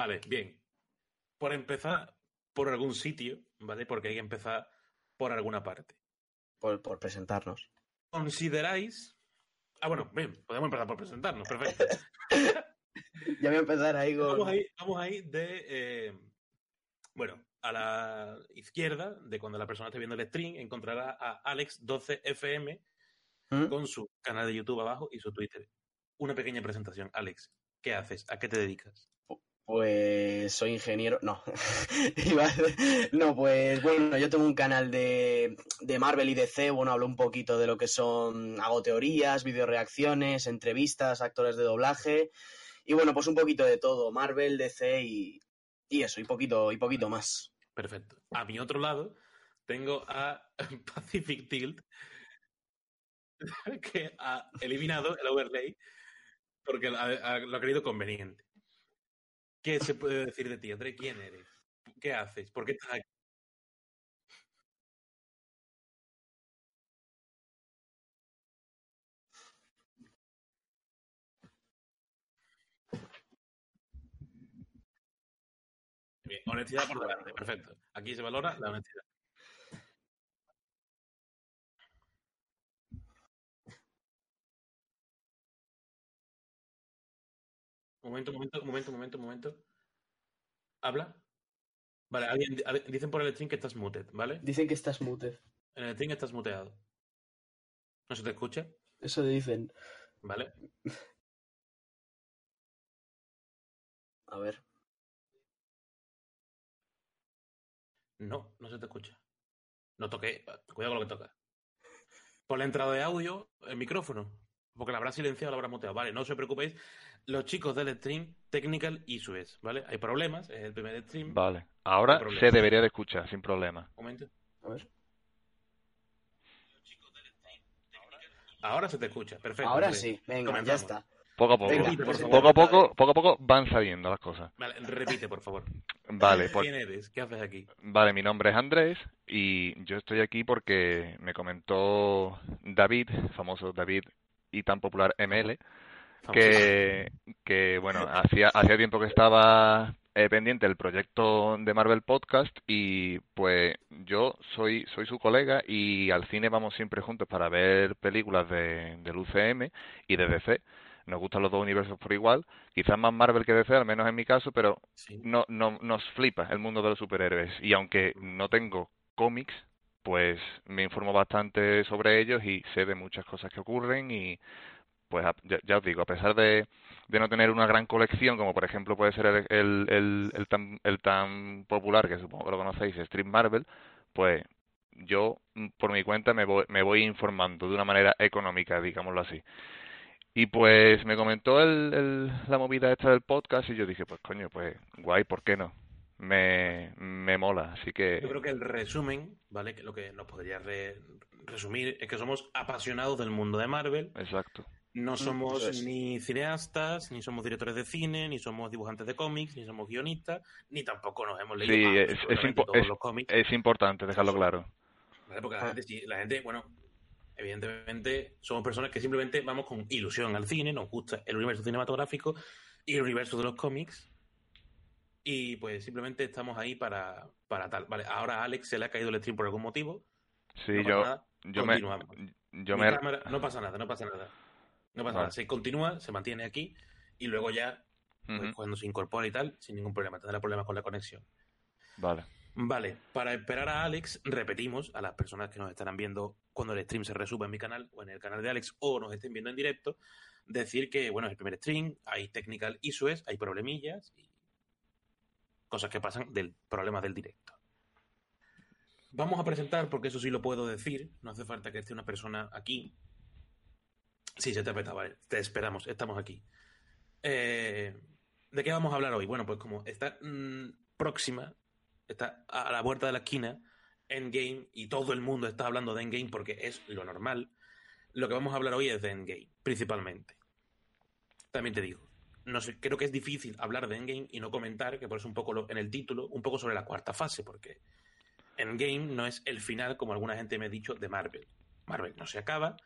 Vale, bien. Por empezar, por algún sitio, ¿vale? Porque hay que empezar por alguna parte. Por, por presentarnos. ¿Consideráis? Ah, bueno, bien, podemos empezar por presentarnos, perfecto. Ya voy a empezar ahí con... Vamos ahí, vamos ahí de. eh, bueno, a la izquierda, de cuando la persona esté viendo el stream, encontrará a Alex12FM ¿Mm? con su canal de YouTube abajo y su Twitter. Una pequeña presentación. Alex, ¿qué haces? ¿A qué te dedicas? Pues soy ingeniero. No. No, pues bueno, yo tengo un canal de, de Marvel y DC. Bueno, hablo un poquito de lo que son. Hago teorías, videoreacciones, entrevistas, actores de doblaje. Y bueno, pues un poquito de todo. Marvel, DC y, y eso, y poquito, y poquito más. Perfecto. A mi otro lado tengo a Pacific Tilt, que ha eliminado el overlay porque ha- ha- lo ha querido conveniente. ¿Qué se puede decir de ti, André? ¿Quién eres? ¿Qué haces? ¿Por qué estás aquí? Bien, honestidad por delante, perfecto. Aquí se valora la honestidad. Momento, momento, momento, momento, momento. ¿Habla? Vale, alguien, dicen por el stream que estás muted, ¿vale? Dicen que estás mute. En el stream estás muteado. ¿No se te escucha? Eso dicen. ¿Vale? A ver. No, no se te escucha. No toque. Cuidado con lo que toca. Por la entrada de audio, el micrófono. Porque la habrá silenciado, la habrá muteado. Vale, no os preocupéis. Los chicos del stream, technical issues, ¿vale? Hay problemas, es el primer stream. Vale. Ahora se debería de escuchar, sin problema. Un momento. A ver. Ahora se te escucha, perfecto. Ahora sí. Venga, ya está. Poco a poco. Venga, Repite, por favor. Poco a poco, poco a poco van saliendo las cosas. Vale, repite, por favor. Vale, por- ¿Quién eres? ¿Qué haces aquí? vale, mi nombre es Andrés y yo estoy aquí porque me comentó David, famoso David y tan popular ML, que, que bueno, hacía, hacía tiempo que estaba eh, pendiente del proyecto de Marvel Podcast y pues yo soy, soy su colega y al cine vamos siempre juntos para ver películas de, del UCM y de DC. Nos gustan los dos universos por igual, quizás más Marvel que DC, al menos en mi caso, pero Sí. no, no, nos flipa el mundo de los superhéroes. Y aunque no tengo cómics, pues me informo bastante sobre ellos y sé de muchas cosas que ocurren y pues ya, ya os digo, a pesar de, de no tener una gran colección, como por ejemplo puede ser el, el, el, el tan, el tan popular, que supongo que lo conocéis, Street Marvel, pues yo mm, por mi cuenta me voy, me voy informando de una manera económica, digámoslo así. Y pues me comentó el, el- la movida esta del podcast y yo dije, pues coño, pues guay, ¿por qué no? Me, me mola, así que Yo creo que el resumen, ¿vale? Que lo que nos podría re- resumir es que somos apasionados del mundo de Marvel. exacto. No somos es. ni cineastas, ni somos directores de cine, ni somos dibujantes de cómics, ni somos guionistas, ni tampoco nos hemos leído Sí, es- todos los cómics. Es importante dejarlo claro. ¿vale? Porque la Ah. gente, sí- la gente, bueno, evidentemente somos personas que simplemente vamos con ilusión al cine, nos gusta el universo cinematográfico y el universo de los cómics. Y pues simplemente estamos ahí para, para tal. Vale, ahora a Alex se le ha caído el stream por algún motivo. Sí, no yo, yo me, continuamos. yo Mi me, cámara- no pasa nada, no pasa nada. No pasa Vale. nada. Se continúa, se mantiene aquí y luego ya, pues, cuando se incorpora y tal, sin ningún problema. Tendrá problemas con la conexión. Vale. Vale, para esperar a Alex, repetimos a las personas que nos estarán viendo cuando el stream se resuba en mi canal o en el canal de Alex o nos estén viendo en directo, decir que, bueno, es el primer stream, hay technical issues, hay problemillas y cosas que pasan del problema del directo. Vamos a presentar, porque eso sí lo puedo decir, no hace falta que esté una persona aquí. Sí, se te peta, vale, te esperamos, estamos aquí. Eh, ¿De qué vamos a hablar hoy? Bueno, pues como está mm, próxima está a la puerta de la esquina, Endgame, y todo el mundo está hablando de Endgame porque es lo normal. Lo que vamos a hablar hoy es de Endgame, principalmente. También te digo, no sé, creo que es difícil hablar de Endgame y no comentar, que por eso un poco lo- en el título, un poco sobre la cuarta fase, porque Endgame no es el final, como alguna gente me ha dicho, de Marvel. Marvel no se acaba,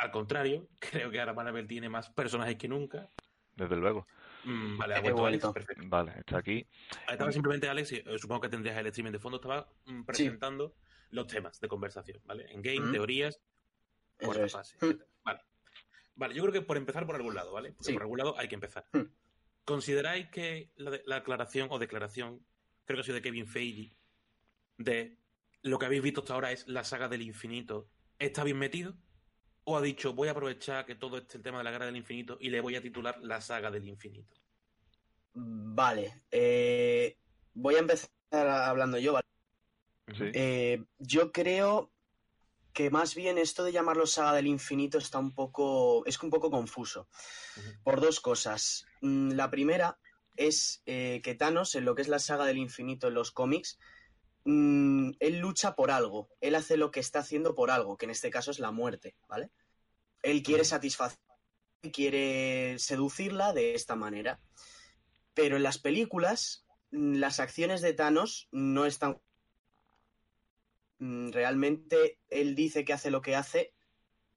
al contrario, creo que ahora Marvel tiene más personajes que nunca, Desde luego. Mm, vale, ha vuelto Alex, perfecto. Vale, está aquí. Estaba simplemente Alex, y, eh, supongo que tendrías el streaming de fondo, estaba mm, presentando los temas de conversación, ¿vale? En game, Ujú. teorías, cuarta es. fase, Mm. Vale. Vale, yo creo que por empezar por algún lado, ¿vale? Porque Sí. por algún lado hay que empezar. Mm. ¿Consideráis que la, de- la aclaración o declaración, creo que ha sido de Kevin Feige, de lo que habéis visto hasta ahora es la saga del infinito, está bien metido? ¿O ha dicho, voy a aprovechar que todo este el tema de la guerra del infinito y le voy a titular la saga del infinito? Vale. eh, voy a empezar hablando yo, ¿vale? Sí. Eh, yo creo que más bien esto de llamarlo saga del infinito está un poco. es un poco confuso. Por dos cosas. Mm, La primera es eh, que Thanos, en lo que es la saga del infinito en los cómics, mm, él lucha por algo. Él hace lo que está haciendo por algo, que en este caso es la muerte, ¿vale? Él quiere satisfacer, quiere seducirla de esta manera. Pero en las películas, mm, las acciones de Thanos no están. Mm, Realmente él dice que hace lo que hace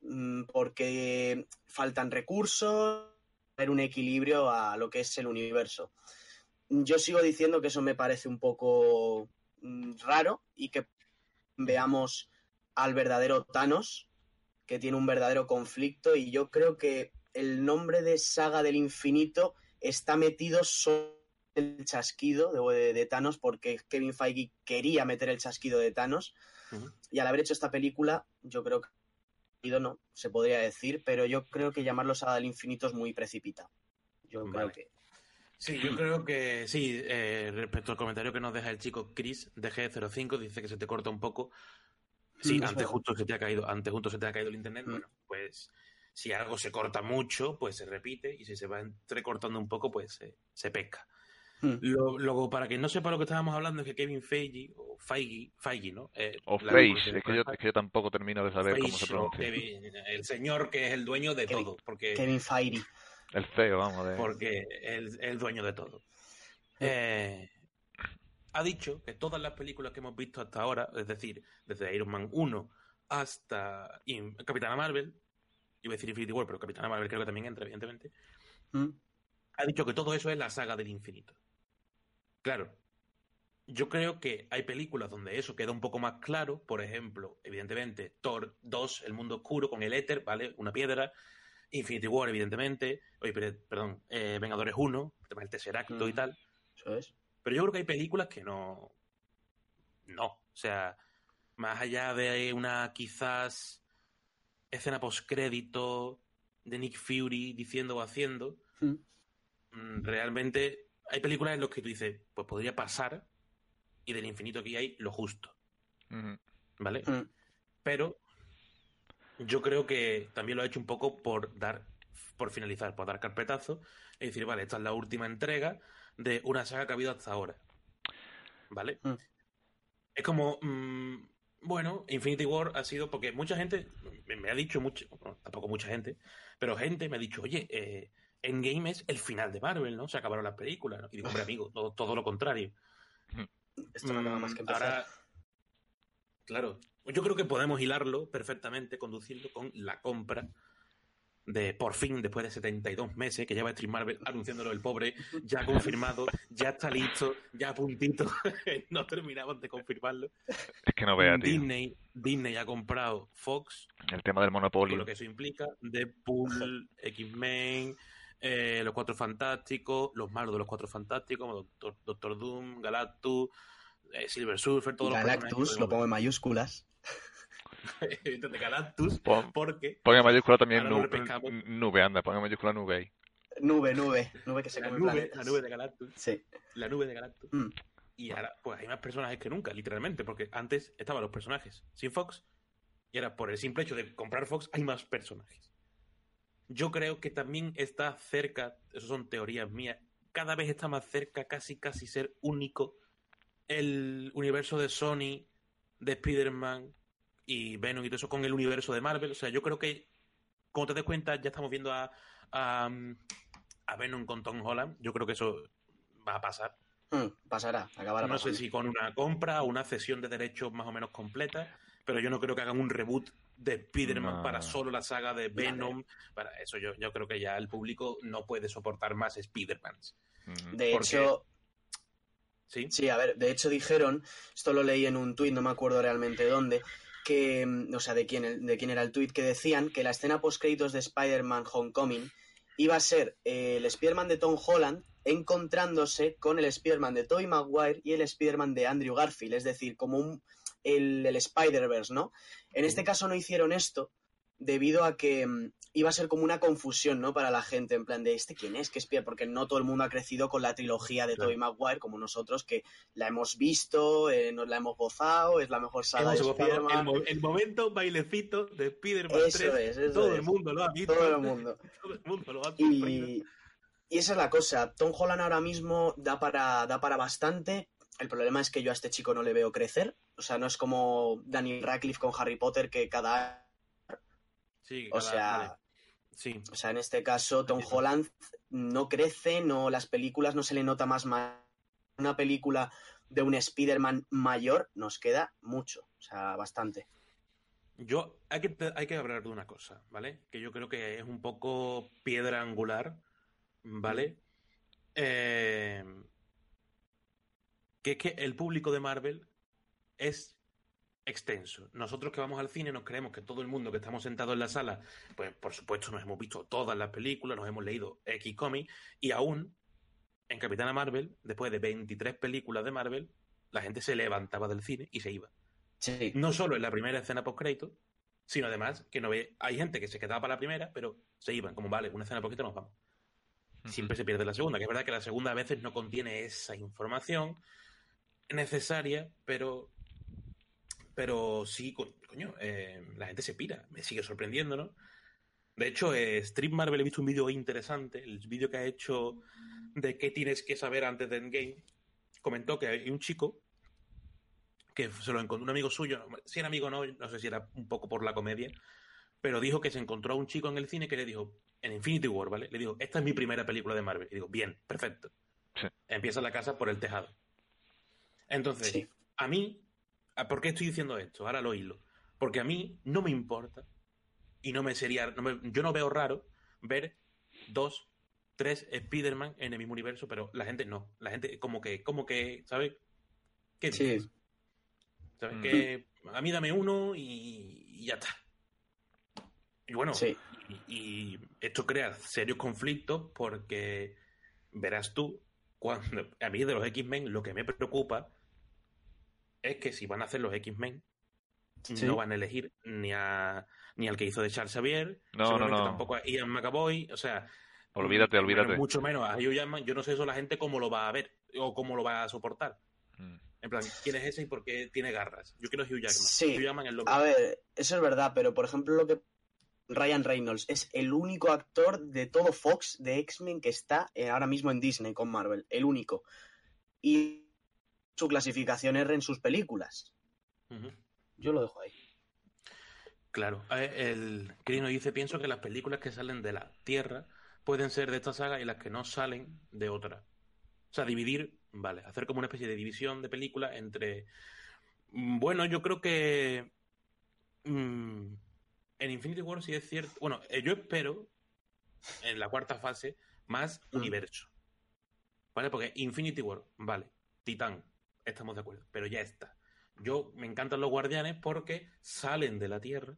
mm, porque faltan recursos, haber un equilibrio a lo que es el universo. Yo sigo diciendo que eso me parece un poco raro y que veamos al verdadero Thanos, que tiene un verdadero conflicto, y yo creo que el nombre de Saga del Infinito está metido solo en el chasquido de, de Thanos, porque Kevin Feige quería meter el chasquido de Thanos, y al haber hecho esta película, yo creo que no, se podría decir, pero yo creo que llamarlo Saga del Infinito es muy precipitado. Yo creo que. Sí, yo creo que sí. eh, respecto al comentario que nos deja el chico Chris de G05, dice que se te corta un poco. Sí, es antes justo se te ha caído, antes justo se te ha caído el internet. Bueno, pues si algo se corta mucho, pues se repite, y si se va entrecortando un poco, pues se, se pesca. Hmm. Lo- Luego, para quien no sepa lo que estábamos hablando, es que Kevin Feige, o Feige, Feige ¿no? Eh, O pronunciación es que, yo, correcta, es que yo tampoco termino de saber cómo se Feige, pronuncia. Kevin, el señor que es el dueño de Kevin- todo, porque Kevin Feige. El CEO, vamos, de... porque es el dueño de todo. Eh, ha dicho que todas las películas que hemos visto hasta ahora, es decir, desde Iron Man 1 hasta In- Capitana Marvel, iba a decir Infinity War, pero Capitana Marvel creo que también entra, evidentemente, Hmm. ha dicho que todo eso es la saga del infinito. Claro, yo creo que hay películas donde eso queda un poco más claro, por ejemplo, evidentemente, Thor 2, El Mundo Oscuro, con el éter, ¿vale? Una piedra. Infinity War, evidentemente. Oye, per- perdón, eh, Vengadores 1, el tema del Tesseracto y Ujú. tal. Eso es. Pero yo creo que hay películas que no. No. O sea, más allá de una quizás escena postcrédito de Nick Fury diciendo o haciendo, Hmm. mm, realmente hay películas en las que tú dices, pues podría pasar y del infinito que hay lo justo. ¿vale? Hmm. Pero yo creo que también lo ha hecho un poco por dar, por finalizar, por dar carpetazo y decir, vale, esta es la última entrega de una saga que ha habido hasta ahora. ¿Vale? Mm. Es como, mm, bueno, Infinity War ha sido, porque mucha gente me, me ha dicho, mucho, bueno, tampoco mucha gente, pero gente me ha dicho, oye, eh, Endgame es el final de Marvel, ¿no? Se acabaron las películas, ¿no? Y digo, hombre, amigo, todo, todo lo contrario. Esto no acaba más que Mm, empezar. Ahora, claro, yo creo que podemos hilarlo perfectamente, conducirlo con la compra de por fin, después de 72 meses, que lleva Stream Marvel anunciándolo el pobre, ya confirmado, ya está listo, ya a puntito, no terminamos de confirmarlo. Es que no vea, tío. Disney, Disney ha comprado Fox, El tema del monopolio. lo que eso implica, Deadpool, X-Men, eh, Los Cuatro Fantásticos, los malos de los Cuatro Fantásticos, como Doctor, Doctor Doom, Galactus, eh, Silver Surfer, todos los Galactus, personajes lo pongo en mayúsculas. de Galactus, Pon, porque pon en mayúscula también nube, anda, pon en mayúscula nube ahí. Nube, nube. Nube que se la come nube, planetas. la nube de Galactus, Sí. la nube de Galactus. Mm. Y ahora, pues hay más personajes que nunca, literalmente, porque antes estaban los personajes sin Fox, y ahora por el simple hecho de comprar Fox hay más personajes. Yo creo que también está cerca, eso son teorías mías, cada vez está más cerca, casi casi ser único, el universo de Sony, de Spider-Man y Venom y todo eso con el universo de Marvel. O sea, yo creo que, como te des cuenta, ya estamos viendo a, a, a Venom con Tom Holland. Yo creo que eso va a pasar. Mm, pasará, acabará No sé si con una compra o una cesión de derechos más o menos completa, pero yo no creo que hagan un reboot de Spider-Man para solo la saga de Venom. Para eso yo, yo creo que ya el público no puede soportar más Spider-Mans. De hecho, ¿Sí? sí, a ver, de hecho dijeron, esto lo leí en un tuit, no me acuerdo realmente dónde, que, mm, o sea, de quién, de quién era el tuit, que decían que la escena post-créditos de Spider-Man Homecoming iba a ser el Spider-Man de Tom Holland encontrándose con el Spider-Man de Tobey Maguire y el Spider-Man de Andrew Garfield, es decir, como un, el, el Spider-Verse, ¿no? En este caso no hicieron esto debido a que mm, iba a ser como una confusión, ¿no? Para la gente, en plan de este quién es, que es porque no todo el mundo ha crecido con la trilogía de Tobey Maguire como nosotros, que la hemos visto, eh, nos la hemos gozado, es la mejor saga de Spider-Man. El, momento bailecito de Spider-Man 3, todo el mundo lo ha visto. Todo el mundo. todo el mundo lo ha visto. Y, y esa es la cosa, Tom Holland ahora mismo da para, da para bastante, el problema es que yo a este chico no le veo crecer. O sea, no es como Daniel Radcliffe con Harry Potter que cada. Sí, o sea. Sí. O sea, en este caso, Tom Holland no crece, no, las películas no se le nota más Una película de un Spider-Man mayor nos queda mucho, o sea, bastante. Yo, hay que, hay que hablar de una cosa, ¿vale? Que yo creo que es un poco piedra angular, ¿vale? Eh, que es que el público de Marvel es extenso. Nosotros que vamos al cine nos creemos que todo el mundo que estamos sentados en la sala, pues por supuesto nos hemos visto todas las películas, nos hemos leído X cómics y aún en Capitana Marvel, después de 23 películas de Marvel, la gente se levantaba del cine y se iba. No solo en la primera escena post crédito, sino además que no ve, hay gente que se quedaba para la primera, pero se iban, como vale, una escena post crédito nos vamos. Siempre se pierde la segunda, que es verdad que la segunda a veces no contiene esa información, necesaria, pero pero sí, coño, eh, la gente se pira, me sigue sorprendiendo, ¿no? De hecho, eh, Street Marvel he visto un vídeo interesante, el vídeo que ha hecho de qué tienes que saber antes de Endgame, comentó que hay un chico que se lo encontró un amigo suyo, si era amigo o no, no sé si era un poco por la comedia, pero dijo que se encontró a un chico en el cine que le dijo, en Infinity War, ¿vale? Le dijo, esta es mi primera película de Marvel. Y digo, bien, perfecto. Empieza la casa por el tejado. Entonces, a mí, ¿por qué estoy diciendo esto? Ahora lo hilo. Porque a mí no me importa y no me sería, yo no veo raro ver dos, tres Spider-Man en el mismo universo, pero la gente no. La gente como que, como que, ¿sabes? ¿Qué dices? ¿Sabes? Mm. Que a mí dame uno y, ya está. Y bueno, y, esto crea serios conflictos porque verás tú, cuando a mí de los X-Men lo que me preocupa es que si van a hacer los X-Men, no van a elegir ni a ni al que hizo de Charles Xavier, no, no, no. tampoco a Ian McAvoy, o sea, olvídate, olvídate. Mucho menos a Hugh Jackman, yo no sé eso la gente cómo lo va a ver o cómo lo va a soportar. Mm. En plan, ¿quién es ese y por qué tiene garras? Yo quiero Hugh Jackman. Sí. Hugh Jackman es lo A ver, eso es verdad, pero por ejemplo lo que Ryan Reynolds es el único actor de todo Fox de X-Men que está eh, ahora mismo en Disney con Marvel, el único. Y su clasificación R en sus películas. Yo lo dejo ahí. Claro, el Crino dice, pienso que las películas que salen de la Tierra pueden ser de esta saga y las que no salen de otra. O sea, dividir, vale, hacer como una especie de división de películas entre... Mm, bueno, yo creo que... Mm, en Infinity War sí es cierto... Bueno, eh, yo espero, en la cuarta fase, más mm. universo. ¿Vale? Porque Infinity War, vale, Titán, estamos de acuerdo, pero ya está. Yo me encantan los guardianes porque salen de la Tierra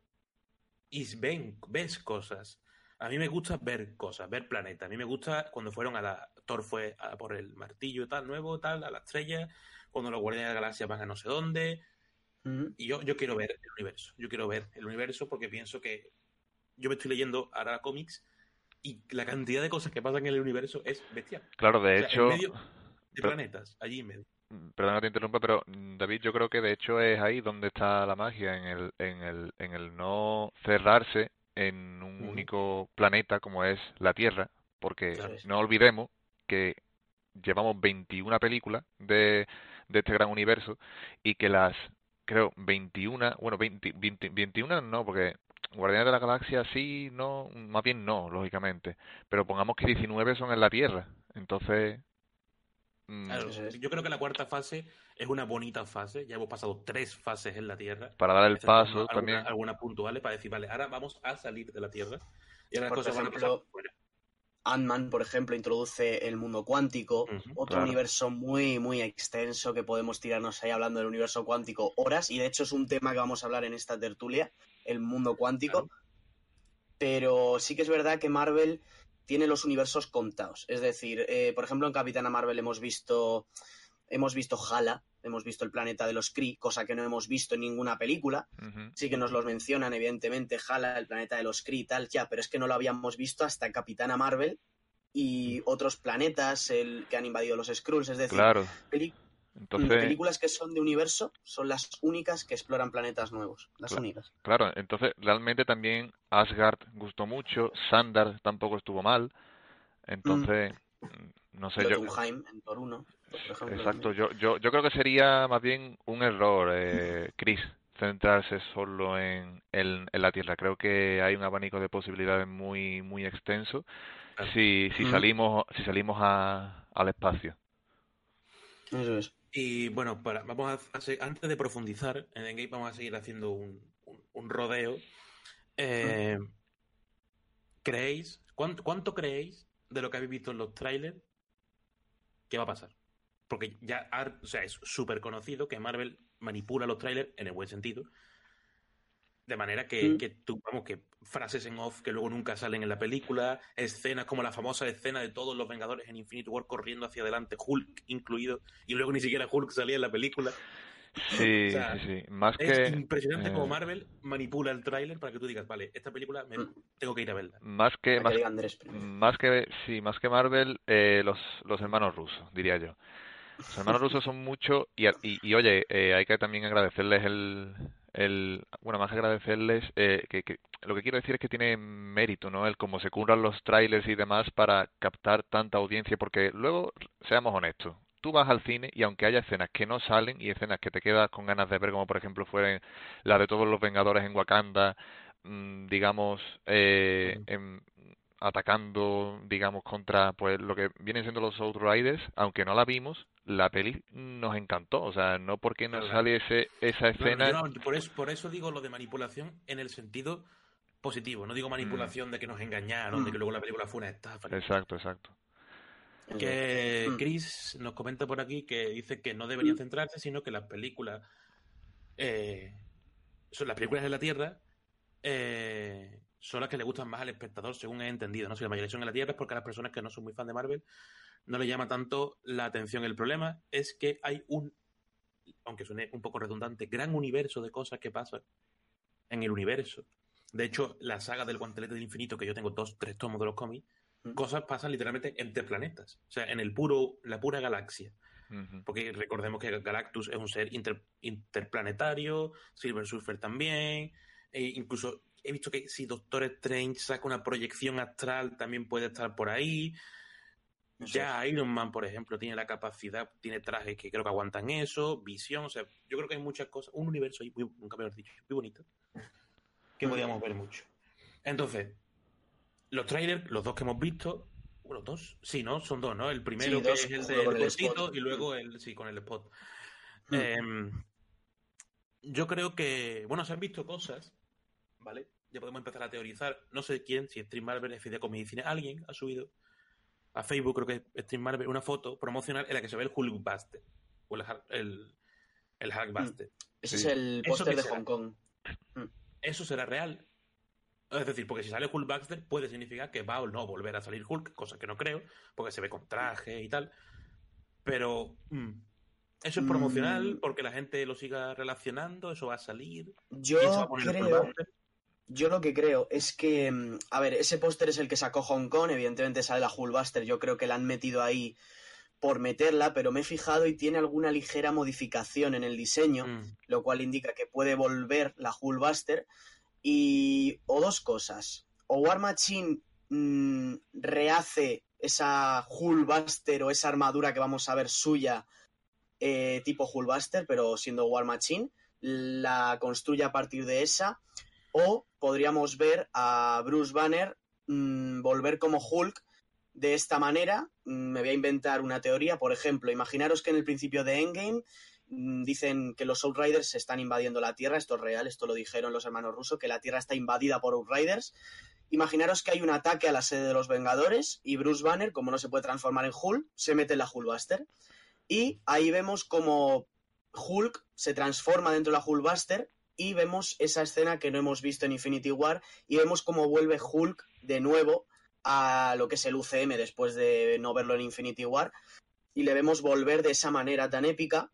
y ven, ves cosas. A mí me gusta ver cosas, ver planetas. A mí me gusta cuando fueron a la. Thor fue a por el martillo y tal, nuevo, tal, a la estrella. Cuando los guardianes de la galaxia van a no sé dónde. Y yo, yo quiero ver el universo. Yo quiero ver el universo porque pienso que. Yo me estoy leyendo ahora cómics y la cantidad de cosas que pasan en el universo es bestial. Claro, de hecho. En medio de planetas, allí en medio. Mm, perdona que te interrumpa, pero mm, David, yo creo que de hecho es ahí donde está la magia, en el, en el, en el no cerrarse en un único planeta como es la Tierra, porque no olvidemos que llevamos 21 películas de, de este gran universo y que las, creo, 21, bueno, 20, 21 no, porque Guardianes de la Galaxia sí, no, más bien no, lógicamente, pero pongamos que 19 son en la Tierra, entonces Claro, es. Yo creo que la cuarta fase es una bonita fase. Ya hemos pasado tres fases en la Tierra. para dar el paso alguna- también. Algunas puntuales para decir, vale, ahora vamos a salir de la Tierra. Y ahora las Por cosas van a ejemplo, pasar fuera. Ant-Man, por ejemplo, introduce el mundo cuántico, otro claro. universo muy, muy extenso que podemos tirarnos ahí hablando del universo cuántico horas, y de hecho es un tema que vamos a hablar en esta tertulia, el mundo cuántico. Pero sí que es verdad que Marvel tiene los universos contados. Es decir, eh, por ejemplo, en Capitana Marvel hemos visto, hemos visto Hala, hemos visto el planeta de los Kree, cosa que no hemos visto en ninguna película. Sí que nos los mencionan, evidentemente, Hala, el planeta de los Kree y tal, ya, pero es que no lo habíamos visto hasta Capitana Marvel y otros planetas el, que han invadido los Skrulls. Es decir, Claro. Entonces, películas que son de universo son las únicas que exploran planetas nuevos. Las Claro. únicas. claro, entonces realmente también Asgard gustó mucho, Sandar tampoco estuvo mal. Entonces, mm, no sé, yo, Jotunheim en Thor 1, por ejemplo. exacto, yo, yo, yo creo que sería más bien un error, eh, Chris, centrarse solo en, en, en la Tierra. Creo que hay un abanico de posibilidades muy, muy extenso si, si Ujú. salimos, si salimos a, al espacio. Eso es. Y bueno, para, vamos a, antes de profundizar en Endgame, vamos a seguir haciendo un, un- rodeo. Eh, ¿Creéis? ¿cuánto, ¿Cuánto creéis de lo que habéis visto en los trailers que va a pasar? Porque ya o sea, es súper conocido que Marvel manipula los trailers en el buen sentido. De manera que, Mm. que tú, vamos, que frases en off que luego nunca salen en la película, escenas como la famosa escena de todos los Vengadores en Infinity War corriendo hacia adelante, Hulk incluido, y luego ni siquiera Hulk salía en la película. Sí, O sea, sí, sí. Más Es que, impresionante eh, cómo Marvel manipula el tráiler para que tú digas, vale, esta película me- Mm. tengo que ir a verla. más que, más que. Más que, sí, más que Marvel, eh, los, los hermanos rusos, diría yo. Los hermanos rusos son mucho y, y, y, oye, eh, hay que también agradecerles el, el bueno, más agradecerles, eh, que, que lo que quiero decir es que tiene mérito, ¿no? El cómo se curran los trailers y demás para captar tanta audiencia, porque luego, seamos honestos, tú vas al cine y aunque haya escenas que no salen y escenas que te quedas con ganas de ver, como por ejemplo fueron la de todos los Vengadores en Wakanda, mm, digamos, eh, en- atacando, digamos, contra pues lo que vienen siendo los Outriders, aunque no la vimos, la peli nos encantó, o sea, no porque nos Claro. saliese esa escena, no- por, eso, por eso digo lo de manipulación en el sentido positivo. No digo manipulación de que nos engañaron, de que Mm. luego la película fue una estafa. exacto, exacto. Que Mm. Chris nos comenta por aquí que dice que no deberían centrarse, sino que las películas eh, son las películas de la Tierra eh, son las que le gustan más al espectador, según he entendido. No si la mayoría son en la Tierra es porque a las personas que no son muy fan de Marvel no le llama tanto la atención. El problema es que hay un, aunque suene un poco redundante, gran universo de cosas que pasan en el universo. De hecho, la saga del guantelete del infinito, que yo tengo dos, tres tomos de los cómics, cosas pasan literalmente entre planetas. O sea, en el puro, la pura galaxia. Porque recordemos que Galactus es un ser inter- interplanetario, Silver Surfer también, e incluso he visto que si Doctor Strange saca una proyección astral también puede estar por ahí. Eso Ya Iron Man, por ejemplo, tiene la capacidad, tiene trajes que creo que aguantan eso, visión, o sea, yo creo que hay muchas cosas, un universo ahí, muy, nunca mejor dicho, muy bonito, que podíamos ver mucho. Entonces, los trailers, los dos que hemos visto, bueno, dos, sí, ¿no? Son dos, ¿no? El primero Sí, que dos, es el del cortito spot. y luego el, sí, con el spot. Mm. Em, yo creo que, bueno, se han visto cosas, ¿vale? Ya podemos empezar a teorizar. No sé quién, si Stream Marvel, FD Comedy Cine, alguien ha subido a Facebook, creo que es Stream Marvel, una foto promocional en la que se ve el Hulkbuster. O el, Hulk- el, el Hulkbuster. Ese Sí. es el ¿Eso póster de será? Hong Kong. ¿Eso será real? Es decir, porque si sale Hulkbuster puede significar que va o no volver a salir Hulk, cosa que no creo, porque se ve con traje y tal. Pero mm, eso es promocional Mm. porque la gente lo siga relacionando, eso va a salir. Yo ¿Quién se va a poner el creo? Yo lo que creo es que, mm, a ver, ese póster es el que sacó Hong Kong, evidentemente sale la Hulkbuster, yo creo que la han metido ahí por meterla, pero me he fijado y tiene alguna ligera modificación en el diseño, Mm, lo cual indica que puede volver la Hulkbuster. Y, o dos cosas, o War Machine mm, rehace esa Hulkbuster o esa armadura que vamos a ver suya, eh, tipo Hulkbuster, pero siendo War Machine, la construye a partir de esa, o podríamos ver a Bruce Banner mm, volver como Hulk de esta manera, mm, me voy a inventar una teoría. Por ejemplo, imaginaros que en el principio de Endgame mm, dicen que los Outriders están invadiendo la Tierra. Esto es real, esto lo dijeron los hermanos rusos, que la Tierra está invadida por Outriders. Imaginaros que hay un ataque a la sede de los Vengadores y Bruce Banner, como no se puede transformar en Hulk, se mete en la Hulkbuster. Y ahí vemos como Hulk se transforma dentro de la Hulkbuster y vemos esa escena que no hemos visto en Infinity War y vemos cómo vuelve Hulk de nuevo a lo que es el UCM después de no verlo en Infinity War y le vemos volver de esa manera tan épica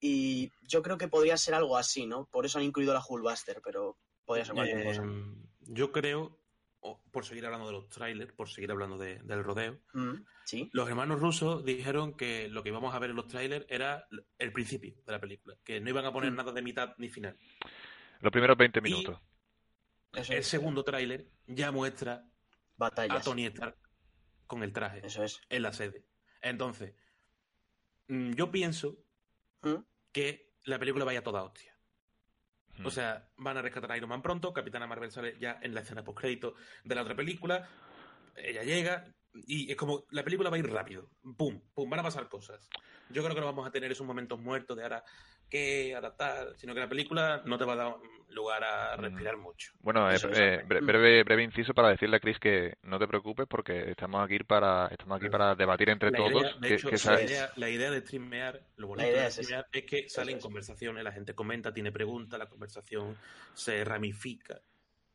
y yo creo que podría ser algo así, ¿no? Por eso han incluido la Hulkbuster, pero podría ser cualquier cosa. Eh, yo creo, por seguir hablando de los trailers, por seguir hablando de- del rodeo, Mm, sí, los hermanos rusos dijeron que lo que íbamos a ver en los trailers era el principio de la película, que no iban a poner Mm. nada de mitad ni final. Los primeros 20 Y- minutos. El es. segundo tráiler ya muestra a Batallas. Tony Stark con el traje Eso es. en la sede. Entonces, mm, yo pienso Mm, que la película vaya toda hostia. O sea, van a rescatar a Iron Man pronto, Capitana Marvel sale ya en la escena post-crédito de la otra película, ella llega y es como, la película va a ir rápido, pum, pum, van a pasar cosas. Yo creo que no vamos a tener esos momentos muertos de ahora que adaptar, sino que la película no te va a dar lugar a Mm. respirar mucho. Bueno, eh, eh, bre- breve, breve inciso para decirle a Chris que no te preocupes porque estamos aquí para estamos aquí para debatir entre La todos. idea, de que- hecho, que la, idea, la idea de streamear, lo bonito idea de es esa. streamear es que salen es. conversaciones, la gente comenta, tiene preguntas, la conversación se ramifica.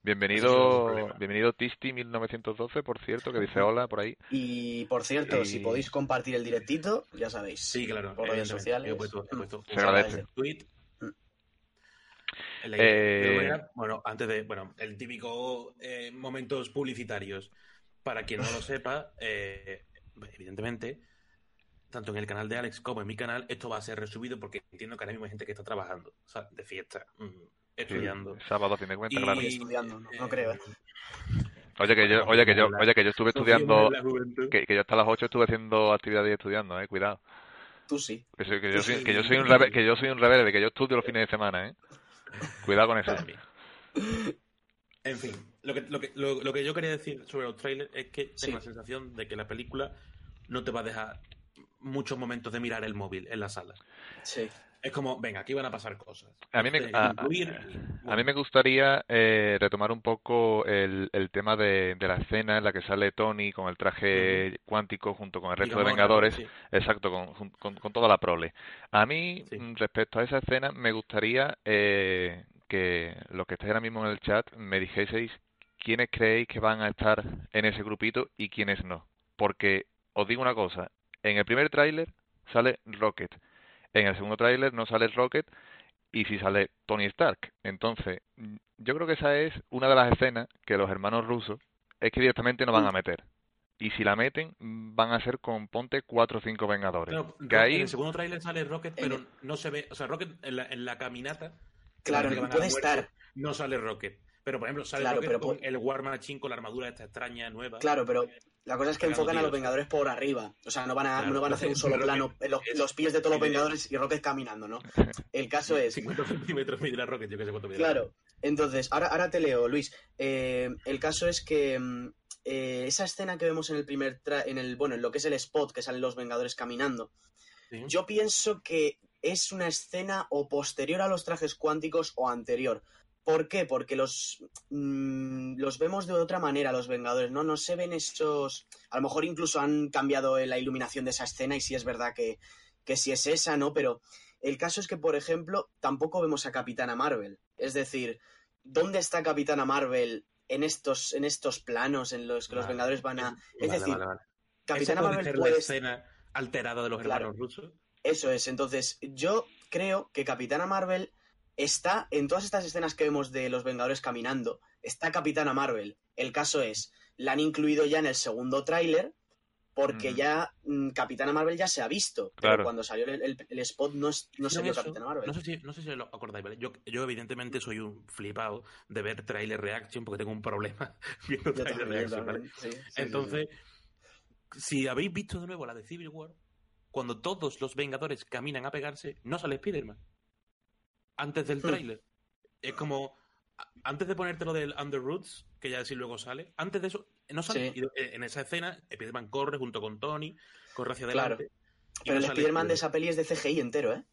Bienvenido, bienvenido Tisti 1912, por cierto, que dice hola por ahí. Y por cierto, Y- si podéis compartir el directito, ya sabéis. Sí, claro. Por redes sociales. Yo he puesto, he puesto Se agradece. tweet. Mm. La. Eh, bueno, antes de, bueno, el típico eh, momentos publicitarios. Para quien no lo sepa, eh, evidentemente, tanto en el canal de Alex como en mi canal, esto va a ser resubido porque entiendo que ahora mismo hay gente que está trabajando, o sea, de fiesta, mm, Sí, estudiando. sábado, a fin de cuentas, Y, claro. Estudiando, no- no eh, creo, ¿eh? Oye, que yo, oye, que yo, oye, que yo estuve estudiando, que, que yo hasta las 8 estuve haciendo actividades y estudiando, eh, cuidado. Tú sí. Que, soy- que yo soy, que yo soy un rebe- que yo soy un rebelde, que yo estudio los fines de semana, eh. Cuidado con eso. En fin, lo que, lo, que, lo, lo que yo quería decir sobre los trailers es que Sí. tengo la sensación de que la película no te va a dejar muchos momentos de mirar el móvil en la sala. Sí. Es como, venga, aquí van a pasar cosas. A mí me, a, a mí me gustaría eh, retomar un poco el, el tema de, de la escena en la que sale Tony con el traje cuántico junto con el resto de Vengadores. sí. Exacto, con, jun- con, con toda la prole. A mí, Sí. mm, respecto a esa escena, me gustaría eh, que los que estáis ahora mismo en el chat me dijeseis quiénes creéis que van a estar en ese grupito y quiénes no. Porque os digo una cosa, en el primer tráiler sale Rocket, en el segundo tráiler no sale Rocket y sí sale Tony Stark. Entonces, mm, yo creo que esa es una de las escenas que los hermanos rusos es que directamente no van a meter. Y si la meten, mm, van a ser con ponte cuatro o cinco Vengadores. Claro, que ahí, En el segundo tráiler sale Rocket, En pero no se ve. O sea, Rocket en la, en la caminata. Claro, la muerte, estar. No sale Rocket. Pero, por ejemplo, sale Claro, Rocket pero con por- el War Machine con la armadura esta extraña nueva. Claro, pero la cosa es que enfocan a los. Vengadores por arriba. O sea, no van a, Claro, no van a hacer un solo plano los, es- los pies de todos los Vengadores y Rocket caminando, ¿no? El caso es, 50 centímetros la Rocket, yo que sé cuánto Claro. Entonces, ahora, ahora te leo, Luis. Eh, el caso es que mm, eh, esa escena que vemos en el primer tra- en el bueno, en lo que es el spot que salen los Vengadores caminando, Sí. yo pienso que es una escena o posterior a los trajes cuánticos o anterior. ¿Por qué? Porque los, mm, los vemos de otra manera, los Vengadores, ¿no? No se ven esos... A lo mejor incluso han cambiado la iluminación de esa escena y sí es verdad que, que sí es esa, ¿no? Pero el caso es que, por ejemplo, tampoco vemos a Capitana Marvel. Es decir, ¿dónde está Capitana Marvel en estos, en estos planos en los que los. Vengadores van a... Es Vale, decir, vale. Capitana puede Marvel ser puede... la escena alterada de los Claro. hermanos rusos. Eso es, entonces yo creo que Capitana Marvel está en todas estas escenas que vemos de los Vengadores caminando, está Capitana Marvel. El caso es, la han incluido ya en el segundo tráiler porque ya mm, Capitana Marvel ya se ha visto, pero Claro. cuando salió el, el- el spot no, es- no se vio eso, Capitana Marvel. no sé si, no sé si lo acordáis, ¿vale? Yo, yo evidentemente soy un flipado de ver trailer reaction porque tengo un problema viendo Yo trailer también, reaction, ¿vale? también, sí, sí, sí, Entonces, si habéis visto de nuevo la de Civil War, cuando todos los Vengadores caminan a pegarse, no sale Spider-Man. Antes del Hmm. tráiler. Es como, antes de ponerte lo del Under Roots, que ya sí luego sale, antes de eso, no sale. Sí. Y, eh, en esa escena, Spider-Man corre junto con Tony, corre hacia Claro. adelante. y Pero no el Spider-Man de esa peli es de CGI entero, ¿eh?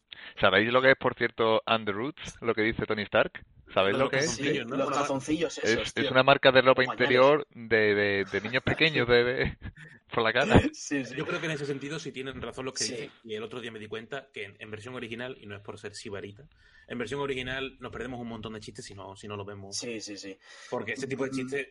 ¿Sabéis lo que es, por cierto, Under Roots? Lo que dice Tony Stark. ¿Sabéis Lo que es? Sí, ¿no? los calzoncillos esos, Es, tío. es una marca de ropa interior de, de, de niños pequeños de, de- por la cara. Sí, sí. Yo creo que en ese sentido sí tienen razón los que Sí. dicen. Y el otro día me di cuenta que en, en versión original, y no es por ser sibarita, en versión original nos perdemos un montón de chistes si no, si no lo vemos. Sí, sí, sí. Porque ese tipo de Mm. chistes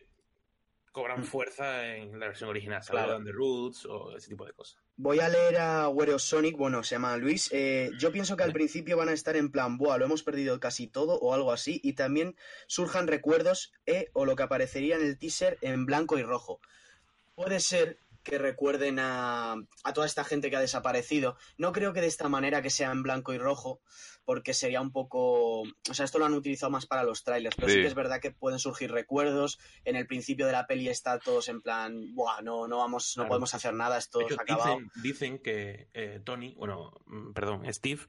cobran fuerza en la versión original, ¿sabes? Claro. The Roots o ese tipo de cosas. Voy a leer a Wero Sonic, bueno, se llama Luis. Eh, yo pienso que al principio van a estar en plan, buah, lo hemos perdido casi todo o algo así, y también surjan recuerdos e o lo que aparecería en el teaser en blanco y rojo. Puede ser que recuerden a, a toda esta gente que ha desaparecido. No creo que de esta manera que sea en blanco y rojo, porque sería un poco... O sea, esto lo han utilizado más para los trailers, pero sí, Sí. que es verdad que pueden surgir recuerdos. En el principio de la peli está todos en plan, buah, no, no vamos, no Claro. podemos hacer nada, esto se ha acabado. dicen, dicen que eh, Tony, bueno, mm, perdón, Steve,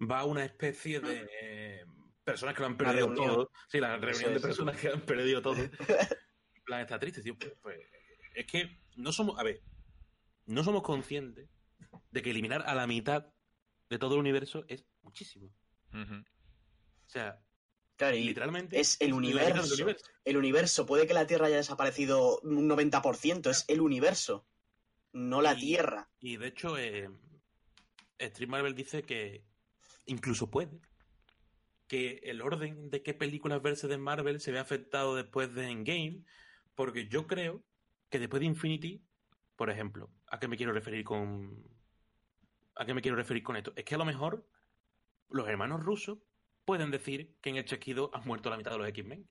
va a una especie de eh, personas que lo han perdido todo. Sí, la reunión de personas que han perdido todo. En plan, está triste, tío. Pues, pues, es que no somos, a ver, no somos conscientes de que eliminar a la mitad de todo el universo es muchísimo. O sea, Claro, y literalmente es el universo. universo. el universo, puede que la Tierra haya desaparecido un 90%, es el universo, no la Y- Tierra. Y de hecho, eh, Street Marvel dice que incluso puede que el orden de qué películas verse de Marvel se ve afectado después de Endgame, porque yo creo que después de Infinity, por ejemplo, ¿a qué me quiero referir con a qué me quiero referir con esto? Es que a lo mejor los hermanos rusos pueden decir que en el chasquido han muerto la mitad de los X-Men,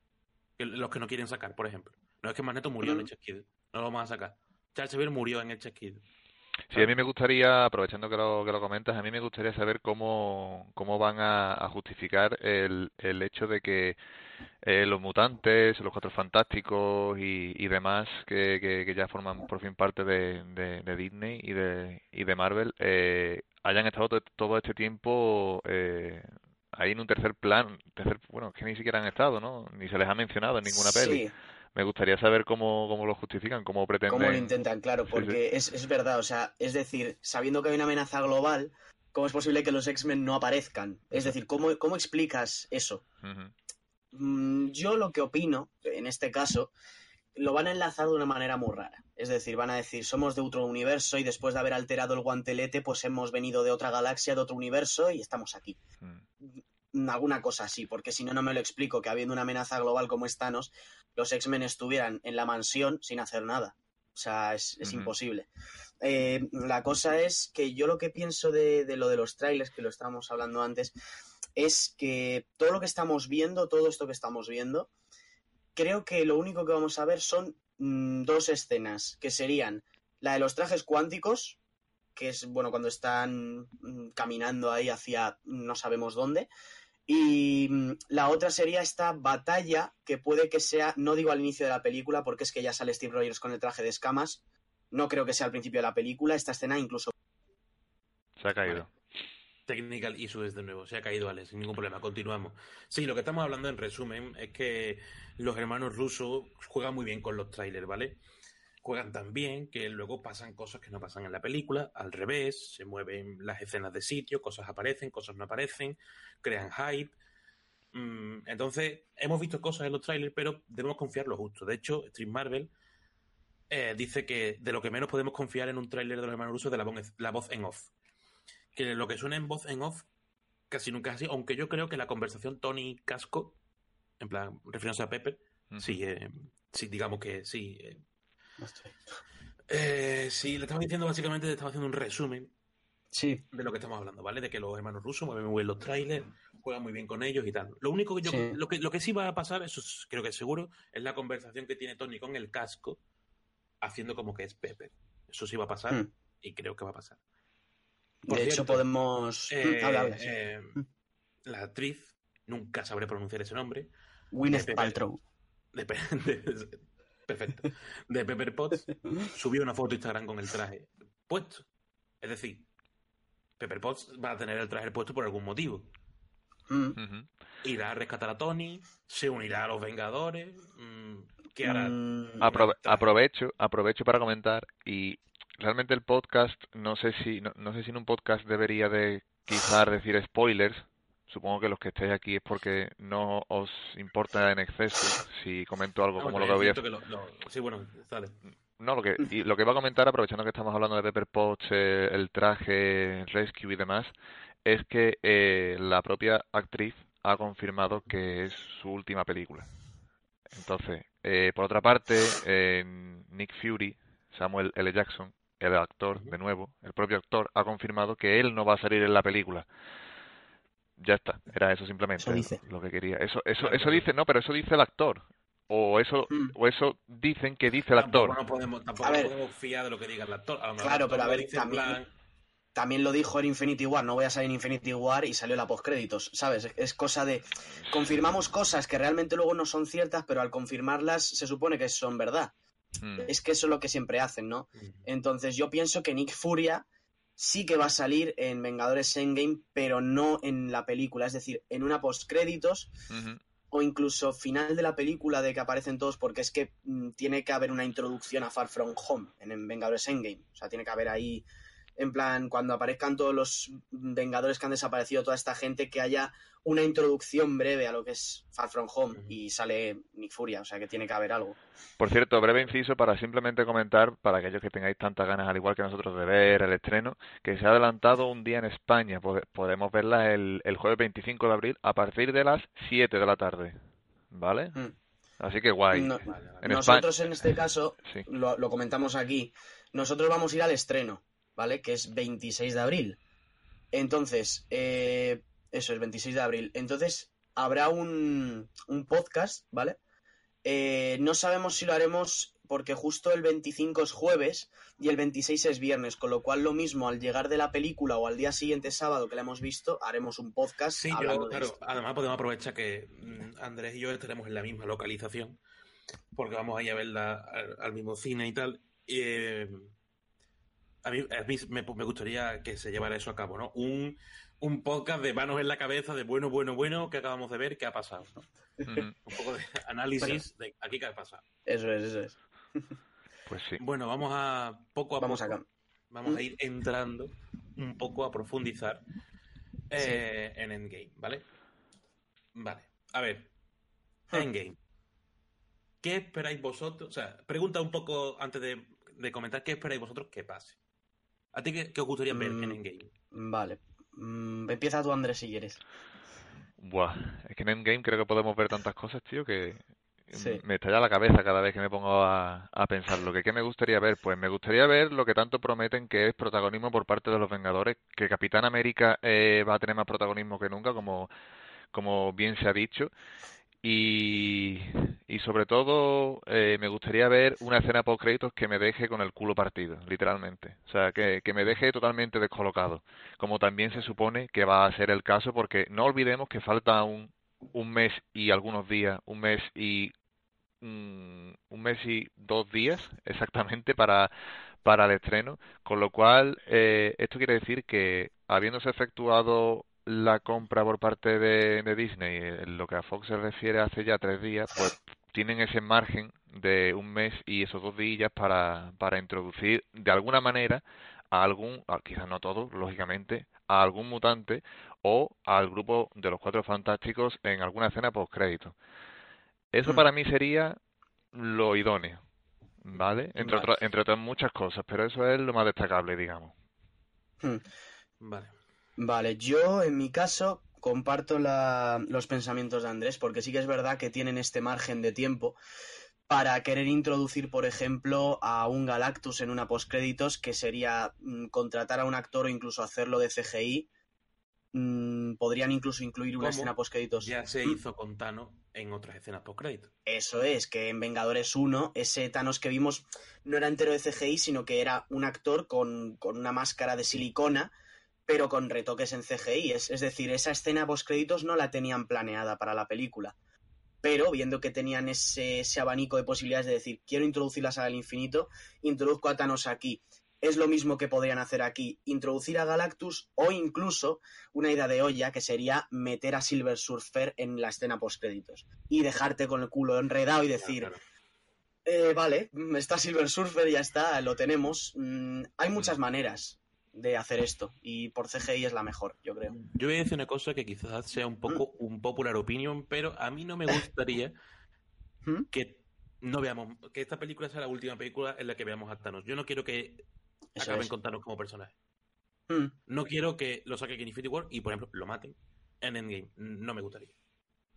los que no quieren sacar, por ejemplo. No es que Magneto murió en el chasquido, no lo vamos a sacar. Charles Xavier murió en el chasquido. Sí, a mí me gustaría, aprovechando que lo, que lo comentas, a mí me gustaría saber cómo, cómo van a, justificar el, el hecho de que eh, los mutantes, los cuatro fantásticos y, y demás que, que, ya forman por fin parte de, de, Disney y de, y de Marvel eh, hayan estado to- todo este tiempo eh, ahí en un tercer plan, tercer, bueno, que ni siquiera han estado, ¿no? Ni se les ha mencionado en ninguna peli. Me gustaría saber cómo, cómo lo justifican, cómo pretenden. cómo lo intentan, claro, Sí, porque Es, es verdad, o sea, es decir, sabiendo que hay una amenaza global, ¿cómo es posible que los X-Men no aparezcan? Es decir, ¿cómo, cómo explicas eso? Mm, Yo lo que opino, en este caso, lo van a enlazar de una manera muy rara. Es decir, van a decir, somos de otro universo y después de haber alterado el guantelete, pues hemos venido de otra galaxia, de otro universo y estamos aquí. Mm. Mm, Alguna cosa así, porque si no, no me lo explico, que habiendo una amenaza global como es Thanos, los X-Men estuvieran en la mansión sin hacer nada. O sea, es, imposible. Eh, la cosa es que yo lo que pienso de, de lo de los trailers, que lo estábamos hablando antes, es que todo lo que estamos viendo, todo esto que estamos viendo, creo que lo único que vamos a ver son mm, dos escenas, que serían la de los trajes cuánticos, que es, bueno, cuando están mm, caminando ahí hacia no sabemos dónde, y mm, la otra sería esta batalla, que puede que sea, no digo al inicio de la película, porque es que ya sale Steve Rogers con el traje de escamas, no creo que sea al principio de la película, esta escena incluso... Se ha caído. Technical issues de nuevo, se ha caído Alex, sin ningún problema, continuamos. Sí, lo que estamos hablando en resumen es que los hermanos rusos juegan muy bien con los trailers, ¿vale? Juegan tan bien que luego pasan cosas que no pasan en la película, al revés, se mueven las escenas de sitio, cosas aparecen, cosas no aparecen, crean hype. Mm, entonces, hemos visto cosas en los trailers, pero debemos confiar lo justo. De hecho, Street Marvel eh, dice que de lo que menos podemos confiar en un tráiler de los hermanos rusos es de la voz, la voz en off que lo que suena en voz en off casi nunca es así, aunque yo creo que la conversación Tony Casco, en plan, refiriéndose a Pepper, sí, eh, sí, digamos que sí. eh, eh, sí, le estaba diciendo básicamente, le estaba haciendo un resumen Sí, de lo que estamos hablando, ¿vale? De que los hermanos rusos mueven muy bien los trailers, juegan muy bien con ellos y tal. Lo único que yo, Sí. lo, que, lo que sí va a pasar, eso es- creo que es seguro, es la conversación que tiene Tony con el casco, haciendo como que es Pepper. Eso sí va a pasar Mm. y creo que va a pasar. Por de hecho podemos... Eh, habla, sí. eh, la actriz, nunca sabré pronunciar ese nombre, Gwyneth Paltrow. de, Pe- de- perfecto, de Pepper Potts, subió una foto a Instagram con el traje puesto. Es decir, Pepper Potts va a tener el traje puesto por algún motivo. Mm. Irá a rescatar a Tony, se unirá a los Vengadores. mm, ¿qué hará? Mm, Aprove- aprovecho, aprovecho para comentar y realmente el podcast, no sé si, no, no sé si en un podcast debería de quizás decir spoilers. Supongo que los que estéis aquí es porque no os importa en exceso si comento algo No, como lo que voy a siento que lo- lo- Sí, bueno, dale. No, lo que, y lo que iba a comentar, aprovechando que estamos hablando de Pepper Potts, eh, el traje, Rescue y demás, es que eh, la propia actriz ha confirmado que es su última película. Entonces, eh, por otra parte, eh, Nick Fury, Samuel L. Jackson, el actor, de nuevo, el propio actor, ha confirmado que él no va a salir en la película. Ya está, era eso simplemente Eso dice. lo que quería. Eso, eso, Claro, eso claro. dice, no, pero eso dice el actor. O eso, Mm. o eso dicen que dice el actor. Tampoco, no podemos, tampoco A ver. podemos fiar de lo que diga el actor. A lo mejor Claro, actor pero a ver, también- plan, También lo dijo en Infinity War, no voy a salir en Infinity War y salió la postcréditos, ¿sabes? Es- Es cosa de... Confirmamos cosas que realmente luego no son ciertas, pero al confirmarlas se supone que son verdad. Mm. Es que eso es lo que siempre hacen, ¿no? mm, Entonces yo pienso que Nick Furia sí que va a salir en Vengadores Endgame, pero no en la película, es decir, en una postcréditos Ujú. o incluso final de la película de que aparecen todos, porque es que mm, tiene que haber una introducción a Far From Home en, en Vengadores Endgame. O sea, tiene que haber ahí, en plan, cuando aparezcan todos los Vengadores que han desaparecido, toda esta gente, que haya una introducción breve a lo que es Far From Home y sale Nick Furia, o sea que tiene que haber algo. Por cierto, breve inciso para simplemente comentar, para aquellos que tengáis tantas ganas, al igual que nosotros, de ver el estreno, que se ha adelantado un día en España. Pode- Podemos verla el, el jueves 25 de abril a partir de las 7 de la tarde. ¿Vale? Mm. Así que guay. No-. En Nosotros en este caso Sí. lo, lo comentamos aquí. Nosotros vamos a ir al estreno, ¿vale? Que es 26 de abril. Entonces, eh, eso es 26 de abril. Entonces, habrá un, un podcast, ¿vale? Eh, no sabemos si lo haremos porque justo el 25 es jueves y el 26 es viernes, con lo cual lo mismo al llegar de la película o al día siguiente sábado que la hemos visto, haremos un podcast Sí, hablando yo, de claro, esto. además podemos aprovechar que mm, Andrés y yo estaremos en la misma localización, porque vamos a ir a verla al, al mismo cine y tal. eh, a mí, a mí me, me gustaría que se llevara eso a cabo, ¿no? Un, un podcast de manos en la cabeza, de bueno, bueno, bueno, que acabamos de ver, qué ha pasado. Un poco de análisis de aquí qué ha pasado. Eso es, eso es. Pues sí. Bueno, vamos a poco a Vamos poco. acá. vamos a ir entrando un poco a profundizar eh, en Endgame, ¿vale? Vale, a ver. Endgame. ¿Qué esperáis vosotros? O sea, pregunta un poco antes de, de comentar, ¿qué esperáis vosotros que pase? ¿A ti qué, qué os gustaría ver en Mm. Endgame? Vale. Mm, empieza tú, Andrés, si quieres. Buah, es que en Endgame creo que podemos ver tantas cosas, tío, que Sí. me estalla la cabeza cada vez que me pongo a, a pensar. Lo que, ¿qué me gustaría ver? Pues me gustaría ver lo que tanto prometen que es protagonismo por parte de los Vengadores, que Capitán América eh, va a tener más protagonismo que nunca, como, como bien se ha dicho. Y, y sobre todo eh, me gustaría ver una escena post créditos que me deje con el culo partido, literalmente. O sea, que, que me deje totalmente descolocado, como también se supone que va a ser el caso, porque no olvidemos que falta un, un mes y algunos días, un mes y mm, un mes y dos días exactamente para, para el estreno, con lo cual eh, esto quiere decir que habiéndose efectuado la compra por parte de, de Disney, en lo que a Fox se refiere hace ya tres días, pues tienen ese margen de un mes y esos dos días para, para introducir de alguna manera a algún, a- quizás no todos, lógicamente, a algún mutante o al grupo de los Cuatro Fantásticos en alguna escena post crédito. Eso Mm. para mí sería lo idóneo, ¿vale? Entre Vale. otras, entre otras muchas cosas, pero eso es lo más destacable, digamos. Hmm. Vale. Vale, yo en mi caso comparto la- los pensamientos de Andrés, porque sí que es verdad que tienen este margen de tiempo para querer introducir, por ejemplo, a un Galactus en una postcréditos, que sería mm, contratar a un actor o incluso hacerlo de CGI. Mm, podrían incluso incluir una ¿Cómo? escena postcréditos. Ya se hizo con Thanos en otras escenas post-crédito. Eso es, que en Vengadores 1, ese Thanos que vimos no era entero de CGI, sino que era un actor con, con una máscara de silicona, pero con retoques en CGI. Es, es decir, esa escena post-créditos no la tenían planeada para la película. Pero viendo que tenían ese, ese abanico de posibilidades de decir, quiero introducir la saga del infinito, introduzco a Thanos aquí. Es lo mismo que podrían hacer aquí, introducir a Galactus o incluso una idea de olla que sería meter a Silver Surfer en la escena post-créditos y dejarte con el culo enredado y decir, Claro, claro. Eh, vale, mm, está Silver Surfer, ya está, lo tenemos. Mm, hay muchas maneras de hacer esto y por CGI es la mejor, yo creo. Yo voy a decir una cosa que quizás sea un poco un popular opinion, pero a mí no me gustaría ¿Mm? que no veamos que esta película sea la última película en la que veamos a Thanos. Yo no quiero que Eso acaben es. con Thanos como personaje. Mm, No quiero que lo saquen en Infinity War y, por ejemplo, lo maten en Endgame. No me gustaría.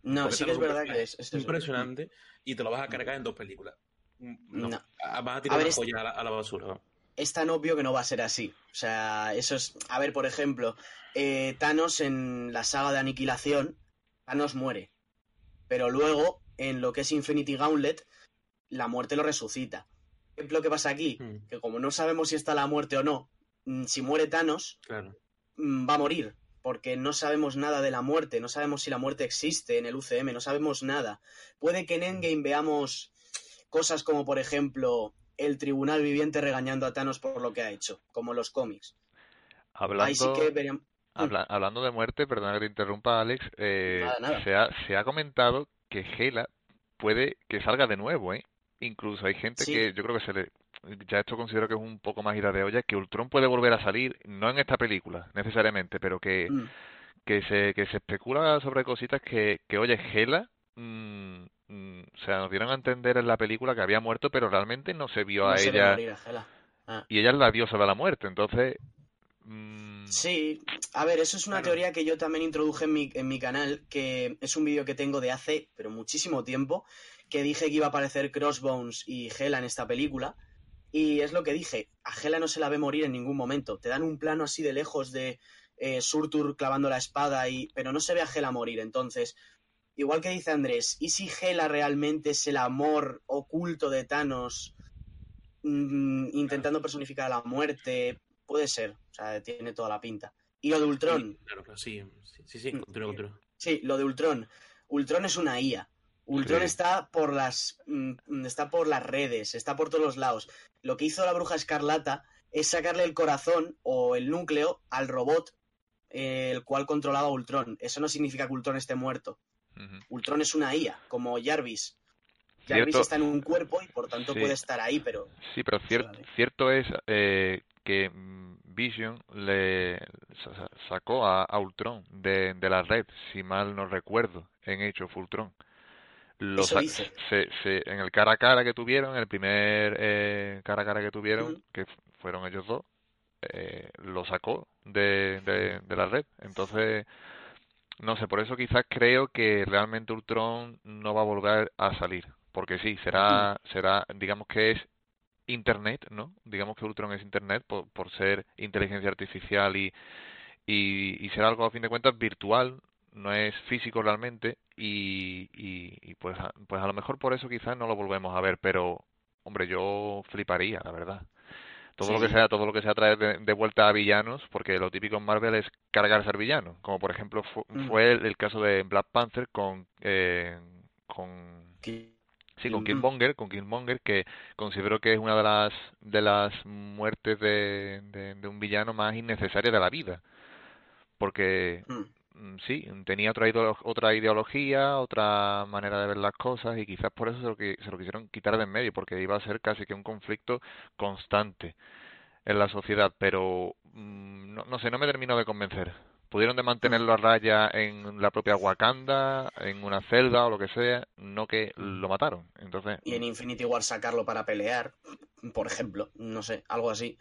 No, Porque sí que es verdad que es, es impresionante y te lo vas a cargar en dos películas. No. No. Ah, Vas a tirar a la, a la basura. ¿no? Es tan obvio que no va a ser así. O sea, eso es. A ver, por ejemplo, eh, Thanos en la saga de Aniquilación, Thanos muere. Pero luego, en lo que es Infinity Gauntlet, la muerte lo resucita. ¿Qué es lo que pasa aquí? Mm, Que como no sabemos si está la muerte o no, mm, si muere Thanos, claro. mm, va a morir. Porque no sabemos nada de la muerte, no sabemos si la muerte existe en el UCM, no sabemos nada. Puede que en Endgame veamos cosas como, por ejemplo, el tribunal viviente regañando a Thanos por lo que ha hecho, como los cómics. Ahí sí Hablando, que veríamos. habla- hablando de muerte, perdona que te interrumpa, Alex, eh, Nada, nada. Se, ha, se ha comentado que Hela puede que salga de nuevo, ¿eh? Incluso hay gente Sí. que yo creo que se le... Ya esto considero que es un poco más ida de olla, que Ultron puede volver a salir, no en esta película necesariamente, pero que, Mm, que se, que se especula sobre cositas que, que oye, Hela, mm, mm, o sea, nos dieron a entender en la película que había muerto, pero realmente no se vio no a se ella, morir. Ah. y ella es la diosa de la muerte, entonces... mm, Sí, a ver, eso es una teoría que yo también introduje en mi, en mi canal, que es un vídeo que tengo de hace, pero muchísimo tiempo, que dije que iba a aparecer Crossbones y Hela en esta película. Y es lo que dije, a Hela no se la ve morir en ningún momento. Te dan un plano así de lejos de eh, Surtur clavando la espada, y pero no se ve a Hela morir. Entonces, igual que dice Andrés, ¿y si Hela realmente es el amor oculto de Thanos mm, intentando personificar a la muerte? Puede ser, o sea, tiene toda la pinta. Y lo de Ultron, Sí, claro, claro, sí, sí, sí, continúa, continúa. Sí, lo de Ultron. Ultron es una IA. Ultron Sí. está por las mm, está por las redes, está por todos los lados. Lo que hizo la bruja escarlata es sacarle el corazón o el núcleo al robot eh, el cual controlaba a Ultron. Eso no significa que Ultron esté muerto. Ultron es una IA, como Jarvis. Jarvis Cierto. está en un cuerpo y por tanto Sí. puede estar ahí, pero Sí, pero cier- vale. cierto es eh, que mm, Vision le sa- sa- sacó a, a Ultron de, de la red, si mal no recuerdo, en of Ultron. Lo se- se- en el cara a cara que tuvieron, el primer eh, cara a cara que tuvieron, que fueron ellos dos, eh, lo sacó de, de, de la red. Entonces, no sé, por eso quizás creo que realmente Ultron no va a volver a salir. Porque sí, será, será, digamos que es Internet, ¿no? Digamos que Ultron es Internet por, por ser inteligencia artificial y, y, y ser algo a fin de cuentas virtual, no es físico realmente y, y, y pues, pues a lo mejor por eso quizás no lo volvemos a ver, pero hombre, yo fliparía, la verdad. Todo lo que Sí. sea, todo lo que sea traer de, de vuelta a villanos, porque lo típico en Marvel es cargarse al villano, como por ejemplo fu- Mm. fue el, el caso de Black Panther con eh, con Sí, con Ujú. Killmonger, con Killmonger, que considero que es una de las de las muertes de, de, de un villano más innecesarias de la vida. Porque mm, mm, sí, tenía otra otra ideología, otra manera de ver las cosas y quizás por eso se lo, que, se lo quisieron quitar de en medio, porque iba a ser casi que un conflicto constante en la sociedad, pero mm, no, no sé, no me terminó de convencer. Pudieron de mantenerlo a raya en la propia Wakanda, en una celda o lo que sea, no que lo mataron. Entonces, y en Infinity War sacarlo para pelear, por ejemplo, no sé, algo así.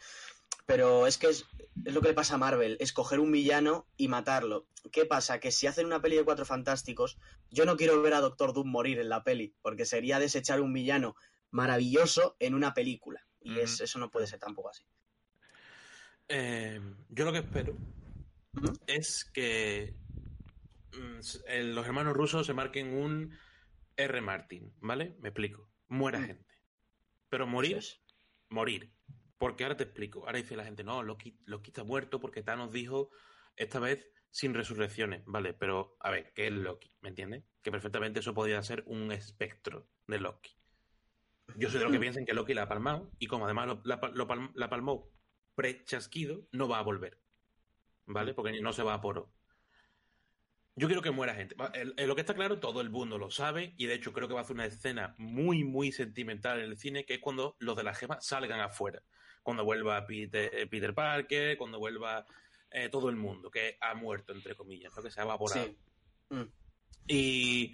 Pero es que es, es lo que le pasa a Marvel, escoger un villano y matarlo. ¿Qué pasa? Que si hacen una peli de Cuatro Fantásticos, yo no quiero ver a Doctor Doom morir en la peli, porque sería desechar un villano maravilloso en una película. Y es, eso no puede ser tampoco así. Eh, yo lo que espero es que mm, los hermanos rusos se marquen un R. Martin, ¿vale? Me explico. Muera Mm. gente. Pero morir, morir. Porque ahora te explico. Ahora dice la gente, no, Loki, Loki está muerto porque Thanos dijo esta vez sin resurrecciones. Vale, pero a ver, ¿qué es Loki? ¿Me entiendes? Que perfectamente eso podría ser un espectro de Loki. Yo soy de los que Mm. piensan que Loki la ha palmado y como además lo, la, lo palm- la palmó pre-chasquido, no va a volver. ¿Vale? Porque no se va a poro. Yo quiero que muera gente. Lo que está claro, todo el mundo lo sabe, y de hecho creo que va a hacer una escena muy, muy sentimental en el cine, que es cuando los de la gema salgan afuera. Cuando vuelva Peter, eh, Peter Parker, cuando vuelva eh, todo el mundo, que ha muerto, entre comillas, ¿no? que se ha evaporado. Sí. Mm. Y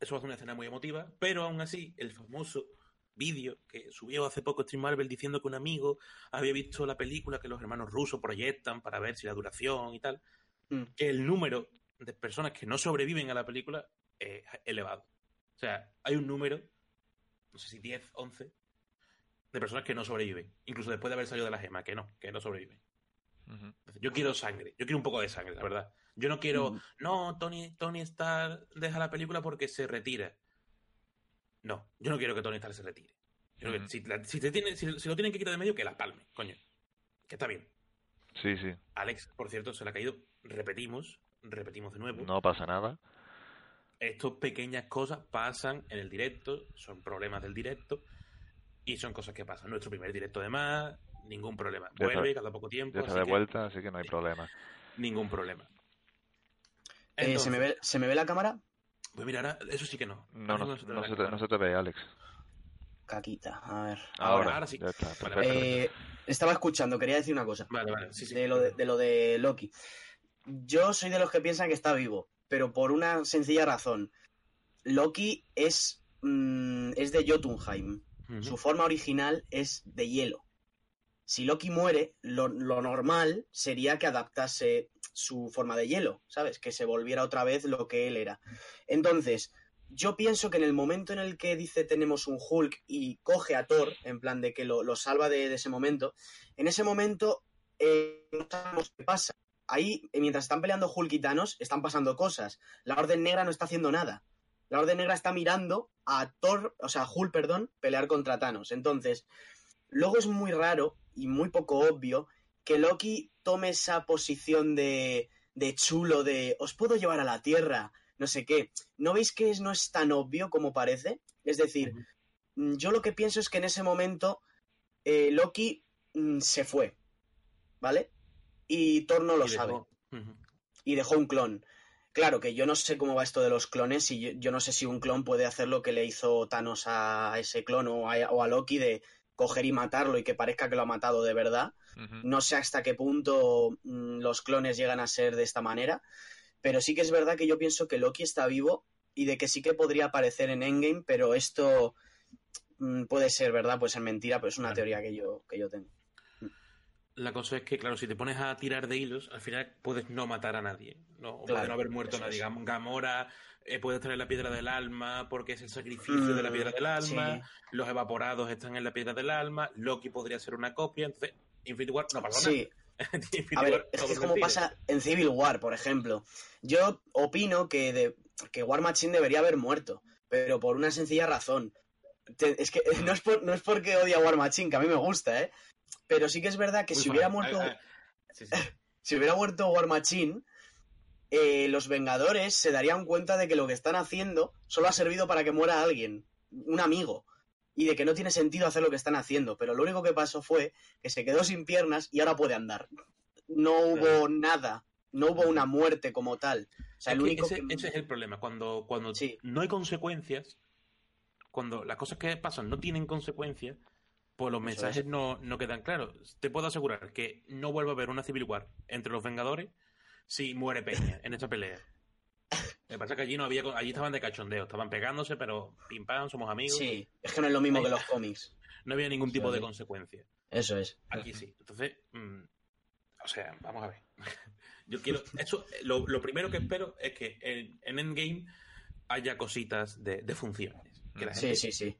eso ser una escena muy emotiva, pero aún así, el famoso vídeo que subió hace poco Stream Marvel diciendo que un amigo había visto la película que los hermanos rusos proyectan para ver si la duración y tal, Mm. que el número de personas que no sobreviven a la película es elevado. O sea, hay un número, no sé si 10, 11, de personas que no sobreviven, incluso después de haber salido de la gema, que no, que no sobreviven. Yo quiero sangre, yo quiero un poco de sangre, la verdad. Yo no quiero, Mm. no, Tony, Tony Stark deja la película porque se retira. No, yo no quiero que Tony Stark se retire. Yo creo que Ujú. si, la- si te tiene, si, si lo tienen que quitar de medio, que la palme, coño. Que está bien. Sí, sí, Alex, por cierto, se le ha caído. Repetimos, repetimos de nuevo. no pasa nada. Estas pequeñas cosas pasan en el directo, son problemas del directo y son cosas que pasan. Nuestro primer directo de más, ningún problema. Ya está- Vuelve cada poco tiempo. Ya está así de que vuelta, así que no hay problema. Ningún problema. Eh, ¿se, me ve, ¿Se me ve la cámara? Pues mira, ahora, eso sí que no. No, se te ve no la se te, cámara. no se te ve, Alex. Caquita, a ver. Ahora, ahora sí. Ya está, Vale, perfecto. Eh, estaba escuchando, quería decir una cosa. Vale, vale, sí, sí. de lo de, de lo de Loki. Yo soy de los que piensan que está vivo, pero por una sencilla razón. Loki es, mm, es de Jotunheim. Su forma original es de hielo. Si Loki muere, lo, lo normal sería que adaptase su forma de hielo, ¿sabes? Que se volviera otra vez lo que él era. Entonces, yo pienso que en el momento en el que dice tenemos un Hulk y coge a Thor, en plan de que lo, lo salva de, ese momento, en ese momento eh, no sabemos qué pasa. Ahí, mientras están peleando Hulk y Thanos, están pasando cosas. La Orden Negra no está haciendo nada. La Orden Negra está mirando a Thor, o sea, a Hulk, perdón, pelear contra Thanos. Entonces, luego es muy raro y muy poco obvio que Loki tome esa posición de, de chulo, de os puedo llevar a la Tierra, no sé qué. ¿No veis que es- no es tan obvio como parece? Es decir, mm, yo lo que pienso es que en ese momento eh, Loki mm, se fue, ¿vale? Y Thor no lo Y dejó- sabe y dejó un clon. Claro que yo no sé cómo va esto de los clones y yo, yo no sé si un clon puede hacer lo que le hizo Thanos a ese clon o a, o a Loki de coger y matarlo y que parezca que lo ha matado de verdad. No sé hasta qué punto mm, los clones llegan a ser de esta manera, pero sí que es verdad que yo pienso que Loki está vivo y de que sí que podría aparecer en Endgame, pero esto mm, puede ser verdad, puede ser mentira, pero es una teoría que yo, que yo tengo. La cosa es que, claro, si te pones a tirar de hilos, al final puedes no matar a nadie. No, O Claro, puede no haber muerto eso nadie. es. Gamora eh, puede traer la piedra del alma porque es el sacrificio de la Mm, piedra del alma. sí. Los evaporados están en la piedra del alma. Loki podría ser una copia. Entonces, Infinity War no pasa Sí, nada. A ver, es que es como pasa en Civil War, por ejemplo. Yo opino que, de, que War Machine debería haber muerto, pero por una sencilla razón. Te- es que no es, por- no es porque odia a War Machine, que a mí me gusta, ¿eh? Pero sí que es verdad que si hubiera muerto, sí, sí. si hubiera muerto War Machine, eh, los Vengadores se darían cuenta de que lo que están haciendo solo ha servido para que muera alguien, un amigo, y de que no tiene sentido hacer lo que están haciendo. Pero lo único que pasó fue que se quedó sin piernas y ahora puede andar. No hubo nada, no hubo una muerte como tal. O sea, el único ese, que... ese es el problema. Cuando, cuando no hay consecuencias, cuando las cosas que pasan no tienen consecuencias, pues los Eso mensajes es. no, no quedan claros. Te puedo asegurar que no vuelve a haber una Civil War entre los Vengadores si muere Peña en esta pelea. Que pasa que allí no había, allí estaban de cachondeo, estaban pegándose, pero pim pam, somos amigos. Sí, es que no es lo mismo que los cómics. No había ningún Eso tipo de es. consecuencia. Eso es. Aquí sí. Entonces, mm, o sea, vamos a ver. Yo quiero. Eso, lo, lo primero que espero es que en, en Endgame haya cositas de, de funciones. Que la Sí, sí, sí.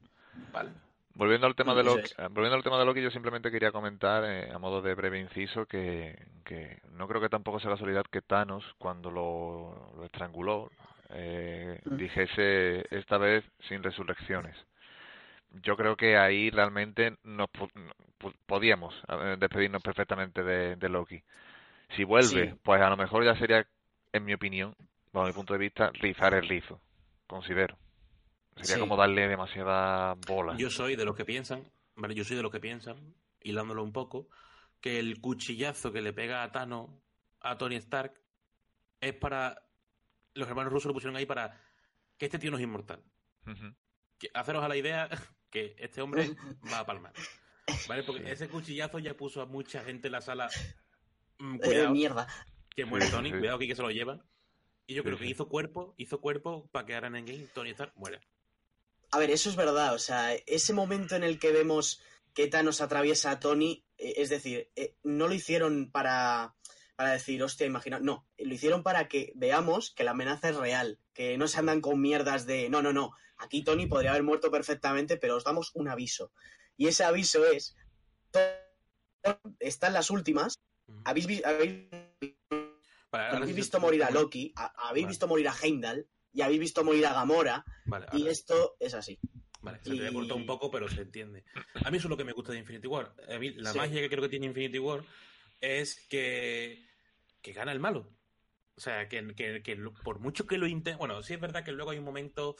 Vale. Volviendo al tema de Loki, eh, volviendo al tema de Loki, yo simplemente quería comentar, eh, a modo de breve inciso, que, que no creo que tampoco sea casualidad que Thanos, cuando lo, lo estranguló, eh, Mm. dijese esta vez sin resurrecciones. Yo creo que ahí realmente nos podíamos eh, despedirnos perfectamente de, de Loki. Si vuelve, Sí. pues a lo mejor ya sería, en mi opinión, bajo mi punto de vista, rizar el rizo, considero. Sería Sí. como darle demasiada bola. Yo soy de los que piensan, ¿vale? Yo soy de los que piensan, hilándolo un poco, que el cuchillazo que le pega a Thanos a Tony Stark es para los hermanos rusos lo pusieron ahí para que este tío no es inmortal. Que- haceros a la idea que este hombre va a palmar. ¿Vale? Porque ese cuchillazo ya puso a mucha gente en la sala. mm, Eh, cuidado, mierda. que muere Tony, cuidado aquí que se lo llevan. Y yo creo que hizo cuerpo, hizo cuerpo para que ahora en Endgame Tony Stark muera. A ver, eso es verdad. O sea, ese momento en el que vemos que Thanos atraviesa a Tony, eh, es decir, eh, no lo hicieron para, para decir, hostia, imagina. No, lo hicieron para que veamos que la amenaza es real. Que no se andan con mierdas de, no, no, no. Aquí Tony podría haber muerto perfectamente, pero os damos un aviso. Y ese aviso es, están las últimas. Habéis, vi- habéis Vale, habéis visto morir a Loki, habéis Vale. visto morir a Heimdall y habéis visto morir a Gamora, Vale, y esto es así. Vale, se te Y- cortar un poco, pero se entiende. A mí eso es lo que me gusta de Infinity War. A mí la Sí. magia que creo que tiene Infinity War es que, que gana el malo. O sea, que, que- que por mucho que lo intente... Bueno, sí es verdad que luego hay un momento...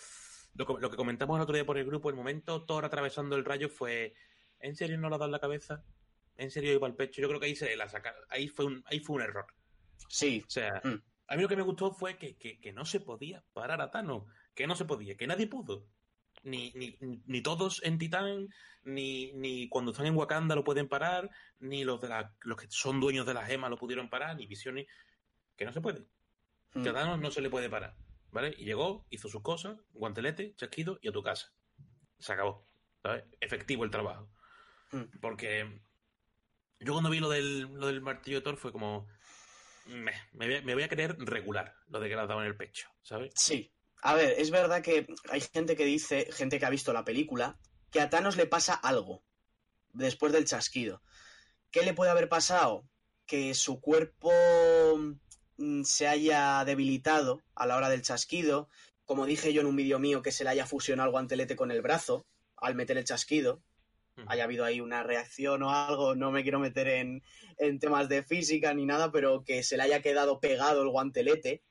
Lo, que- lo que comentamos el otro día por el grupo, el momento Thor atravesando el rayo fue... ¿En serio no le ha dado en la cabeza? ¿En serio iba al pecho? Yo creo que ahí se la sacaron. Ahí fue un, ahí fue un error. Sí, O sea, Mm. A mí lo que me gustó fue que, que- que no se podía parar a Thanos. Que no se podía, que nadie pudo. Ni, ni, ni todos en Titán, ni, ni cuando están en Wakanda lo pueden parar, ni los, de la, los que son dueños de la gema lo pudieron parar, ni Visión, ni... Que no se puede. Mm. Que a Thanos no se le puede parar. ¿Vale? Y llegó, hizo sus cosas, guantelete, chasquido y a tu casa. Se acabó. ¿Sabes? Efectivo el trabajo. Mm. Porque yo cuando vi lo del, lo del martillo de Thor fue como... me, voy a, me voy a creer regular lo de que le has dado en el pecho, ¿sabes? Sí. A ver, es verdad que hay gente que dice, gente que ha visto la película, que a Thanos le pasa algo después del chasquido. ¿Qué le puede haber pasado? Que su cuerpo mm, se haya debilitado a la hora del chasquido. Como dije yo en un vídeo mío, que se le haya fusionado el guantelete con el brazo al meter el chasquido. Haya habido ahí una reacción o algo, no me quiero meter en, en temas de física ni nada, pero que se le haya quedado pegado el guantelete,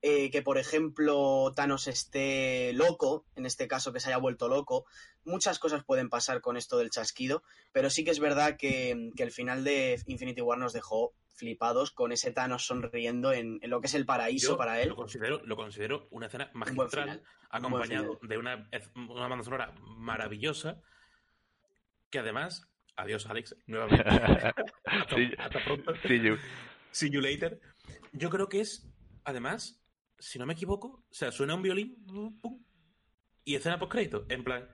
eh, que por ejemplo Thanos esté loco, en este caso que se haya vuelto loco, muchas cosas pueden pasar con esto del chasquido, pero sí que es verdad que, que el final de Infinity War nos dejó flipados con ese Thanos sonriendo en, en lo que es el paraíso Yo para él. Lo considero, lo considero una escena magistral, acompañado de una, una banda sonora maravillosa, que además, adiós Alex, nuevamente. hasta, pronto. See you. See you later. Yo creo que es, además, si no me equivoco, o sea, suena un violín pum, y escena post crédito, en plan,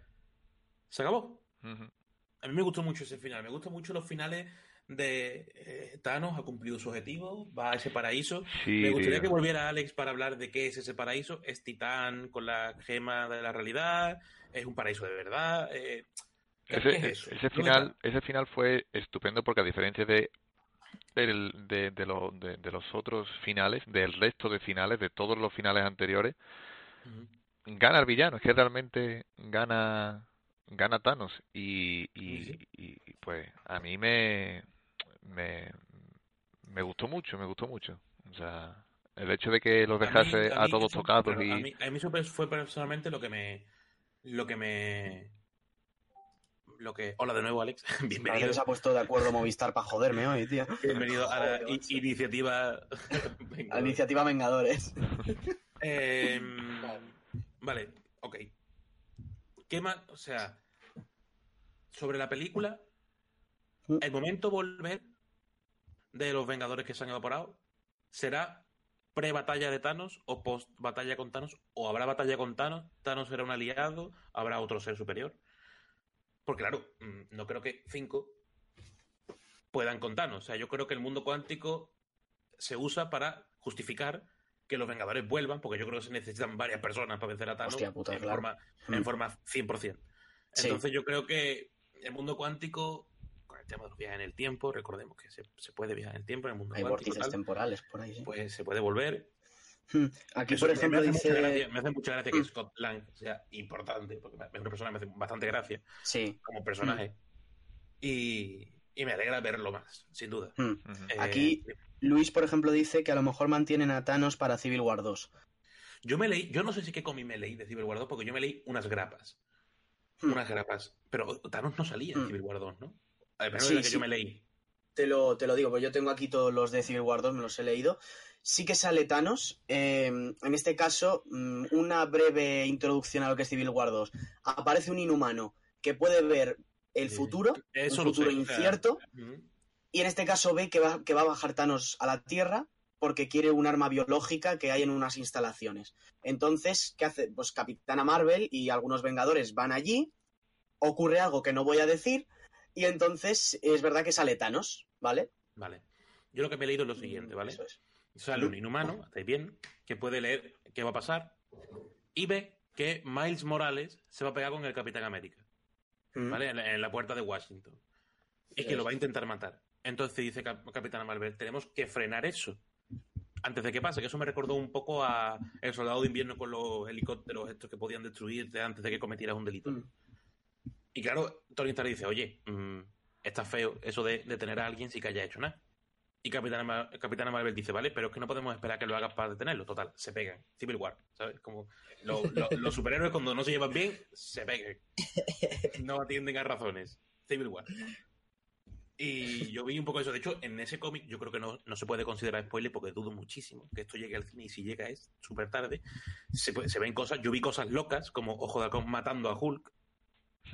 se acabó. A mí me gustó mucho ese final, me gustan mucho los finales de eh, Thanos ha cumplido su objetivo, va a ese paraíso. Sí, me gustaría tío. que volviera Alex para hablar de qué es ese paraíso. Es Titán con la gema de la realidad, es un paraíso de verdad. eh, ¿qué, Ese, es ese ¿Dónde final, ese final fue estupendo porque a diferencia de, del- de, de, lo- de- de los otros finales, del resto de finales, de todos los finales anteriores, Ujú. gana el villano, es que realmente gana gana Thanos y, y, Sí, sí. y- y, pues a mí me, me me gustó mucho, me gustó mucho. O sea, el hecho de que los A mí- dejase a, mí todos eso- tocados y A mí, a mí eso fue personalmente lo que me... Lo que me... Lo que... Hola de nuevo, Alex. Bienvenido. se ha puesto de acuerdo Movistar para joderme hoy, tío. Bienvenido a la Joder, iniciativa... A la iniciativa Vengadores. Em, vale, ok. ¿Qué más? O sea, sobre la película, Mm. el momento volver de los Vengadores que se han evaporado será pre-batalla de Thanos o post-batalla con Thanos, o habrá batalla con Thanos, Thanos será un aliado, habrá otro ser superior. Porque claro, mm, no creo que cinco puedan con Thanos. O sea, yo creo que el mundo cuántico se usa para justificar que los Vengadores vuelvan, porque yo creo que se necesitan varias personas para vencer a Thanos Hostia puta, en, claro. forma, Mm. en forma 100%. Sí. Entonces yo creo que el mundo cuántico, con el tema de los viajes en el tiempo, recordemos que se, se puede viajar en el tiempo en el mundo Hay cuántico, vórtices tal, temporales por ahí, sí. pues se puede volver. Hmm. Aquí, Eso por me- ejemplo, me hace, mucha dice... gracia, me hace mucha gracia que Mm. Scott Lang sea importante, porque me- es una persona que me hace bastante gracia Sí. como personaje. Y, y me alegra verlo más, sin duda. Hmm. Eh, Aquí- Luis, por ejemplo, dice que a lo mejor mantienen a Thanos para Civil War 2. Yo me leí, yo no sé si qué cómic me leí de Civil War 2, porque yo me leí unas grapas. Hmm. Unas grapas. Pero Thanos no salía en. Civil War 2, ¿no? Menos Sí, de la que sí. yo me leí. Te lo, te lo digo, pues yo tengo aquí todos los de Civil War 2, me los he leído. Sí que sale Thanos. eh, en este caso, mm, una breve introducción a lo que es Civil War 2. Aparece un inhumano que puede ver el futuro, Eso un futuro sé, incierto, y en este caso ve que va, que va a bajar Thanos a la Tierra porque quiere un arma biológica que hay en unas instalaciones. Entonces, ¿qué hace? Pues Capitana Marvel y algunos Vengadores van allí, ocurre algo que no voy a decir, y entonces es verdad que sale Thanos, ¿vale? Vale. Yo lo que me he leído es lo siguiente, ¿vale? Eso es. Sale un inhumano, estáis bien, que puede leer qué va a pasar y ve que Miles Morales se va a pegar con el Capitán América, Mm. ¿vale? En la, en la puerta de Washington. Y que lo va a intentar matar. Entonces dice Cap- Capitana Marvel, tenemos que frenar eso. Antes de que pase, que eso me recordó un poco a El Soldado de Invierno con los helicópteros estos que podían destruirte antes de que cometieras un delito. Mm. Y claro, Tony Stark dice, oye, mm, está feo eso de detener a alguien sin que haya hecho nada. Y Capitana, Mar- Capitana Marvel dice, vale, pero es que no podemos esperar que lo hagas para detenerlo. Total, se pegan. Civil War, ¿sabes? Como lo- lo- los superhéroes cuando no se llevan bien, se pegan. No atienden a razones. Civil War. Y yo vi un poco eso. De hecho, en ese cómic yo creo que no, no se puede considerar spoiler porque dudo muchísimo que esto llegue al cine y si llega es súper tarde. Se, se ven cosas, yo vi cosas locas como Ojo de Halcón matando a Hulk.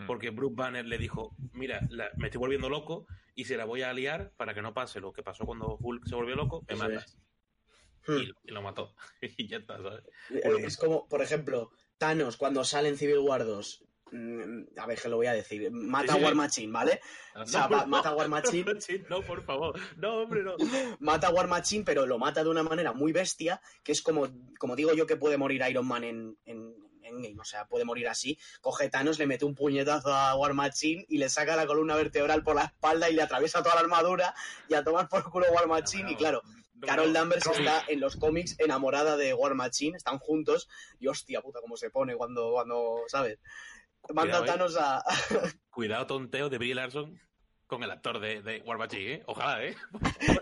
Porque Bruce Banner le dijo, mira, la- me estoy volviendo loco y se la voy a liar para que no pase lo que pasó cuando Hulk se volvió loco, me matas. Mm. Y, y lo mató. y ya está, ¿sabes? Eh. Es como, por ejemplo, Thanos cuando sale en Civil War 2. mm, A ver, que lo voy a decir. Mata a War Machine, ¿vale? O sea, va- mata a War. Machine. No, por favor. No, hombre, no. Mata a War Machine, pero lo mata de una manera muy bestia, que es como, como digo yo que puede morir Iron Man en, en, Endgame. O sea, puede morir así. Coge Thanos, le mete un puñetazo a War Machine y le saca la columna vertebral por la espalda y le atraviesa toda la armadura y a tomar por culo War Machine. Y claro, Carol. Danvers está en los cómics enamorada de War Machine, están juntos y hostia puta cómo se pone cuando, cuando ¿sabes? Manda a Cuidado, Thanos a... Cuidado, tonteo de Brie Larson con el actor de, de War Machine, ¿eh? Ojalá, ¿eh?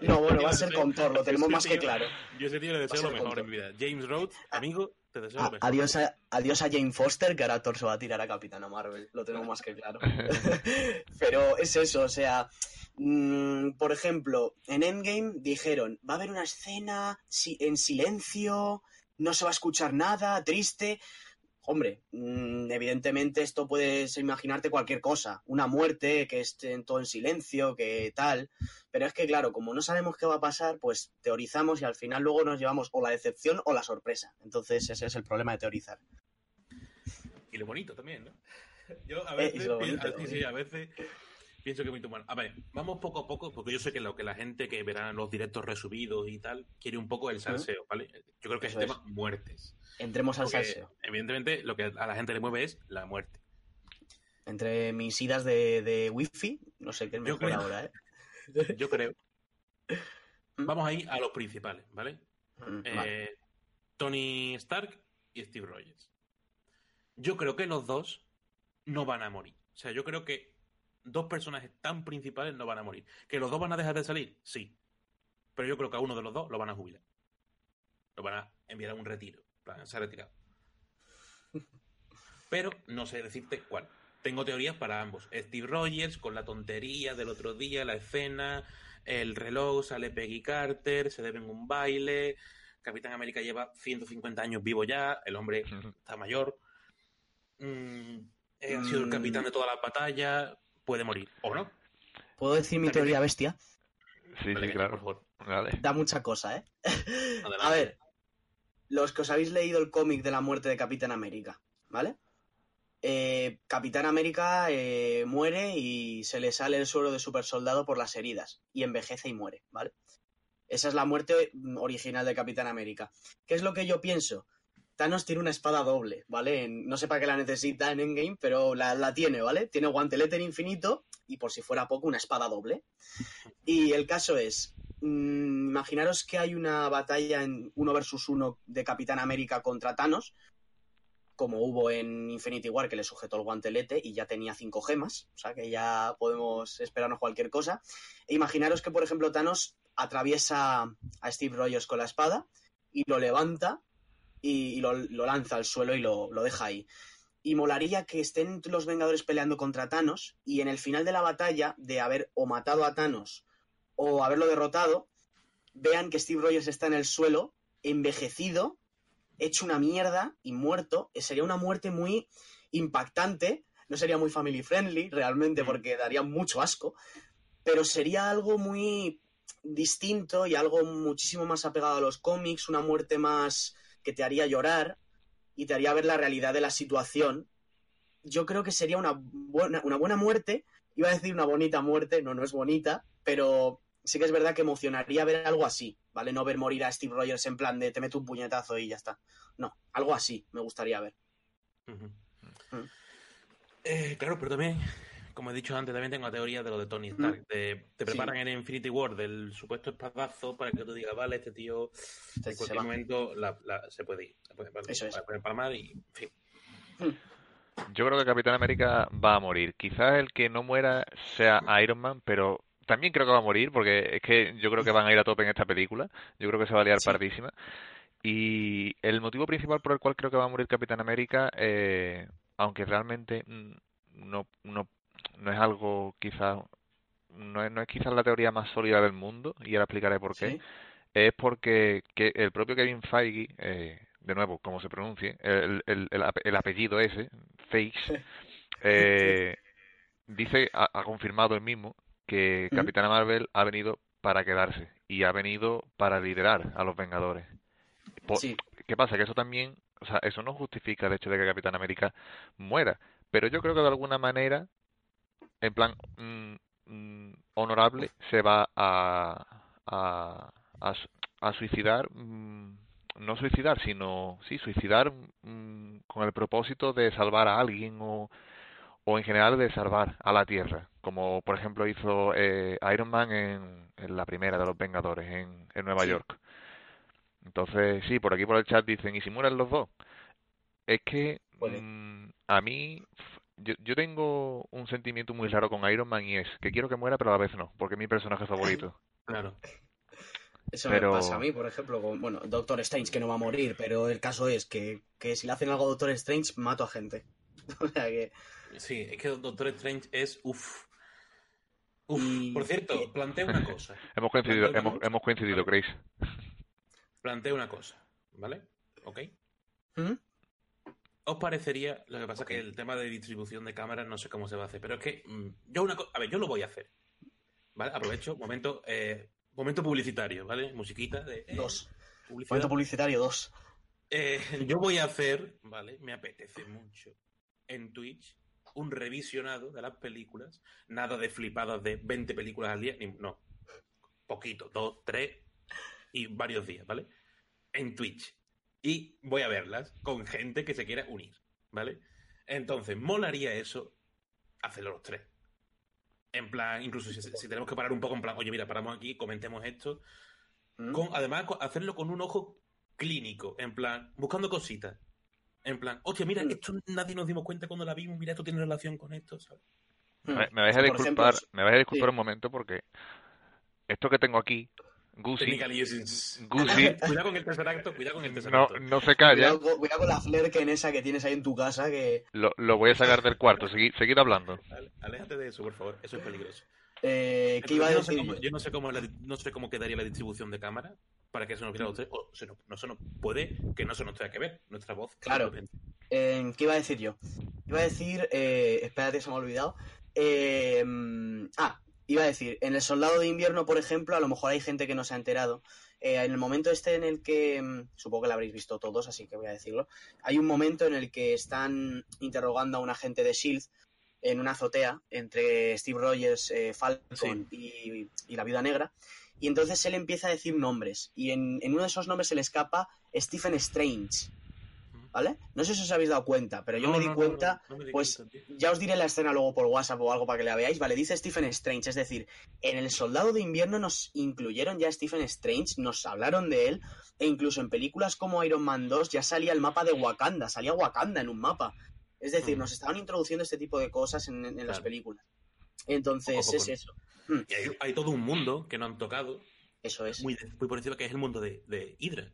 No, bueno, va a ser con Thor, lo tenemos más que claro. Yo ese tío le deseo lo mejor en mi vida. James Rhodes, amigo, te deseo A- adiós, a, adiós a Jane Foster, que ahora Thor se va a tirar a Capitana Marvel, lo tenemos más que claro. Pero es eso, o sea, mm, por ejemplo, en Endgame dijeron, va a haber una escena si- en silencio, no se va a escuchar nada, triste. Hombre, mm, evidentemente esto puedes imaginarte cualquier cosa, una muerte, que esté todo en silencio, que tal. Pero es que, claro, como no sabemos qué va a pasar, pues teorizamos y al final luego nos llevamos o la decepción o la sorpresa. Entonces ese es el problema de teorizar. Y lo bonito también, ¿no? Yo a Eh, veces, pi- bonito, sí, a veces pienso que es muy humano. A ver, vamos poco a poco, porque yo sé que lo que la gente que verá los directos resubidos y tal, quiere un poco el salseo, ¿vale? Yo creo que es el tema muertes. Entremos al Porque, salseo. evidentemente, lo que a la gente le mueve es la muerte. Entre mis idas de, de wifi, no sé qué es Yo mejor creo. ahora, ¿eh? Yo creo. Vamos ahí a los principales, ¿vale? Mm, Eh, vale. Tony Stark y Steve Rogers. Yo creo que los dos no van a morir. O sea, yo creo que dos personajes tan principales no van a morir. ¿Que los dos van a dejar de salir? Sí. Pero yo creo que a uno de los dos lo van a jubilar. Lo van a enviar a un retiro. Plan, Se ha retirado. Pero no sé decirte cuál. Tengo teorías para ambos. Steve Rogers con la tontería del otro día, la escena, el reloj, sale Peggy Carter, se deben un baile. Capitán América lleva 150 años vivo ya, el hombre está mayor. Mm, eh, ha sido el Mm. capitán de toda la batalla, puede morir. ¿O no? ¿Puedo decir mi teoría bestia? Sí, Vale, sí, que- claro. por favor. Vale. Da mucha cosa, ¿eh? Adelante. A ver, los que os habéis leído el cómic de la muerte de Capitán América, ¿vale? Eh, Capitán América eh, muere y se le sale el suero de super soldado por las heridas y envejece y muere, ¿vale? Esa es la muerte original de Capitán América. ¿Qué es lo que yo pienso? Thanos tiene una espada doble, ¿vale? En- no sé para qué la necesita en Endgame, pero la, tiene, ¿vale? Tiene guantelete en infinito y por si fuera poco, una espada doble. Y el caso es, mm, imaginaros que hay una batalla en uno versus uno de Capitán América contra Thanos, como hubo en Infinity War, que le sujetó el guantelete y ya tenía cinco gemas, o sea que ya podemos esperarnos cualquier cosa. E imaginaros que, por ejemplo, Thanos atraviesa a Steve Rogers con la espada y lo levanta y, y lo, lo lanza al suelo y lo, lo deja ahí. Y molaría que estén los Vengadores peleando contra Thanos y en el final de la batalla, de haber o matado a Thanos o haberlo derrotado, vean que Steve Rogers está en el suelo, envejecido, hecho una mierda y muerto. Eh, Sería una muerte muy impactante. No sería muy family friendly realmente Mm. porque daría mucho asco. Pero sería algo muy distinto y algo muchísimo más apegado a los cómics, una muerte más que te haría llorar y te haría ver la realidad de la situación. Yo creo que sería una buena, una buena muerte. Iba a decir una bonita muerte, no, no es bonita, pero sí que es verdad que emocionaría ver algo así, ¿vale? No ver morir a Steve Rogers en plan de te meto un puñetazo y ya está. No, algo así me gustaría ver. Mm. Eh, claro, pero también, como he dicho antes, también tengo la teoría de lo de Tony Stark. te preparan en Infinity War del supuesto espadazo para que tú digas, vale, este tío Se- en cualquier momento la- la- se puede ir. Se puede, palmar, Eso es. puede palmar y, en fin. Yo creo que Capitán América va a morir. Quizás el que no muera sea Iron Man, pero también creo que va a morir porque es que yo creo que van a ir a tope en esta película. Yo creo que se va a liar Sí. pardísima. Y el motivo principal por el cual creo que va a morir Capitán América, eh, aunque realmente mm, no, no, no es algo quizás, no es, no es quizás la teoría más sólida del mundo, y ahora explicaré por qué ¿Sí? es porque que el propio Kevin Feige, eh, de nuevo, como se pronuncie, el, el, el, ape- el apellido ese, Feige, eh, dice, ha, ha confirmado él mismo que. Capitana Marvel ha venido para quedarse y ha venido para liderar a los Vengadores. Sí, ¿Qué pasa? Que eso también, o sea, eso no justifica el hecho de que Capitán América muera, pero yo creo que de alguna manera, en plan mm, mm, honorable, se va a, a, a, a suicidar, mm, no suicidar, sino, sí, suicidar con el propósito de salvar a alguien o, o en general de salvar a la Tierra, como por ejemplo hizo eh, Iron Man en, en la primera de los Vengadores, en, en Nueva Sí. York. Entonces, sí, por aquí por el chat dicen, ¿y si mueren los dos? Es que a mí, yo, yo tengo un sentimiento muy raro con Iron Man y es que quiero que muera, pero a la vez no, porque es mi personaje favorito. Claro. eso Pero- me pasa a mí, por ejemplo, con, bueno, Doctor Strange, que no va a morir, pero el caso es que, que si le hacen algo a Doctor Strange, mato a gente. o sea que, Sí, es que Doctor Strange es uff. Uf, Y- por cierto, planteo una cosa. Hemos coincidido, hemos, cosa. hemos coincidido, Chris. Planteo una cosa, ¿vale? ¿Ok? ¿Mm? ¿Os parecería? Lo que pasa es que el tema de distribución de cámaras no sé cómo se va a hacer, pero es que mm, yo una cosa, a ver, yo lo voy a hacer, ¿vale? Aprovecho, momento, eh, momento publicitario, ¿vale? Musiquita de eh, Dos. publicidad. Momento publicitario, dos. Eh, yo voy a hacer, ¿vale? Me apetece mucho en Twitch un revisionado de las películas, nada de flipadas de 20 películas al día, ni, no, poquito, dos, tres y varios días, ¿vale? En Twitch. Y voy a verlas con gente que se quiera unir, ¿vale? Entonces, molaría eso hacerlo los tres. En plan, incluso si, si tenemos que parar un poco, en plan, oye, mira, paramos aquí, comentemos esto, ¿Mm? con, además, hacerlo con un ojo clínico, en plan, buscando cositas. En plan, hostia, mira, Mm. esto nadie nos dimos cuenta cuando la vimos, mira, esto tiene relación con esto, ¿sabes? ¿Mm? Me, me vais a ejemplo, disculpar, me vais a disculpar sí. un momento porque esto que tengo aquí, Usage. Gucci, cuidado con el tercer acto, cuidado con el tercer no, acto. no se calla, Cuidado, con- cuidado con la flerken esa que tienes ahí en tu casa que... lo, lo voy a sacar del cuarto, seguid, seguid hablando. Aléjate de eso, por favor, eso es peligroso. Eh, ¿Qué iba a yo, no sé decir? cómo, yo no sé cómo la- no sé cómo quedaría la distribución de cámara para que se nos viera a los tres, o se nos, no se nos puede que no se nos tenga que ver nuestra voz. Claro. Eh, ¿Qué iba a decir yo? Iba a decir, eh, espérate, se me ha olvidado. Eh, mm, ah, iba a decir, en el Soldado de Invierno, por ejemplo, a lo mejor hay gente que no se ha enterado. Eh, en el momento este en el que, mm, supongo que lo habréis visto todos, así que voy a decirlo, hay un momento en el que están interrogando a un agente de SHIELD en una azotea entre Steve Rogers, eh, Falcon y, y la Viuda Negra. Y entonces él empieza a decir nombres. Y en, en uno de esos nombres se le escapa Stephen Strange. ¿Vale? No sé si os habéis dado cuenta, pero yo No, me di no, no, cuenta, no, no me di pues, cuenta, tío. ya os diré la escena luego por WhatsApp o algo para que la veáis, ¿vale? Dice Stephen Strange, es decir, en El Soldado de Invierno nos incluyeron ya a Stephen Strange, nos hablaron de él, e incluso en películas como Iron Man 2 ya salía el mapa de Wakanda, salía Wakanda en un mapa. Es decir, Mm. nos estaban introduciendo este tipo de cosas en, las películas. Entonces, es eso. Y hay, hay todo un mundo que no han tocado, Eso es. muy, muy por encima, que es el mundo de, de Hydra.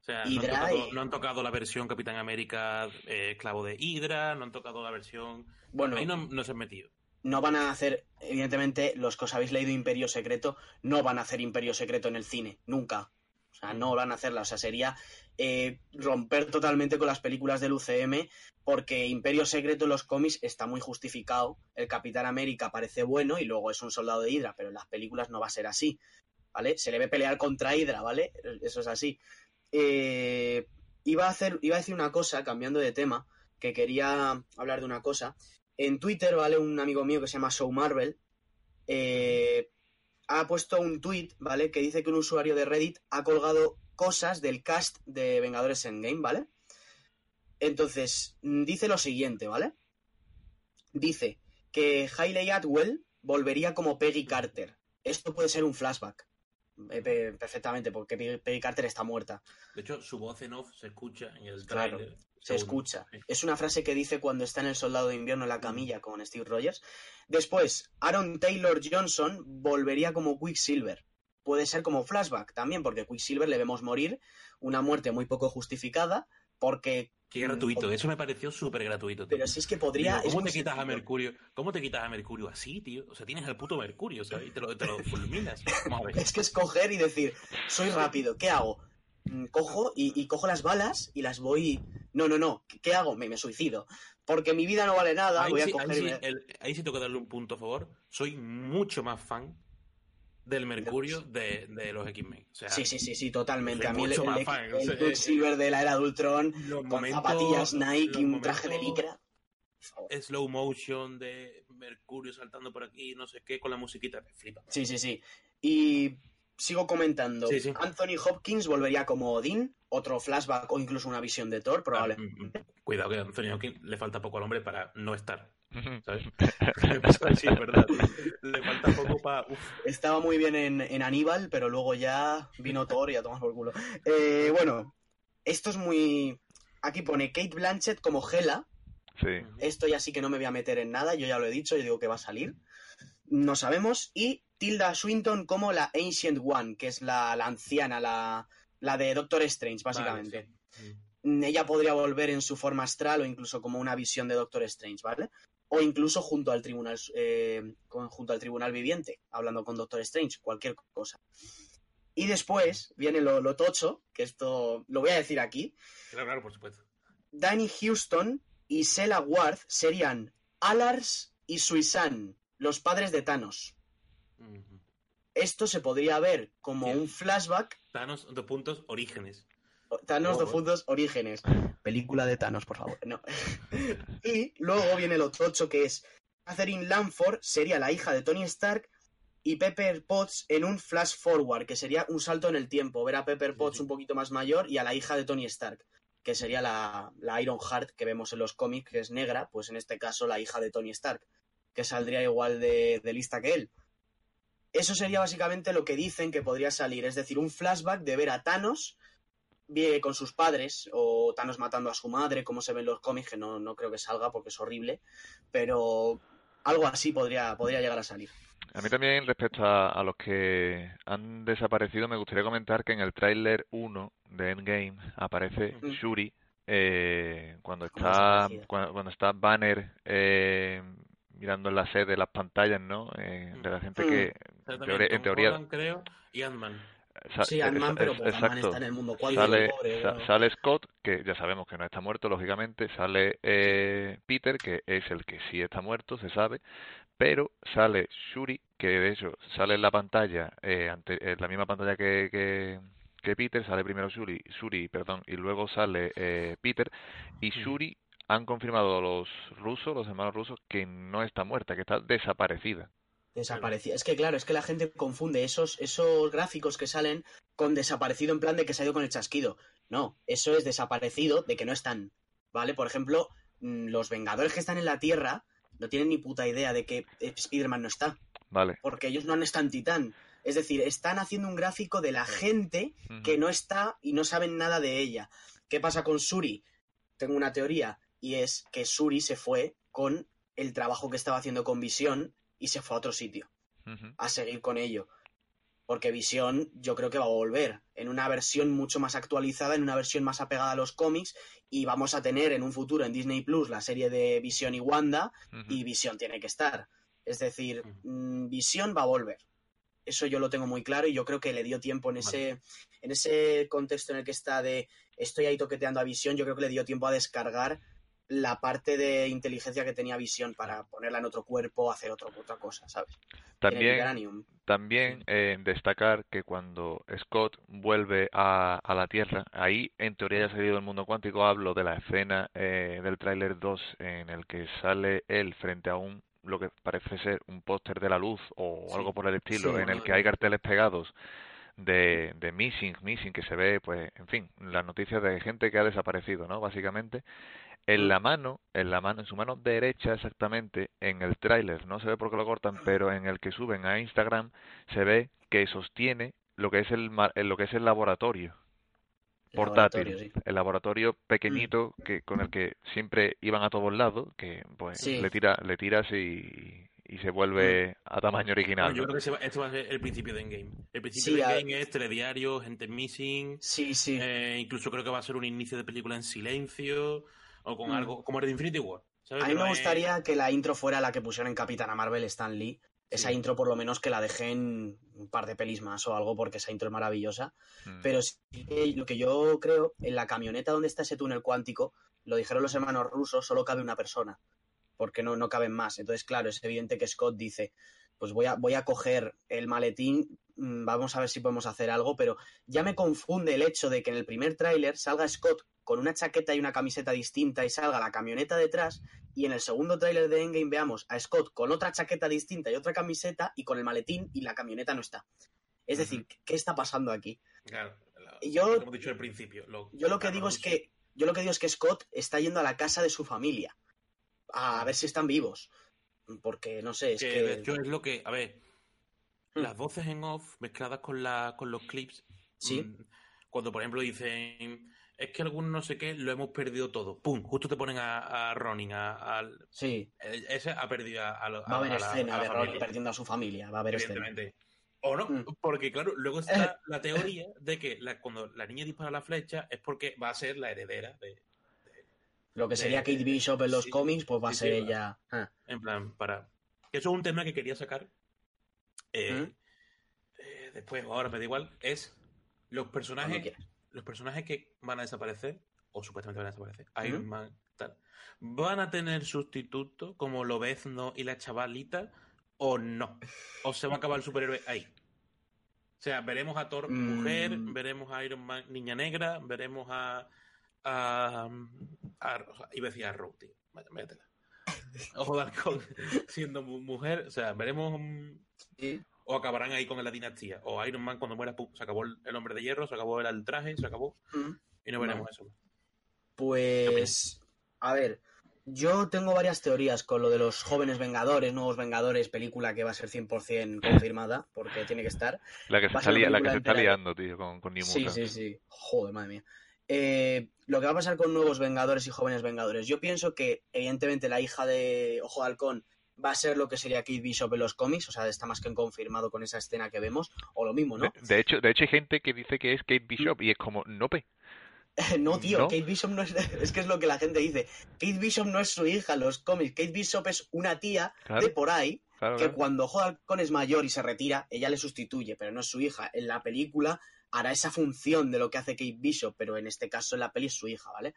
O sea, Hydra no, han tocado, y- no han tocado la versión Capitán América eh, esclavo de Hydra, no han tocado la versión... Bueno, Ahí no, no se han metido. no van a hacer, evidentemente, los que os habéis leído Imperio Secreto, no van a hacer Imperio Secreto en el cine, nunca. O sea, no van a hacerla. O sea, sería eh, romper totalmente con las películas del UCM, porque Imperio Secreto en los cómics está muy justificado. El Capitán América parece bueno y luego es un soldado de Hydra, pero en las películas no va a ser así. ¿Vale? Se le ve pelear contra Hydra, ¿vale? Eso es así. Eh, iba, a hacer, iba a decir una cosa, cambiando de tema, que quería hablar de una cosa. En Twitter, ¿vale? Un amigo mío que se llama Show Marvel eh, ha puesto un tweet, ¿vale? Que dice que un usuario de Reddit ha colgado cosas del cast de Vengadores Endgame, ¿vale? Entonces, dice lo siguiente, ¿vale? Dice que Hayley Atwell volvería como Peggy Carter. Esto puede ser un flashback. Eh, perfectamente, porque Peggy Carter está muerta. De hecho, su voz en off se escucha en el trailer. se escucha. Es una frase que dice cuando está en el Soldado de Invierno en la camilla con Steve Rogers. Después, Aaron Taylor Johnson volvería como Quicksilver. Puede ser como flashback también, porque Quicksilver le vemos morir, una muerte muy poco justificada, porque Qué gratuito, eso me pareció súper gratuito. Pero si es que podría. ¿Cómo te quitas a Mercurio? ¿Cómo te quitas a Mercurio así, tío? O sea, tienes al puto Mercurio, ¿sabes? Y te lo, te lo fulminas. Es que es coger y decir, soy rápido, ¿qué hago? Mm, cojo y, cojo las balas y las voy. No, no, no, ¿qué hago? Me, me suicido. Porque mi vida no vale nada. Ahí, voy a sí, ahí, sí, tengo que darle un punto a favor. Soy mucho más fan del Mercurio de, de los X-Men. sí, sí, sí, sí, totalmente. A mí el, el, Silver de la era de Ultron, con zapatillas Nike y un traje de licra. Slow motion de Mercurio saltando por aquí, no sé qué, con la musiquita, me flipa. Sí, sí, sí. Y sigo comentando. Anthony Hopkins volvería como Odin, otro flashback o incluso una visión de Thor, probablemente. Ah, mm, mm. cuidado que a Anthony Hopkins le falta poco al hombre para no estar. ¿Sabes? sí, es verdad. Estaba muy bien en, Aníbal, pero luego ya vino Thor y a tomar por culo. Eh, bueno, esto es muy. Aquí pone Kate Blanchett como Gela. Sí. Esto ya sí que no me voy a meter en nada, yo ya lo he dicho, yo digo que va a salir. No sabemos. Y Tilda Swinton como la Ancient One, que es la, anciana, la, la, de Doctor Strange, básicamente. Ella podría volver en su forma astral o incluso como una visión de Doctor Strange, ¿vale? O incluso junto al tribunal, eh, junto al tribunal viviente, hablando con Doctor Strange, cualquier cosa. Y después viene lo, lo, tocho, que esto lo voy a decir aquí. Claro, claro, por supuesto. Danny Houston y Sela Ward serían Alars y Suisan, los padres de Thanos. Esto se podría ver como un flashback. Thanos, dos puntos, orígenes. Thanos, dos puntos, orígenes. Película de Thanos, por favor. No. y luego viene el otro ocho que es Catherine Lanford sería la hija de Tony Stark y Pepper Potts en un flash forward, que sería un salto en el tiempo. Ver a Pepper Potts un poquito más mayor y a la hija de Tony Stark, que sería la, Iron Heart que vemos en los cómics, que es negra, pues en este caso la hija de Tony Stark, que saldría igual de lista que él. Eso sería básicamente lo que dicen que podría salir, es decir, un flashback de ver a Thanos con sus padres o Thanos matando a su madre, como se ve en los cómics, que no, no creo que salga porque es horrible, pero algo así podría, podría llegar a salir. A mí también, respecto a, los que han desaparecido, me gustaría comentar que en el tráiler 1 de Endgame aparece Shuri eh, cuando está cuando, está Banner eh, mirando en la sede las pantallas, ¿no? Eh, de la gente que, en teoría... creo, y Ant-Man. Sí, Ant-Man, pero pues exacto. está en el mundo sale, sale Scott, que ya sabemos que no está muerto, lógicamente. Sale eh, Peter, que es el que sí está muerto, se sabe. Pero sale Shuri, que de hecho sale en la pantalla, eh, ante, en la misma pantalla que, que, que Peter, sale primero Shuri, Shuri perdón, y luego sale eh, Peter. Y Shuri han confirmado los rusos, los hermanos rusos, que no está muerta, que está desaparecida. Desaparecida. Es que claro, es que la gente confunde esos, esos gráficos que salen con desaparecido en plan de que se ha ido con el chasquido. No, eso es desaparecido de que no están. ¿Vale? Por ejemplo, mm, los Vengadores que están en la Tierra no tienen ni puta idea de que Spider-Man no está. Vale. Porque ellos no han estado en Titán. Es decir, están haciendo un gráfico de la gente que no está y no saben nada de ella. ¿Qué pasa con Suri? Tengo una teoría y es que Suri se fue con el trabajo que estaba haciendo con Visión y se fue a otro sitio a seguir con ello. Porque Visión yo creo que va a volver en una versión mucho más actualizada, en una versión más apegada a los cómics y vamos a tener en un futuro en Disney Plus la serie de Visión y Wanda y Visión tiene que estar. Es decir, mm, Visión va a volver. Eso yo lo tengo muy claro y yo creo que le dio tiempo en ese, en ese contexto en el que está de estoy ahí toqueteando a Visión, yo creo que le dio tiempo a descargar la parte de inteligencia que tenía visión para ponerla en otro cuerpo, hacer otro, otra cosa, ¿sabes? También, también eh, destacar que cuando Scott vuelve a, a, la Tierra, ahí en teoría ya ha salido el mundo cuántico, hablo de la escena eh, del tráiler 2 en el que sale él frente a un lo que parece ser un póster de la luz o algo por el estilo, en el que hay carteles pegados de, de missing, missing, que se ve, pues, en fin, las noticias de gente que ha desaparecido, ¿no? Básicamente, en la mano, en la mano, en su mano derecha exactamente, en el tráiler, no se ve porque lo cortan, pero en el que suben a Instagram se ve que sostiene lo que es el, lo que es el laboratorio portátil, el laboratorio pequeñito que con el que siempre iban a todos lados, que pues le tira, le tiras y, y se vuelve a tamaño original. yo creo que esto va a ser el principio de Endgame. El principio de Endgame es telediario, gente missing. Sí, sí. Eh, incluso creo que va a ser un inicio de película en silencio o con mm. algo como el de Infinity War. A mí me gustaría que la intro fuera la que pusieron en Capitana Marvel Stan Lee. Esa intro por lo menos que la dejen un par de pelis más o algo porque esa intro es maravillosa. Mm. Pero sí, lo que yo creo, en la camioneta donde está ese túnel cuántico, lo dijeron los hermanos rusos, solo cabe una persona. Porque no, no caben más. Entonces, claro, es evidente que Scott dice, pues voy a, voy a coger el maletín, mm, vamos a ver si podemos hacer algo, pero ya me confunde el hecho de que en el primer tráiler salga Scott con una chaqueta y una camiseta distinta y salga la camioneta detrás y en el segundo tráiler de Endgame veamos a Scott con otra chaqueta distinta y otra camiseta y con el maletín y la camioneta no está. Es decir, ¿qué está pasando aquí? Claro, yo, como he dicho al principio. yo lo que digo es que yo lo que digo es que Scott está yendo a la casa de su familia a ver si están vivos. Porque no sé, es que, de hecho es lo que, a ver, hmm. las voces en off mezcladas con la con los clips. Sí. Mm, cuando por ejemplo dicen es que algún no sé qué lo hemos perdido todo. ¡Pum! Justo te ponen a, a Ronin, al... Sí. Ese ha perdido a, Va a haber escena de Ronin perdiendo a su familia, va a haber Evidentemente. Escena. O no, mm. porque claro, luego está la teoría de que cuando la niña dispara la flecha es porque va a ser la heredera de... Lo que sería Kate Bishop en los cómics, pues va a ser ella... Ah. En plan, para... Eso es un tema que quería sacar. Eh, ¿Mm? eh, después, ahora me da igual, es los personajes los personajes que van a desaparecer, o supuestamente van a desaparecer, Iron Man, tal, ¿van a tener sustituto como Lobezno y la chavalita o no? ¿O se va a acabar el superhéroe ahí? O sea, veremos a Thor mujer, mm. veremos a Iron Man niña negra, veremos a. a. a, iba a decir a Rogue, Métela. Ojo de halcón siendo mujer, o sea, veremos. ¿Sí? o acabarán ahí con la dinastía. O Iron Man cuando muera, se acabó el hombre de hierro, se acabó el traje, se acabó. Mm. Y no veremos eso. Pues, a ver, yo tengo varias teorías con lo de los jóvenes Vengadores, nuevos Vengadores, película que va a ser 100% confirmada, porque tiene que estar. La que se, está, la que se está liando, tío, con, con Sí, sí, sí. Joder, madre mía. Eh, lo que va a pasar con nuevos Vengadores y jóvenes Vengadores. Yo pienso que, evidentemente, la hija de Ojo de Halcón va a ser lo que sería Kate Bishop en los cómics, o sea, está más que confirmado con esa escena que vemos, o lo mismo, ¿no? De, hecho, de hecho hay gente que dice que es Kate Bishop y es como, no pe. no, tío, Kate Bishop no es, es que es lo que la gente dice. Kate Bishop no es su hija en los cómics, Kate Bishop es una tía de por ahí que cuando Halcón es mayor y se retira, ella le sustituye, pero no es su hija. En la película hará esa función de lo que hace Kate Bishop, pero en este caso en la peli es su hija, ¿vale?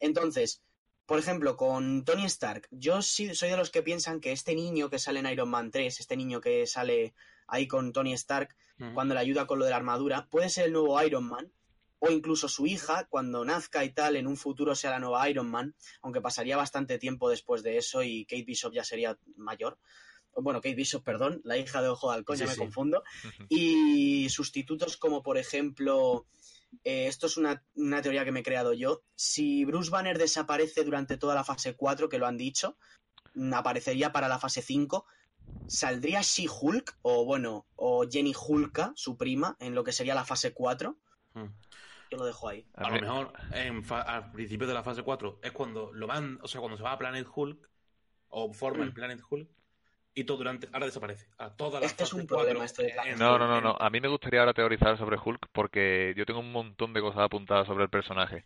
Entonces, por ejemplo, con Tony Stark, yo sí soy de los que piensan que este niño que sale en Iron Man 3, este niño que sale ahí con Tony Stark, cuando le ayuda con lo de la armadura, puede ser el nuevo Iron Man, o incluso su hija, cuando nazca y tal, en un futuro sea la nueva Iron Man, aunque pasaría bastante tiempo después de eso y Kate Bishop ya sería mayor. Bueno, Kate Bishop, perdón, la hija de Ojo de Halcón, ya me confundo. Y sustitutos como, por ejemplo, eh, esto es una, teoría que me he creado yo. Si Bruce Banner desaparece durante toda la fase 4, que lo han dicho, mm, aparecería para la fase 5. ¿Saldría She-Hulk o, bueno, o Jenny Hulka, su prima, en lo que sería la fase 4? Hmm. Yo lo dejo ahí. A lo mejor al principio de la fase 4 es cuando lo van, o sea, cuando se va a Planet Hulk o forma el hmm. Planet Hulk, y todo durante ahora desaparece. A toda la este es un problema este de No, no, no, no. A mí me gustaría ahora teorizar sobre Hulk porque yo tengo un montón de cosas apuntadas sobre el personaje.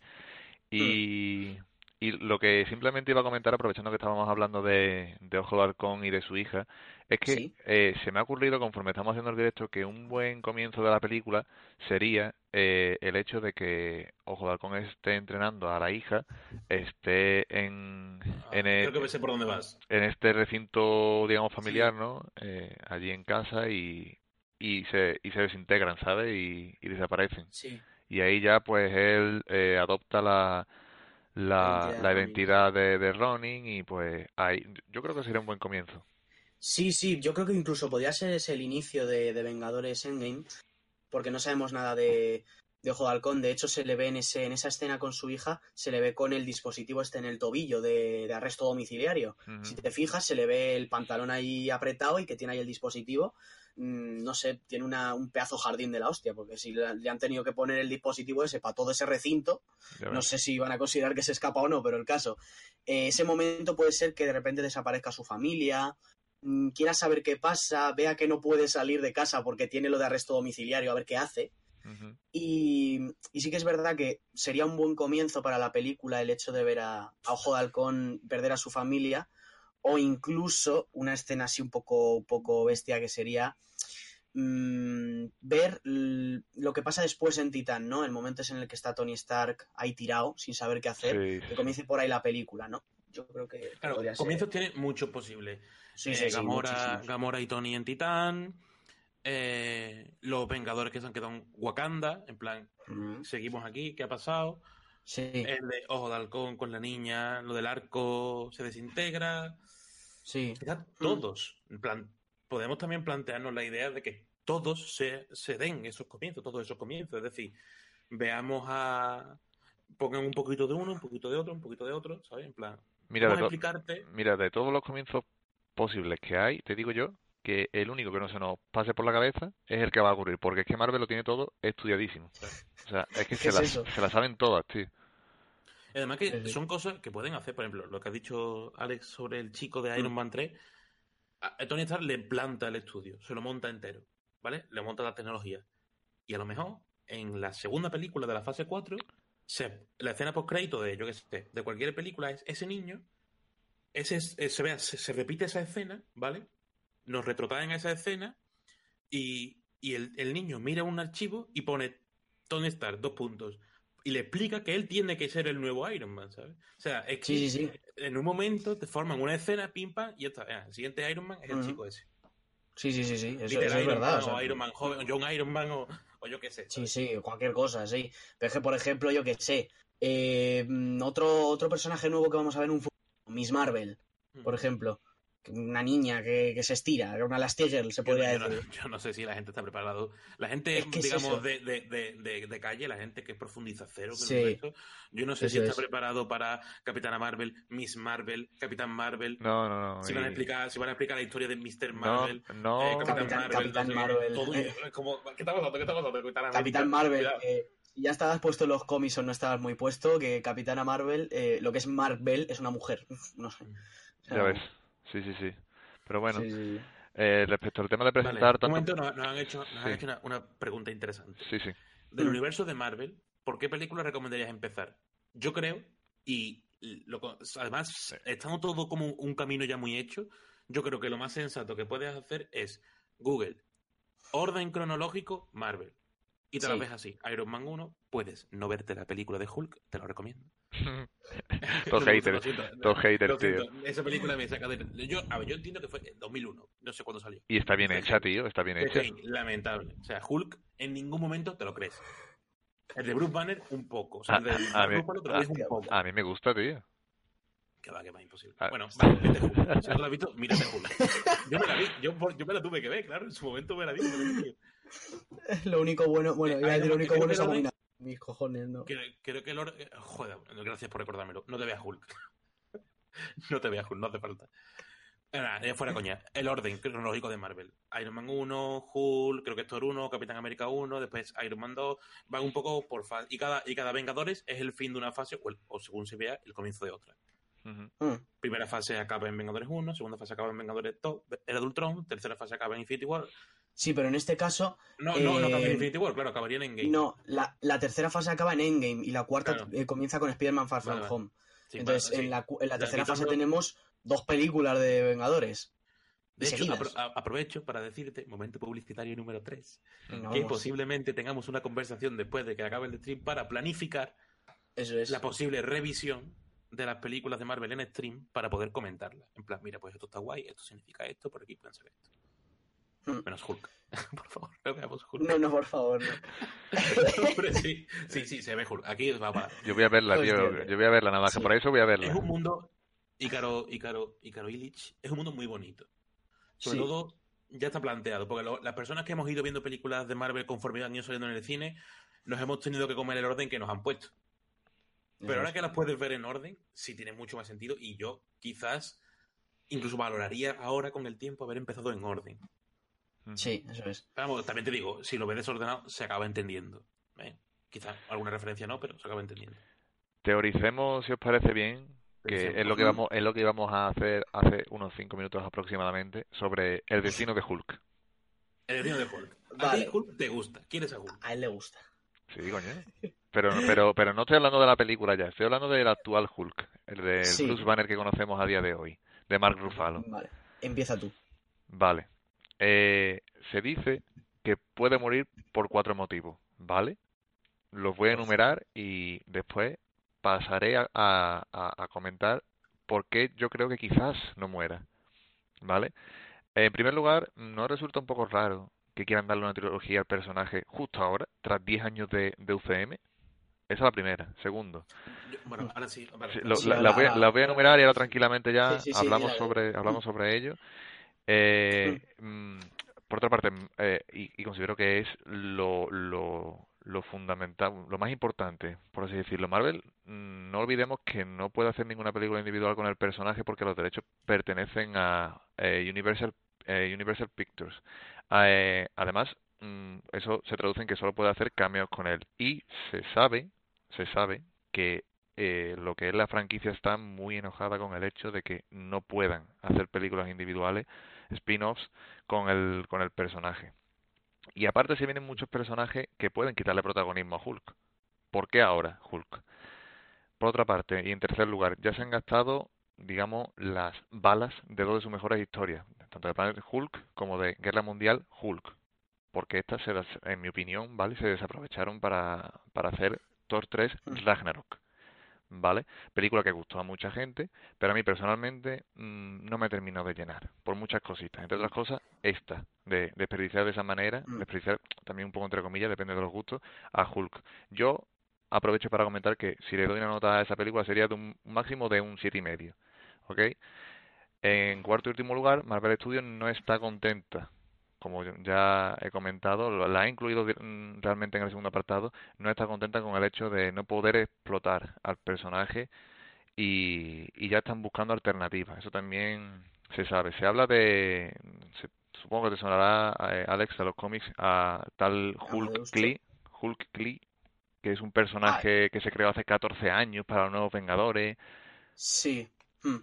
Y, Y lo que simplemente iba a comentar, aprovechando que estábamos hablando de, de Ojo de Halcón y de su hija, es que Sí. eh, se me ha ocurrido, conforme estamos haciendo el directo, que un buen comienzo de la película sería eh, el hecho de que Ojo de Halcón esté entrenando a la hija, esté en, en, el- Ah, Creo que sé por dónde vas. en este recinto, digamos, familiar, ¿no? Eh, allí en casa y, y se, y se desintegran, ¿sabes? Y, y desaparecen. Sí. Y ahí ya, pues, él eh, adopta la, la, identidad la de Ronin. identidad de, de Ronin y, pues, ahí, yo creo que sería un buen comienzo. Sí, sí, yo creo que incluso podría ser ese el inicio de, de Vengadores Endgame, porque no sabemos nada de, de Ojo de Halcón. De hecho, se le ve en, ese, en esa escena con su hija, se le ve con el dispositivo este en el tobillo de, de arresto domiciliario. Si te fijas, se le ve el pantalón ahí apretado y que tiene ahí el dispositivo. Mm, No sé, tiene una, un pedazo jardín de la hostia, porque si le, han tenido que poner el dispositivo ese para todo ese recinto, Ya no sé si van a considerar que se escapa o no, pero el caso. eh, ese momento puede ser que de repente desaparezca su familia, mm, quiera saber qué pasa, vea que no puede salir de casa porque tiene lo de arresto domiciliario, a ver qué hace. Y, y sí que es verdad que sería un buen comienzo para la película el hecho de ver a, a Ojo de Halcón perder a su familia, o incluso una escena así un poco, un poco bestia que sería mm, ver lo que pasa después en Titán, ¿no? El momento es en el que está Tony Stark ahí tirado, sin saber qué hacer, Sí, que comience por ahí la película, ¿no? Yo creo que Claro, podría ser. comienzos tiene mucho posible. Sí, Eh, sí, Gamora. Gamora y Tony en Titán. Eh, los Vengadores que se han quedado en Wakanda. En plan, seguimos aquí, ¿qué ha pasado? Sí, El de Ojo de Halcón con la niña, lo del arco se desintegra. sí. Todos. En plan, podemos también plantearnos la idea de que todos se, se den esos comienzos, todos esos comienzos. Es decir, veamos a. Pongan un poquito de uno, un poquito de otro, un poquito de otro, ¿sabes? En plan, Mira, de explicarte. Mira, de todos los comienzos posibles que hay, te digo yo que el único que no se nos pase por la cabeza es el que va a ocurrir, porque es que Marvel lo tiene todo estudiadísimo. O sea, es que ¿Qué se es las, eso? se las saben todas, tío. Además que son cosas que pueden hacer, por ejemplo, lo que ha dicho Alex sobre el chico de Iron Mm. Man 3, a Tony Stark le planta el estudio, se lo monta entero, ¿vale? Le monta la tecnología. Y a lo mejor, en la segunda película de la fase 4, se, la escena post crédito de, yo qué sé, de cualquier película es ese niño, ese, es- eh, se, vea, se, se repite esa escena, ¿vale? Nos retrotraen a esa escena y, y el, el niño mira un archivo y pone Tony Stark, dos puntos. Y le explica que él tiene que ser el nuevo Iron Man, ¿sabes? O sea, es que Sí, sí, sí. en un momento te forman una escena, pim pam, y ya está. Ah, el siguiente Iron Man es el chico ese. Sí, sí, sí, sí. Eso, es Iron verdad. Man, o sea, Iron Man joven, o John Iron Man, o, o yo qué sé. Sí, ¿sabes? sí, cualquier cosa, sí. Pero es que, por ejemplo, yo que sé, eh, mm, otro, otro personaje nuevo que vamos a ver en un futuro, Miss Marvel, por ejemplo, una niña que, que se estira, una Elastigirl, se Yo, podría yo no, decir. yo no sé si la gente está preparado. La gente, Es que es digamos, de, de, de, de, de calle, la gente que profundiza cero, que Sí. yo no sé si está es. preparado para Capitana Marvel, Miss Marvel, Capitán Marvel. No, no, no. Si van, a explicar, si van a explicar la historia de Mr. No, Marvel, no. eh, Capitán, Capitán- Marvel, Capitán no sé, Marvel. todo- Eh. es como, ¿qué está pasando? ¿Qué está pasando? Capitán Marvel, eh, si ya estabas puesto en los cómics o no estabas muy puesto, que Capitana Marvel, eh, lo que es Marvel es una mujer. No sé. O sea, Ya ves. Sí, sí, sí. Pero bueno, sí, sí, sí. eh, respecto al tema de Vale, presentar un tanto... momento nos, nos han hecho, nos han Sí. hecho una, una pregunta interesante. Sí, sí. Del Mm. universo de Marvel, ¿por qué película recomendarías empezar? Yo creo, y lo co- además, estando todo como un, un camino ya muy hecho, yo creo que lo más sensato que puedes hacer es Google, orden cronológico, Marvel. Y te la Sí. ves así. Iron Man 1, puedes no verte la película de Hulk, te lo recomiendo. Todo Lo hater, siento, todo hater, lo tío. siento, Esa película me saca de... Yo, a ver, yo entiendo que fue en 2001, no sé cuándo salió. Y está bien hecha, tío, está bien hecha. Sí, lamentable. O sea, Hulk en ningún momento te lo crees. El de Bruce Banner, un poco. O sea, el de A- a Mark mí- Ruffalo te lo a- crees un poco. A mí me gusta, tío. Que va, que va, imposible. Ah. Bueno, vale, vete Hulk. Si no lo has visto, mírate Hulk. Yo me la vi, yo, yo me la tuve que ver, claro. En su momento me la vi. me la vi. Lo único bueno, bueno, Eh, iba a decir Iron lo único bueno es abominar. Mis cojones, no. Creo, creo que el orden... eh, Joder, gracias por recordármelo. No te veas Hulk. no te veas Hulk, no hace falta. Eh, nada, fuera coña. El orden cronológico de Marvel. Iron Man 1, Hulk, creo que es Thor 1, Capitán América 1, después Iron Man 2. Van un poco por fase. Y cada, y cada Vengadores es el fin de una fase, o, el- o según se vea, el comienzo de otra. Mm, Primera fase acaba en Vengadores 1, segunda fase acaba en Vengadores 2, Era de Ultron, tercera fase acaba en Infinity War. Sí, pero en este caso, No, no, no acaba en Eh, Infinity War, claro, acabaría en Endgame. no, la, la tercera fase acaba en Endgame y la cuarta Claro. eh, comienza con Spider-Man Far From Vale. Home. Sí, Entonces, bueno, sí. en, la, en la Ya, tercera fase tenemos dos películas de Vengadores. De hecho, apro- aprovecho para decirte, momento publicitario número 3, Venga, que vamos. posiblemente tengamos una conversación después de que acabe el stream para planificar Eso es. la posible revisión de las películas de Marvel en stream para poder comentarlas. En plan, mira, pues esto está guay, esto significa esto, por aquí pueden ser esto. Hmm. Menos Hulk. por favor, no veamos Hulk. No, no, por favor, no. Hombre, sí, sí, sí, se ve Hulk. Aquí va para. Yo voy a verla, Hostia, tío. Yo voy a verla nada más que por eso voy a Es verla. un mundo. Ícaro, Ícaro, Ícaro Illich es un mundo muy bonito. Sobre Sí. todo, ya está planteado. Porque lo- las personas que hemos ido viendo películas de Marvel conforme han ido saliendo en el cine, nos hemos tenido que comer el orden que nos han puesto. Pero ahora que las puedes ver en orden, sí tiene mucho más sentido. Y yo, quizás, incluso valoraría ahora con el tiempo haber empezado en orden. Sí, eso es. Pero también te digo, si lo ves desordenado, se acaba entendiendo. ¿eh? Quizás alguna referencia no, pero se acaba entendiendo. Teoricemos, si os parece bien, que es lo que vamos, es lo que íbamos a hacer hace unos cinco minutos aproximadamente, sobre el destino de Hulk. El destino de Hulk. A Vale. ti Hulk te gusta. ¿Quieres a Hulk? A él le gusta. Sí, coño. Pero, pero, pero no estoy hablando de la película ya, estoy hablando del actual Hulk, el de Sí. Bruce Banner que conocemos a día de hoy, de Mark Ruffalo. Vale. Empieza tú. Vale. Eh, se dice que puede morir por cuatro motivos, ¿vale? Los voy a enumerar y después pasaré a, a- a- a comentar por qué yo creo que quizás no muera, ¿vale? En primer lugar, ¿no resulta un poco raro que quieran darle una trilogía al personaje justo ahora, tras 10 años de, de UCM? Esa es la primera. Segundo, bueno, ahora sí. vale. Lo- Sí, la, ahora- la voy, a- ahora- la voy a enumerar y ahora tranquilamente ya Sí, sí, sí, hablamos sobre hablamos sobre ello. Eh, mm, por otra parte, mm, eh, y, y considero que es lo, lo, lo fundamental, lo más importante, por así decirlo. Marvel, mm, no olvidemos que no puede hacer ninguna película individual con el personaje porque los derechos pertenecen a eh, Universal, eh, Universal Pictures. Eh, además, mm, eso se traduce en que solo puede hacer cameos con él. Y se sabe, se sabe que eh, lo que es la franquicia está muy enojada con el hecho de que no puedan hacer películas individuales, spin-offs con el, con el personaje. Y aparte se vienen muchos personajes que pueden quitarle protagonismo a Hulk. ¿Por qué ahora Hulk? Por otra parte, y en tercer lugar, ya se han gastado, digamos, las balas de dos de sus mejores historias, tanto de Planet Hulk como de Guerra Mundial Hulk. Porque estas, se las- en mi opinión, ¿vale? Se desaprovecharon para, para hacer Thor 3 Ragnarok. ¿Vale? Película que gustó a mucha gente, pero a mí personalmente mm, no me terminó de llenar, por muchas cositas. Entre otras cosas, esta, de desperdiciar de esa manera, Mm. desperdiciar también un poco entre comillas, depende de los gustos, a Hulk. Yo aprovecho para comentar que si le doy una nota a esa película sería de un un máximo de un siete y medio, ¿ok? En cuarto y último lugar, Marvel Studios no está contenta, como ya he comentado, la ha incluido mm, realmente en el segundo apartado, no está contenta con el hecho de no poder explotar al personaje y, y ya están buscando alternativas. Eso también se sabe. Se habla de, se- supongo que te sonará, eh, Alex, a los cómics, a tal Hulk Klee, Hulk Klee, que es un personaje que se creó hace 14 años para los nuevos Vengadores. Sí. Hmm.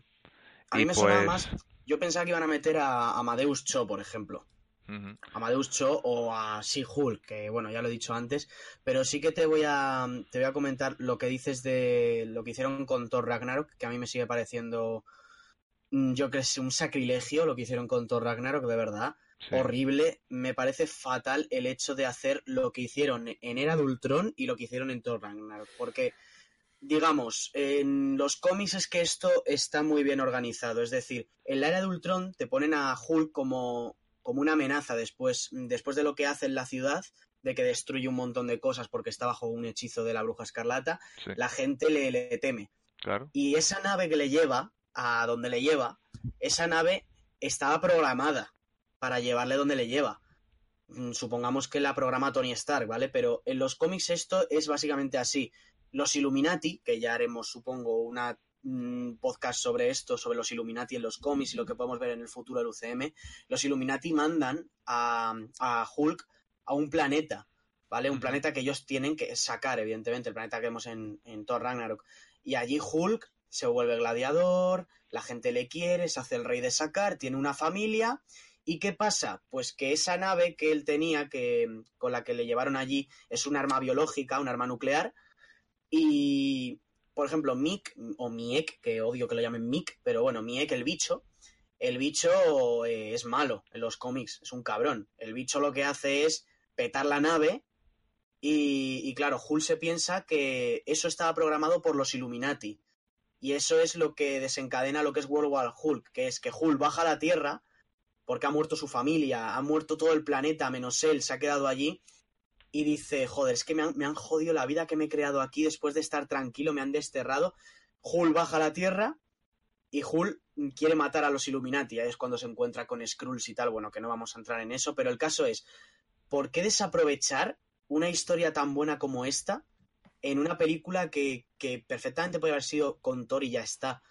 A Y mí me sonaba pues- más. Yo pensaba que iban a meter a Amadeus Cho, por ejemplo. Ujú. Amadeus Cho o a She-Hulk, que bueno, ya lo he dicho antes, pero sí que te voy a te voy a comentar lo que dices de lo que hicieron con Thor Ragnarok, que a mí me sigue pareciendo mm, yo creo que es un sacrilegio lo que hicieron con Thor Ragnarok, de verdad, Sí. horrible, me parece fatal el hecho de hacer lo que hicieron en Era de Ultron y lo que hicieron en Thor Ragnarok, porque digamos, en los cómics es que esto está muy bien organizado. Es decir, en la era de Ultron te ponen a Hulk como, como una amenaza después, después de lo que hace en la ciudad, de que destruye un montón de cosas porque está bajo un hechizo de la bruja escarlata, Sí, la gente le, le teme. claro. Y esa nave que le lleva a donde le lleva, esa nave estaba programada para llevarle donde le lleva. Mm, Supongamos que la programa Tony Stark, ¿vale? Pero en los cómics esto es básicamente así. Los Illuminati, que ya haremos, supongo, una mm, podcast sobre esto, sobre los Illuminati en los cómics y lo que podemos ver en el futuro del UCM, los Illuminati mandan a, a Hulk a un planeta, ¿vale? Un planeta que ellos tienen que sacar, evidentemente, el planeta que vemos en, en Thor Ragnarok. Y allí Hulk se vuelve gladiador, la gente le quiere, se hace el rey de sacar, tiene una familia. ¿Y qué pasa? Pues que esa nave que él tenía, que, con la que le llevaron allí, es un arma biológica, un arma nuclear. Y, por ejemplo, Mick, o Miek, que odio que lo llamen Mick, pero bueno, Miek, el bicho, el bicho eh, es malo en los cómics, es un cabrón. El bicho lo que hace es petar la nave y, y claro, Hulk se piensa que eso estaba programado por los Illuminati. Y eso es lo que desencadena lo que es World War Hulk, que es que Hulk baja a la Tierra porque ha muerto su familia, ha muerto todo el planeta menos él, se ha quedado allí y dice, joder, es que me han, me han jodido la vida que me he creado aquí después de estar tranquilo, me han desterrado. Hulk baja a la Tierra y Hulk quiere matar a los Illuminati, es cuando se encuentra con Skrulls y tal, bueno, que no vamos a entrar en eso, pero el caso es, ¿por qué desaprovechar una historia tan buena como esta en una película que, que perfectamente puede haber sido con Thor y ya está?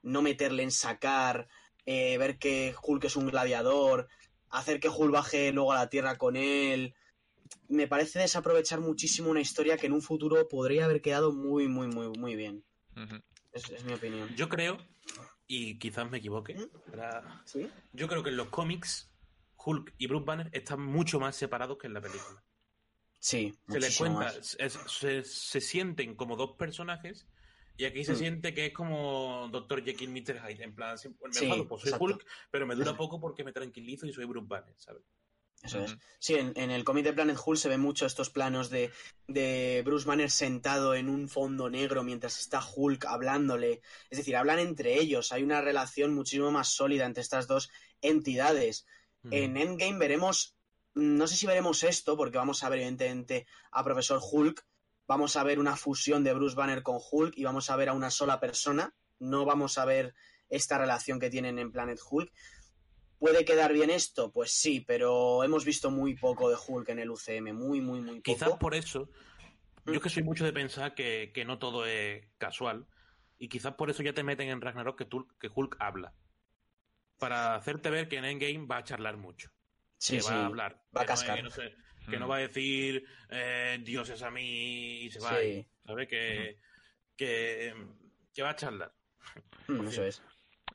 No meterle en sacar, eh, ver que Hulk es un gladiador, hacer que Hulk baje luego a la Tierra con él. Me parece desaprovechar muchísimo una historia que en un futuro podría haber quedado muy, muy, muy, muy bien. Es, es mi opinión. Yo creo, y quizás me equivoque, pero ¿Sí? yo creo que en los cómics Hulk y Bruce Banner están mucho más separados que en la película. Sí, Se les cuenta, se, se sienten como dos personajes y aquí se Mm. siente que es como Dr. Jekyll, Mr. Hyde, en plan, sí, me Sí, enfado, pues soy exacto. Hulk, pero me dura poco porque me tranquilizo y soy Bruce Banner, ¿sabes? Eso es. Sí, en, en el cómic de Planet Hulk se ven mucho estos planos de, de Bruce Banner sentado en un fondo negro mientras está Hulk hablándole. Es decir, hablan entre ellos. Hay una relación muchísimo más sólida entre estas dos entidades. En Endgame veremos, no sé si veremos esto, porque vamos a ver evidentemente a Profesor Hulk, vamos a ver una fusión de Bruce Banner con Hulk y vamos a ver a una sola persona, no vamos a ver esta relación que tienen en Planet Hulk. ¿Puede quedar bien esto? Pues sí, pero hemos visto muy poco de Hulk en el UCM, muy, muy, muy poco. Quizás por eso, yo Mm. es que soy mucho de pensar que, que no todo es casual, y quizás por eso ya te meten en Ragnarok que, tú- que Hulk habla. Para hacerte ver que en Endgame va a charlar mucho. Sí, que sí, va a hablar. va a que no es- cascar. que no sé, que no Mm. va a decir eh, Dios es a mí y se va. Sí. ¿Sabes? Que, que, que va a charlar. Mm, eso es.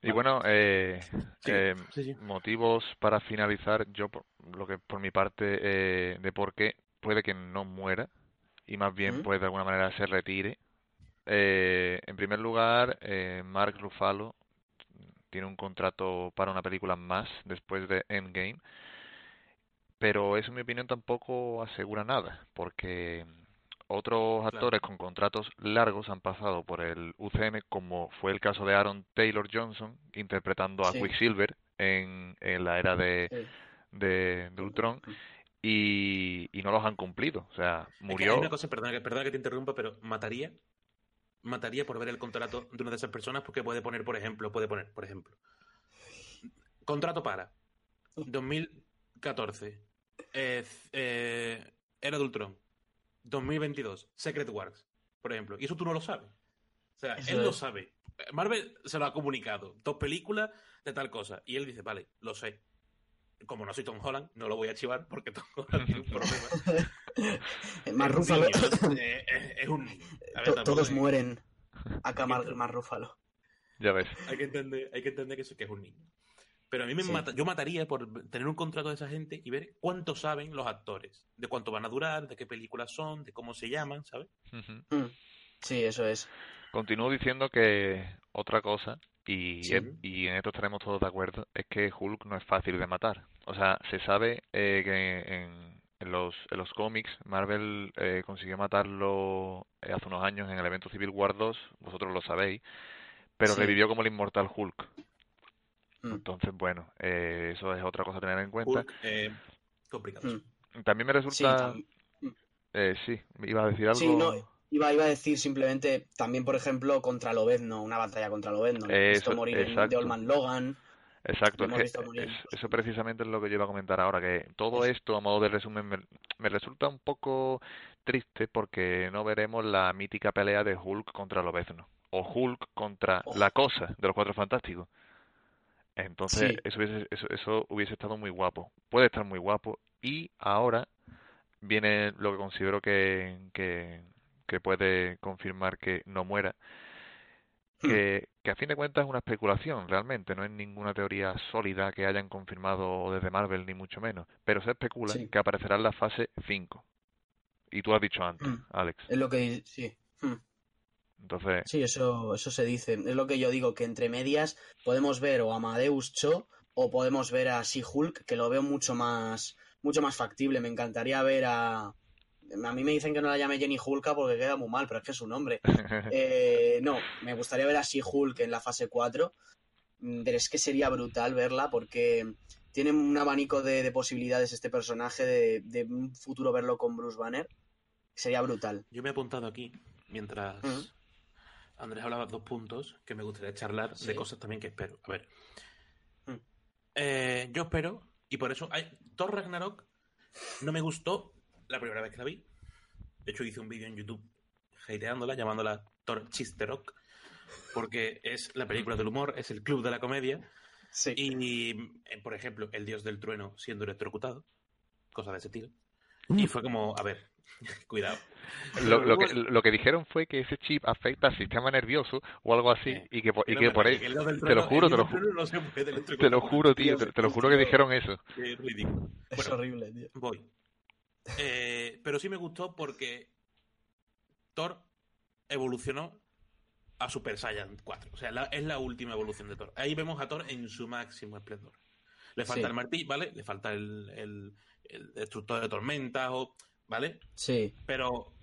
Y bueno, eh, Sí, eh, sí, sí. motivos para finalizar, yo por- lo que por mi parte eh, de por qué puede que no muera y más bien ¿Mm? pues de alguna manera se retire. Eh, en primer lugar, eh, Mark Ruffalo tiene un contrato para una película más después de Endgame, pero eso en mi opinión tampoco asegura nada, porque otros Claro. actores con contratos largos han pasado por el UCM, como fue el caso de Aaron Taylor Johnson interpretando a Sí. Quicksilver en, en la era de, Sí. de, de Ultron y, y no los han cumplido. O sea, Es que murió. hay una cosa, perdona, que- perdona que te interrumpa, pero mataría, mataría por ver el contrato de una de esas personas porque puede poner, por ejemplo, puede poner, por ejemplo, contrato para 2014, eh, eh, Era de Ultron, 2022, Secret Wars, por ejemplo, y eso tú no lo sabes. O sea, Eso él lo sabe. Marvel se lo ha comunicado, dos películas de tal cosa, y él dice, vale, lo sé. Como no soy Tom Holland, no lo voy a chivar porque Tom Holland tiene un problema. Más Es un Rúfalo. niño, eh, eh, es un niño. A ver, Todos hay- mueren. Acá más, más Rúfalo. Ya ves. Hay que entender, hay que entender que, eso, que es un niño. Pero a mí me Sí. mata, yo mataría por tener un contrato de esa gente y ver cuánto saben los actores, de cuánto van a durar, de qué películas son, de cómo se llaman, ¿sabes? Mm. Sí, eso es. Continúo diciendo que otra cosa, y, Sí. es- y en esto estaremos todos de acuerdo, es que Hulk no es fácil de matar. O sea, se sabe eh, que en, en los, en los cómics Marvel eh, consiguió matarlo eh, hace unos años en el evento Civil War 2, vosotros lo sabéis, pero Sí. revivió como el inmortal Hulk. Mm. Entonces, bueno, eh, eso es otra cosa a tener en cuenta. Hulk, eh, complicado. Mm. También me Sí, resulta... tam- eh, sí, iba a decir algo... Sí, no, iba, iba a decir simplemente también, por ejemplo, contra Lobezno, una batalla contra Lobezno. Lo hemos visto Eso, morir en. The Old Logan. Exacto, es que es- eso precisamente es lo que yo iba a comentar ahora, que todo esto, a modo de resumen, me, me resulta un poco triste porque no veremos la mítica pelea de Hulk contra Lobezno, o Hulk contra Oh. la cosa de los Cuatro Fantásticos. Entonces, Sí. eso hubiese, eso, eso hubiese estado muy guapo, puede estar muy guapo, y ahora viene lo que considero que, que, que puede confirmar que no muera, Hmm. que, que a fin de cuentas es una especulación realmente, no es ninguna teoría sólida que hayan confirmado desde Marvel, ni mucho menos, pero se especula Sí. que aparecerá en la fase 5. Y tú has dicho antes, Mm. Alex. Es lo que sí. Mm. Entonces, Sí, eso, eso se dice. Es lo que yo digo, que entre medias podemos ver o a Amadeus Cho o podemos ver a She-Hulk, que lo veo mucho más, mucho más factible. Me encantaría ver a... A mí me dicen que no la llame Jenny Hulka porque queda muy mal, pero es que es su nombre. Eh, no, me gustaría ver a She-Hulk en la fase 4, mm, pero es que sería brutal verla porque tiene un abanico de, de posibilidades este personaje de, de un futuro verlo con Bruce Banner. Sería brutal. Yo me he apuntado aquí, mientras. Andrés hablaba dos puntos que me gustaría charlar Sí. de cosas también que espero. A ver. Mm. Eh, yo espero, y por eso hay, Thor Ragnarok no me gustó la primera vez que la vi. De hecho, hice un vídeo en YouTube hateándola, llamándola Thor Chiste Rock, porque es la película del humor, es el club de la comedia. Sí. Y, eh, por ejemplo, el dios del trueno siendo electrocutado, cosas de ese estilo. Y fue como, a ver, cuidado. lo, lo que, Luego- lo que dijeron fue que ese chip afecta al sistema nervioso o algo así, Sí. y que, por- y que por ahí, te lo juro, te lo no puede te lo juro, tío, te, te lo juro que dijeron eso. Ridículo. Es Bueno, horrible, tío. voy. Eh, pero sí me gustó porque Thor evolucionó a Super Saiyan 4. O sea, la- es la última evolución de Thor. Ahí vemos a Thor en su máximo esplendor. Le falta Sí. el martillo, ¿vale? Le falta el, el- el destructor de tormentas, o, ¿vale? Sí, Pero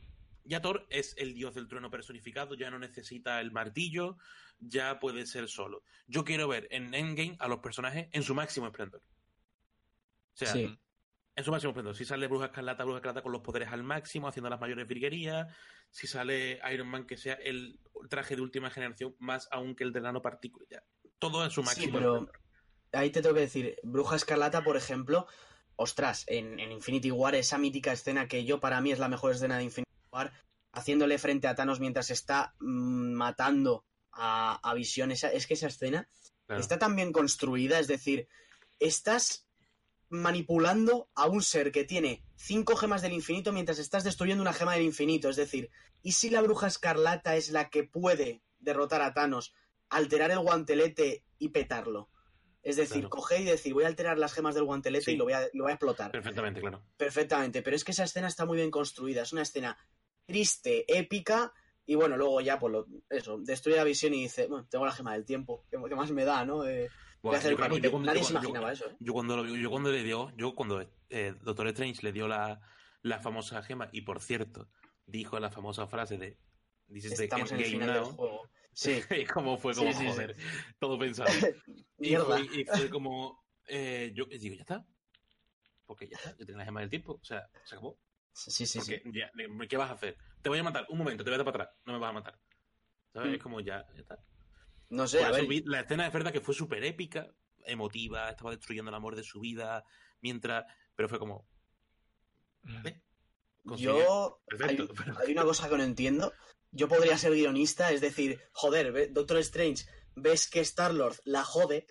ya Thor es el dios del trueno personificado, ya no necesita el martillo, ya puede ser solo. Yo quiero ver en Endgame a los personajes en su máximo esplendor. O sea, sí. en su máximo esplendor. Si sale Bruja Escarlata, Bruja Escarlata con los poderes al máximo, haciendo las mayores virguerías. Si sale Iron Man, que sea el traje de última generación, más aún que el de nanopartícula. Ya. Todo en su Sí, máximo pero esplendor. ahí te tengo que decir, Bruja Escarlata, por ejemplo, ostras, en, en Infinity War, esa mítica escena que yo para mí es la mejor escena de Infinity War, haciéndole frente a Thanos mientras está mm, matando a, a Visión, esa, es que esa escena Claro. está tan bien construida, es decir, estás manipulando a un ser que tiene cinco gemas del infinito mientras estás destruyendo una gema del infinito. Es decir, ¿y si la bruja escarlata es la que puede derrotar a Thanos, alterar el guantelete y petarlo? Es decir, Claro. coger y decir, voy a alterar las gemas del guantelete Sí. y lo voy, a, lo voy a explotar. Perfectamente, claro. Perfectamente, pero es que esa escena está muy bien construida. Es una escena triste, épica. Y bueno, luego ya, pues lo, eso, destruye la visión y dice, bueno, tengo la gema del tiempo. ¿Qué, qué más me da, no? Eh, a hacer yo cuando- Nadie yo se imaginaba eso, ¿eh? Yo cuando, lo- yo cuando le dio, yo cuando eh, Doctor Strange le dio la, la famosa gema, y por cierto, dijo la famosa frase de This is the Estamos en el final del juego. Sí. Y como fue como, sí, sí. joder, todo pensado. Y Mierda. fue, y fue como, eh, yo digo, ya está. Porque ya está, yo tengo la gema del tiempo. O sea, se acabó. Sí, sí, sí. Ya, ¿qué vas a hacer? Te voy a matar, un momento, te voy a dar para atrás, no me vas a matar. ¿Sabes? Mm. Es como ya, ya está. No sé, a ver. la escena es verdad que fue súper épica, emotiva, estaba destruyendo el amor de su vida, mientras, pero fue como, ¿vale? Consiguió. Yo. Hay, Perfecto, pero- hay una cosa que no entiendo. Yo podría ser guionista, es decir, joder, Doctor Strange, ves que Star-Lord la jode,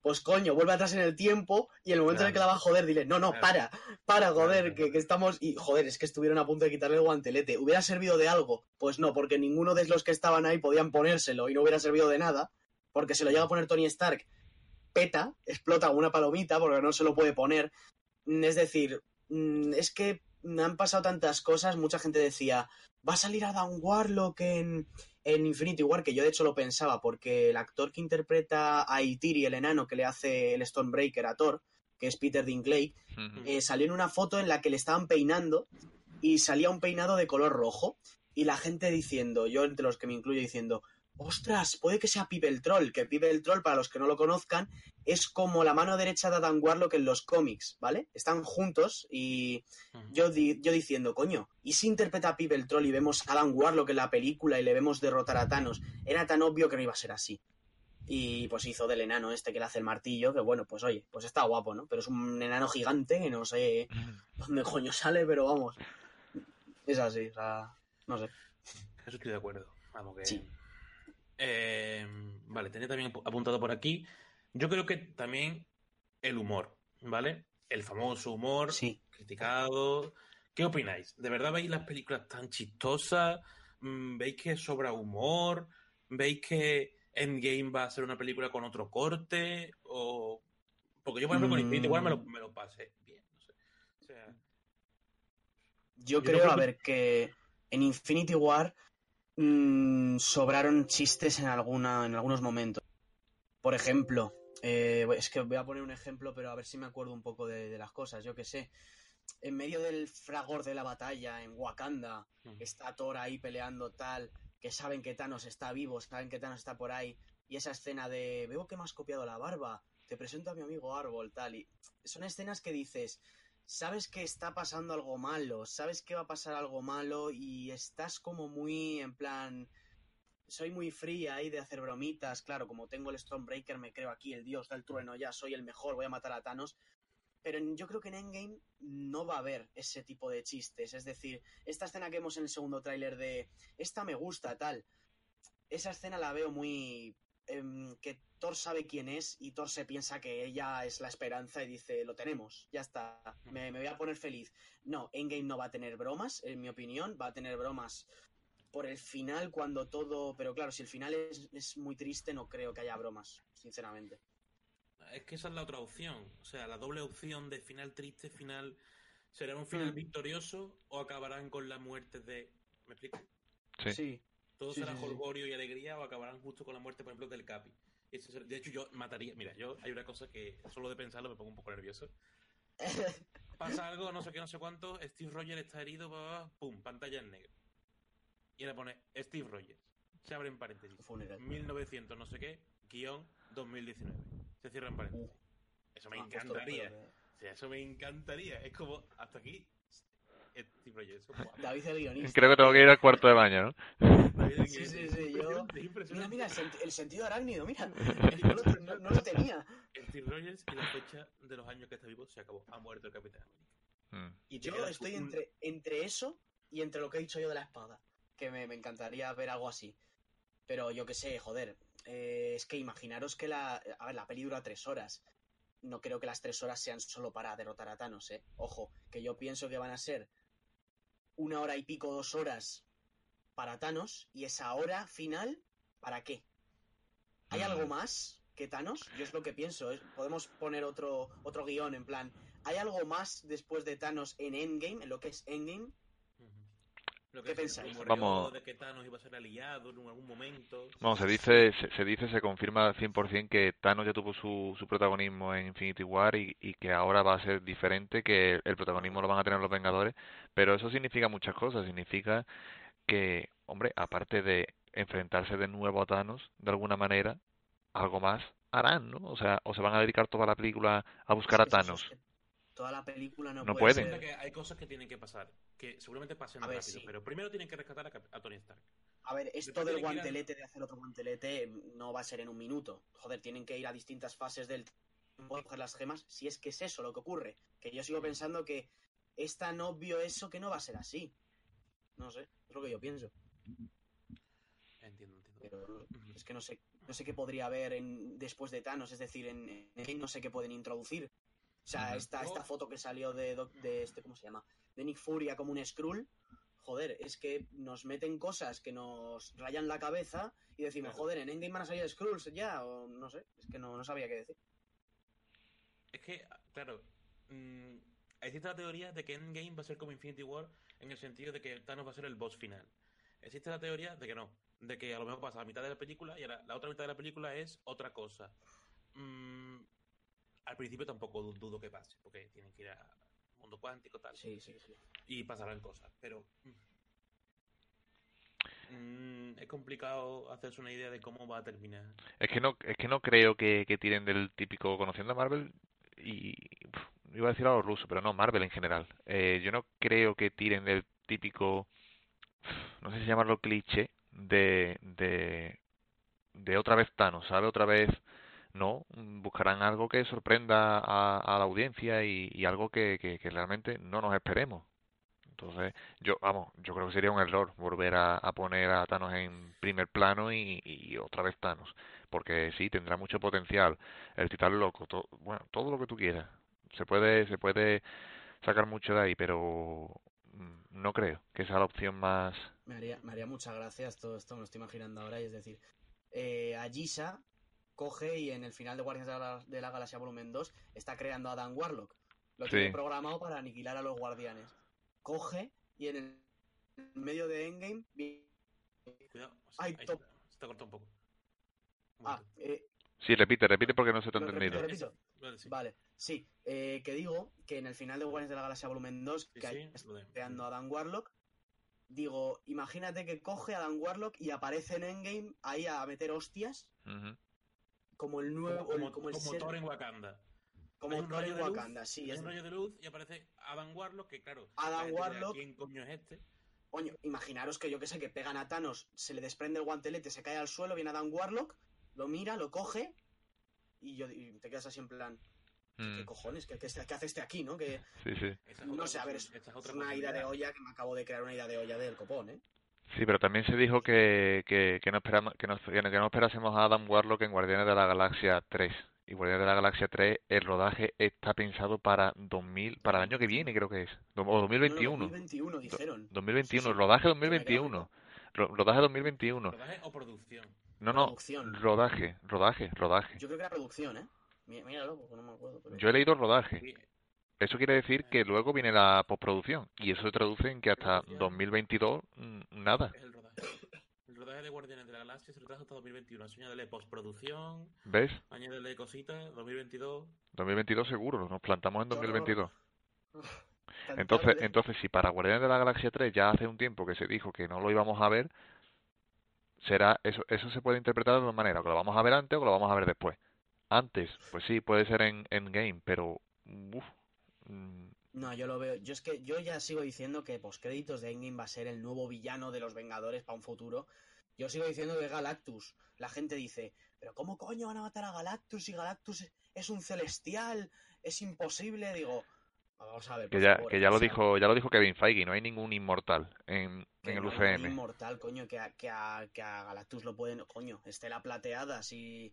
pues coño, vuelve atrás en el tiempo y el momento en el que la va a joder, dile, no, no, para, para, joder, que, que estamos. Y joder, es que estuvieron a punto de quitarle el guantelete. ¿Hubiera servido de algo? Pues no, porque ninguno de los que estaban ahí podían ponérselo y no hubiera servido de nada, porque se lo llega a poner Tony Stark, peta, explota una palomita porque no se lo puede poner. Es decir, mm, es que me han pasado tantas cosas, mucha gente decía, va a salir Adam Warlock en, en Infinity War, que yo de hecho lo pensaba, porque el actor que interpreta a Itiri, el enano que le hace el Stormbreaker a Thor, que es Peter Dinklage, eh, salió en una foto en la que le estaban peinando y salía un peinado de color rojo y la gente diciendo, yo entre los que me incluyo diciendo, ostras, puede que sea Pipe el Troll, que Pipe el Troll, para los que no lo conozcan, es como la mano derecha de Adam Warlock en los cómics, ¿vale? Están juntos y yo, di- yo diciendo, coño, ¿y si interpreta a Pipe el Troll y vemos a Adam Warlock en la película y le vemos derrotar a Thanos? Era tan obvio que no iba a ser así. Y pues hizo del enano este que le hace el martillo, que bueno, pues oye, pues está guapo, ¿no? Pero es un enano gigante que no sé dónde coño sale, pero vamos. Es así, o sea, no sé. Eso estoy de acuerdo. Vamos que. Sí. Eh, vale, tenía también apu- apuntado por aquí. Yo creo que también el humor, ¿vale? El famoso humor Sí. criticado. ¿Qué opináis? ¿De verdad veis las películas tan chistosas? Mm, ¿Veis que sobra humor? ¿Veis que Endgame va a ser una película con otro corte? O... Porque yo, por ejemplo, con Infinity War me lo, Mm. me lo pasé bien. No sé. O sea, Yo Yo creo, creo a que- ver, que en Infinity War mm, sobraron chistes en, alguna, en algunos momentos. Por ejemplo, eh, es que voy a poner un ejemplo, pero a ver si me acuerdo un poco de, de las cosas. Yo que sé, en medio del fragor de la batalla en Wakanda, está Thor ahí peleando tal, que saben que Thanos está vivo, saben que Thanos está por ahí, y esa escena de veo que me has copiado la barba, te presento a mi amigo Árbol, tal, y son escenas que dices, sabes que está pasando algo malo, sabes que va a pasar algo malo y estás como muy en plan, soy muy fría ahí de hacer bromitas, claro, como tengo el Stormbreaker, me creo aquí el dios del trueno, ya soy el mejor, voy a matar a Thanos, pero yo creo que en Endgame no va a haber ese tipo de chistes. Es decir, esta escena que vemos en el segundo tráiler de esta me gusta, tal. Esa escena la veo muy. Em, que Thor sabe quién es y Thor se piensa que ella es la esperanza y dice, lo tenemos, ya está, me, me voy a poner feliz. No, Endgame no va a tener bromas, en mi opinión, va a tener bromas por el final cuando todo... Pero claro, si el final es, es muy triste, no creo que haya bromas, sinceramente. Es que esa es la otra opción. O sea, la doble opción de final triste, final. ¿Será un final Mm. victorioso o acabarán con la muerte de. ¿Me explico? Sí. Sí. Todo Sí, será sí, y alegría o acabarán justo con la muerte, por ejemplo, del Capi. De hecho, yo mataría. Mira, yo hay una cosa que solo de pensarlo me pongo un poco nervioso. Pasa algo, no sé qué, no sé cuánto. Steve Rogers está herido, pa, pum, pantalla en negro. Y le pone Steve Rogers. Se abre en paréntesis. Funeral. 1900, no sé qué, guion 2019. Se cierra en paréntesis. Eso me Ah, encantaría. pero- O sea, eso me encantaría. Es como, hasta aquí, Steve Rogers. Buah, David el guionista. Creo que tengo que ir al cuarto de baño, ¿no? David, Sí, sí, sí, yo- Mira, mira, el, senti- el sentido arácnido, mira. No lo, no- no lo tenía. Steve Rogers y la fecha de los años que está vivo se acabó. Ha muerto el Capitán América. Mm. Y Yo estoy un- entre, entre eso y entre lo que he dicho yo de la espada. Que me, me encantaría ver algo así. Pero yo qué sé, joder. eh, es que imaginaros que la. A ver, la peli dura tres horas. No creo que las tres horas sean solo para derrotar a Thanos, ¿eh? Ojo, que yo pienso que van a ser una hora y pico, dos horas para Thanos. Y esa hora final, ¿para qué? ¿Hay Mm. algo más que Thanos? Yo es lo que pienso. ¿eh? Podemos poner otro, otro guion en plan. ¿Hay algo más después de Thanos en Endgame, en lo que es Endgame? Lo ¿Qué se pensáis? Vamos. de que Thanos iba a ser aliado en algún momento. Bueno, se dice, se, se dice, se confirma al 100% que Thanos ya tuvo su, su protagonismo en Infinity War y, y que ahora va a ser diferente, que el protagonismo lo van a tener los Vengadores, pero eso significa muchas cosas, significa que, hombre, aparte de enfrentarse de nuevo a Thanos, de alguna manera, algo más harán, ¿no? O sea, o se van a dedicar toda la película a buscar a Thanos. Toda la película no, No puede que hay cosas que tienen que pasar, que seguramente pasen A ver, rápido, sí. pero primero tienen que rescatar a, Tony Stark. A ver, esto del a- guantelete, de hacer otro guantelete, no va a ser en un minuto. Joder, tienen que ir a distintas fases del tiempo a coger las gemas, si es que es eso lo que ocurre. Que yo sigo pensando que es tan obvio eso que no va a ser así. No sé, es lo que yo pienso. Entiendo, entiendo. Pero es que no sé, no sé qué podría haber en, después de Thanos, es decir, en, en no sé qué pueden introducir. O sea, esta, esta foto que salió de, de este, ¿cómo se llama? De Nick Furia como un Skrull. Joder, es que nos meten cosas que nos rayan la cabeza y decimos, Claro. joder, en Endgame van a salir Skrulls ya, o no sé, es que no, no sabía qué decir. Es que, claro, mm, existe la teoría de que Endgame va a ser como Infinity War en el sentido de que Thanos va a ser el boss final. Existe la teoría de que no, de que a lo mejor pasa la mitad de la película y ahora la otra mitad de la película es otra cosa. Mm, al principio tampoco du- dudo que pase, porque tienen que ir al mundo cuántico tal. Sí, sí, sí. y pasarán cosas, pero mm, es complicado hacerse una idea de cómo va a terminar. Es que no, es que no creo que, que tiren del típico, conociendo a Marvel, y iba a decir algo ruso, pero no, Marvel en general. Eh, yo no creo que tiren del típico, no sé si llamarlo cliché, de, de, de otra vez Thanos, ¿sabe? Otra vez, no, buscarán algo que sorprenda a, a la audiencia y, algo que, realmente no nos esperemos. Entonces, yo, vamos, yo creo que sería un error volver a, a poner a Thanos en primer plano y, otra vez Thanos, porque sí, tendrá mucho potencial, el titán loco, bueno, todo lo que tú quieras, se puede, se puede sacar mucho de ahí, pero mm, no creo que sea la opción más, Me haría, me haría muchas gracias todo esto, me lo estoy imaginando ahora, y es decir, eh, Agisa coge y en el final de Guardianes de la, de la Galaxia Volumen 2 está creando a Dan Warlock. Lo Sí. tiene programado para aniquilar a los guardianes. Coge y en el medio de Endgame Cuidado. Ahí top. está, se te ha cortado un poco. Un Ah, eh, Sí, repite, repite porque no se te ha entendido. repito. Vale, sí. Vale, sí. eh, que digo que en el final de Guardianes de la Galaxia Volumen 2, Sí, que sí, de- creando a Dan Warlock, digo, imagínate que coge a Dan Warlock y aparece en Endgame ahí a meter hostias Ujú. Como el nuevo, como, como, como el como ser- Thor en Wakanda. como un Thor en de luz, Wakanda, sí. Es, un rayo de luz y aparece Adam Warlock, que claro, Adam Warlock. ¿quién coño es este? coño, imaginaros que yo que sé, que pegan a Thanos, se le desprende el guantelete, se cae al suelo, viene a Dan Warlock, lo mira, lo coge y, yo, y te quedas así en plan, ¿qué Mm, cojones? ¿Qué, qué, qué hace este aquí, no? Que Sí, sí. No sé, a ver, es, es una idea de olla que me acabo de crear una idea de olla del copón, ¿eh? Sí, pero también se dijo que, que, que no esperamos, que no, que no esperásemos a Adam Warlock en Guardianes de la Galaxia 3. Y Guardianes de la Galaxia 3, el rodaje está pensado para 2000, para el año que viene, creo que es. O No, no, 2021. 2021 dijeron. 2021, Sí, sí. rodaje Que me queda 2021. Ro- Rodaje 2021. ¿Rodaje o producción? No, no, Producción. rodaje, rodaje, rodaje. Yo creo que era producción, ¿eh? Mí- Míralo, no me acuerdo. Pero... Yo he leído rodaje. Sí, Eso quiere decir que luego viene la postproducción. Y eso se traduce en que hasta Producción. 2022, mm, nada. es el rodaje. El rodaje de Guardianes de la Galaxia se retrasa hasta 2021. Así añádele postproducción, ¿Ves? añádele cositas, 2022. 2022 seguro, nos plantamos en Qué horror. 2022. Tan Entonces, entonces si para Guardianes de la Galaxia 3 ya hace un tiempo que se dijo que no lo íbamos a ver, será eso eso se puede interpretar de dos maneras, que lo vamos a ver antes o que lo vamos a ver después. Antes, pues sí, puede ser en Endgame, pero uf, No, yo lo veo. Yo es que yo ya sigo diciendo que postcréditos de Endgame va a ser el nuevo villano de los Vengadores para un futuro. Yo sigo diciendo que Galactus. La gente dice, pero ¿cómo coño van a matar a Galactus si Galactus es un celestial? Es imposible. Digo, vamos a ver. que ya favor, que ya lo sea, dijo ya lo dijo Kevin Feige, no hay ningún inmortal en, que en el no hay ningún UCM. inmortal, coño, que a, que, a, que a Galactus lo pueden. Coño, Estela Plateada, si.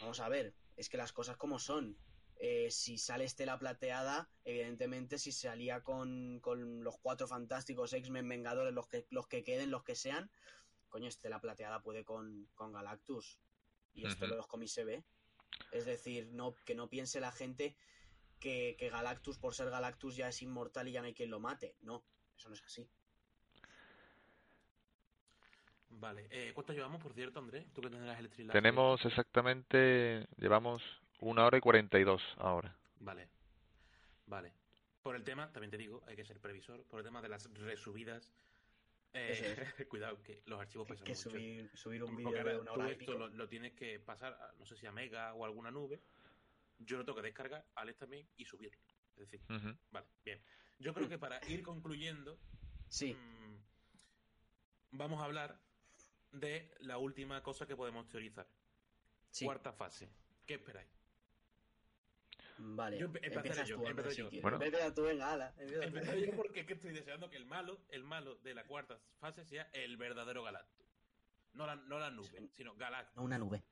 Vamos a ver, es que las cosas como son. Eh, si sale Estela Plateada, evidentemente, si se alía con, con los cuatro fantásticos X-Men Vengadores, los que, los que queden, los que sean, coño, Estela Plateada puede con, con Galactus. Y esto Ujú. en los cómics se ve. Es decir, no, que no piense la gente que, que Galactus, por ser Galactus, ya es inmortal y ya no hay quien lo mate. No, eso no es así. Vale. Eh, ¿Cuánto llevamos, por cierto, Andrés? Tú que tendrás el. Tenemos exactamente, llevamos una hora y 42 ahora. Vale. Vale. Por el tema, también te digo, hay que ser previsor. Por el tema de las resubidas. eh, cuidado, que los archivos pesan que mucho. subir, subir un vídeo de una hora esto lo, lo tienes que pasar, a, no sé si a Mega o alguna nube. Yo lo tengo que descargar, Alex también, y subirlo. Es decir, vale, bien. Yo creo que para ir concluyendo, Sí, mm, vamos a hablar de la última cosa que podemos teorizar. sí. Cuarta fase. ¿Qué esperáis? Vale. Yo empe- empezaré Empiezas yo, tú, empezaré si yo. Bueno. Empieza tú, venga, ala. Empezaré yo porque es que estoy deseando que el malo, el malo de la cuarta fase sea el verdadero Galactus. No la, no la nube, sino Galactus. No, una nube.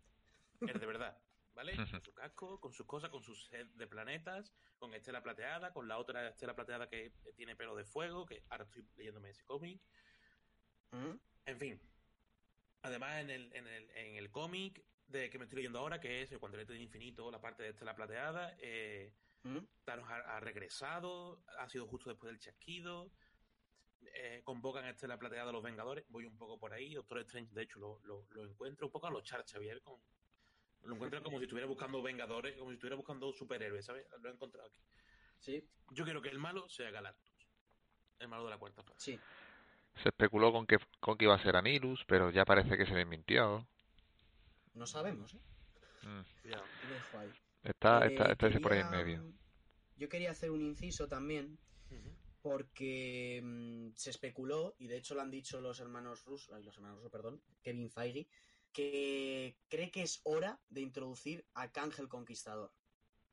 El de verdad, ¿vale? Con su casco, con sus cosas, con su set de planetas, con Estela Plateada, con la otra Estela Plateada que tiene pelo de fuego, que ahora estoy leyéndome ese cómic. ¿Mm? En fin. Además, en el, en el, en el cómic de que me estoy leyendo ahora, que es el Cuantelete del Infinito, la parte de Estela Plateada, eh, ¿Mm? Thanos ha, ha regresado, ha sido justo después del chasquido. eh, convocan a Estela Plateada a los Vengadores. Voy un poco por ahí. Doctor Strange, de hecho, lo, lo, lo encuentro un poco a los Char Xavier. Con, lo encuentro como si estuviera buscando Vengadores, como si estuviera buscando superhéroes, ¿sabes? Lo he encontrado aquí. Sí, Yo quiero que el malo sea Galactus. El malo de la cuarta fase. sí. Se especuló con que, con que iba a ser Anilus, pero ya parece que se desmintió. No sabemos, ¿eh? Mm. Dejo ahí. Está, Eh, está, está ese por ahí en medio. Yo quería hacer un inciso también, porque mm, se especuló, y de hecho lo han dicho los hermanos Russo, ay, los hermanos Russo, perdón, Kevin Feige, que cree que es hora de introducir a Kang el Conquistador.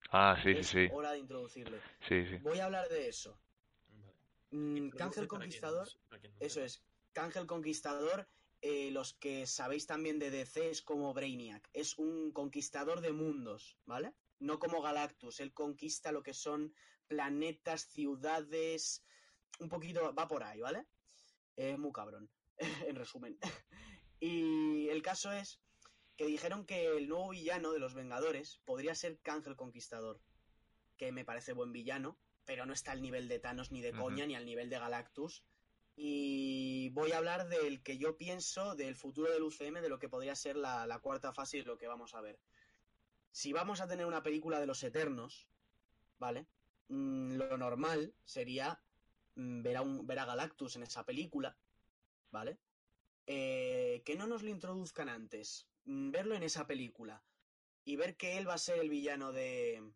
Ah, sí, sí, es sí. hora de introducirle. Sí, sí. Voy a hablar de eso. Vale. Mm, Introduce Kang el para quien- Conquistador para quien no Eso es. Kang el Conquistador, eh, los que sabéis también de DC, es como Brainiac. Es un conquistador de mundos, ¿vale? No como Galactus. Él conquista lo que son planetas, ciudades. Un poquito. Va por ahí, ¿vale? Es muy cabrón. en resumen. y el caso es que dijeron que el nuevo villano de los Vengadores podría ser Kang el Conquistador. Que me parece buen villano, pero no está al nivel de Thanos ni de coña, ni al nivel de Galactus y voy a hablar del que yo pienso del futuro del UCM, de lo que podría ser la, la cuarta fase y lo que vamos a ver. Si vamos a tener una película de los Eternos, ¿vale? Mm, lo normal sería mm, ver, a un, ver a Galactus en esa película, ¿vale? Eh, que no nos lo introduzcan antes, mm, verlo en esa película y ver que él va a ser el villano de,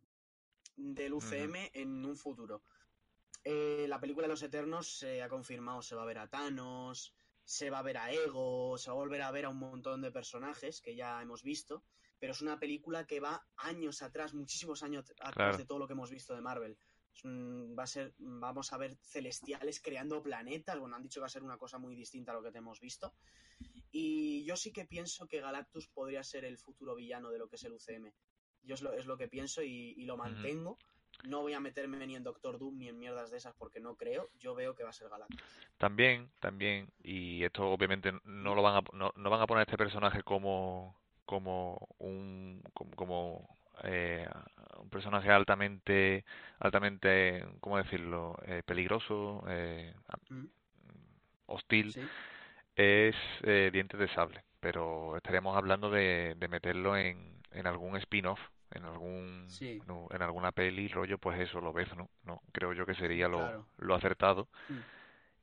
del UCM en un futuro. Eh, la película de los Eternos se ha confirmado, se va a ver a Thanos, se va a ver a Ego, se va a volver a ver a un montón de personajes que ya hemos visto, pero es una película que va años atrás, muchísimos años atrás Claro. de todo lo que hemos visto de Marvel. Un- va a ser, vamos a ver celestiales creando planetas, bueno, han dicho que va a ser una cosa muy distinta a lo que te hemos visto. Y yo sí que pienso que Galactus podría ser el futuro villano de lo que es el UCM. Yo es lo, es lo que pienso y, y lo mantengo. No voy a meterme ni en Doctor Doom ni en mierdas de esas porque no creo. Yo veo que va a ser Galactus. También, también, y esto obviamente no lo van a, no, no van a poner a este personaje como, como un, como, como, eh, un personaje altamente, altamente, ¿cómo decirlo? Eh, peligroso, eh, Mm. hostil, Sí. es eh, Dientes de Sable, pero estaríamos hablando de, de meterlo en, en algún spin-off, en algún, Sí. en, un- en alguna peli, rollo, pues eso, lo ves, ¿no? No, creo yo que sería lo, Claro. lo acertado. Mm.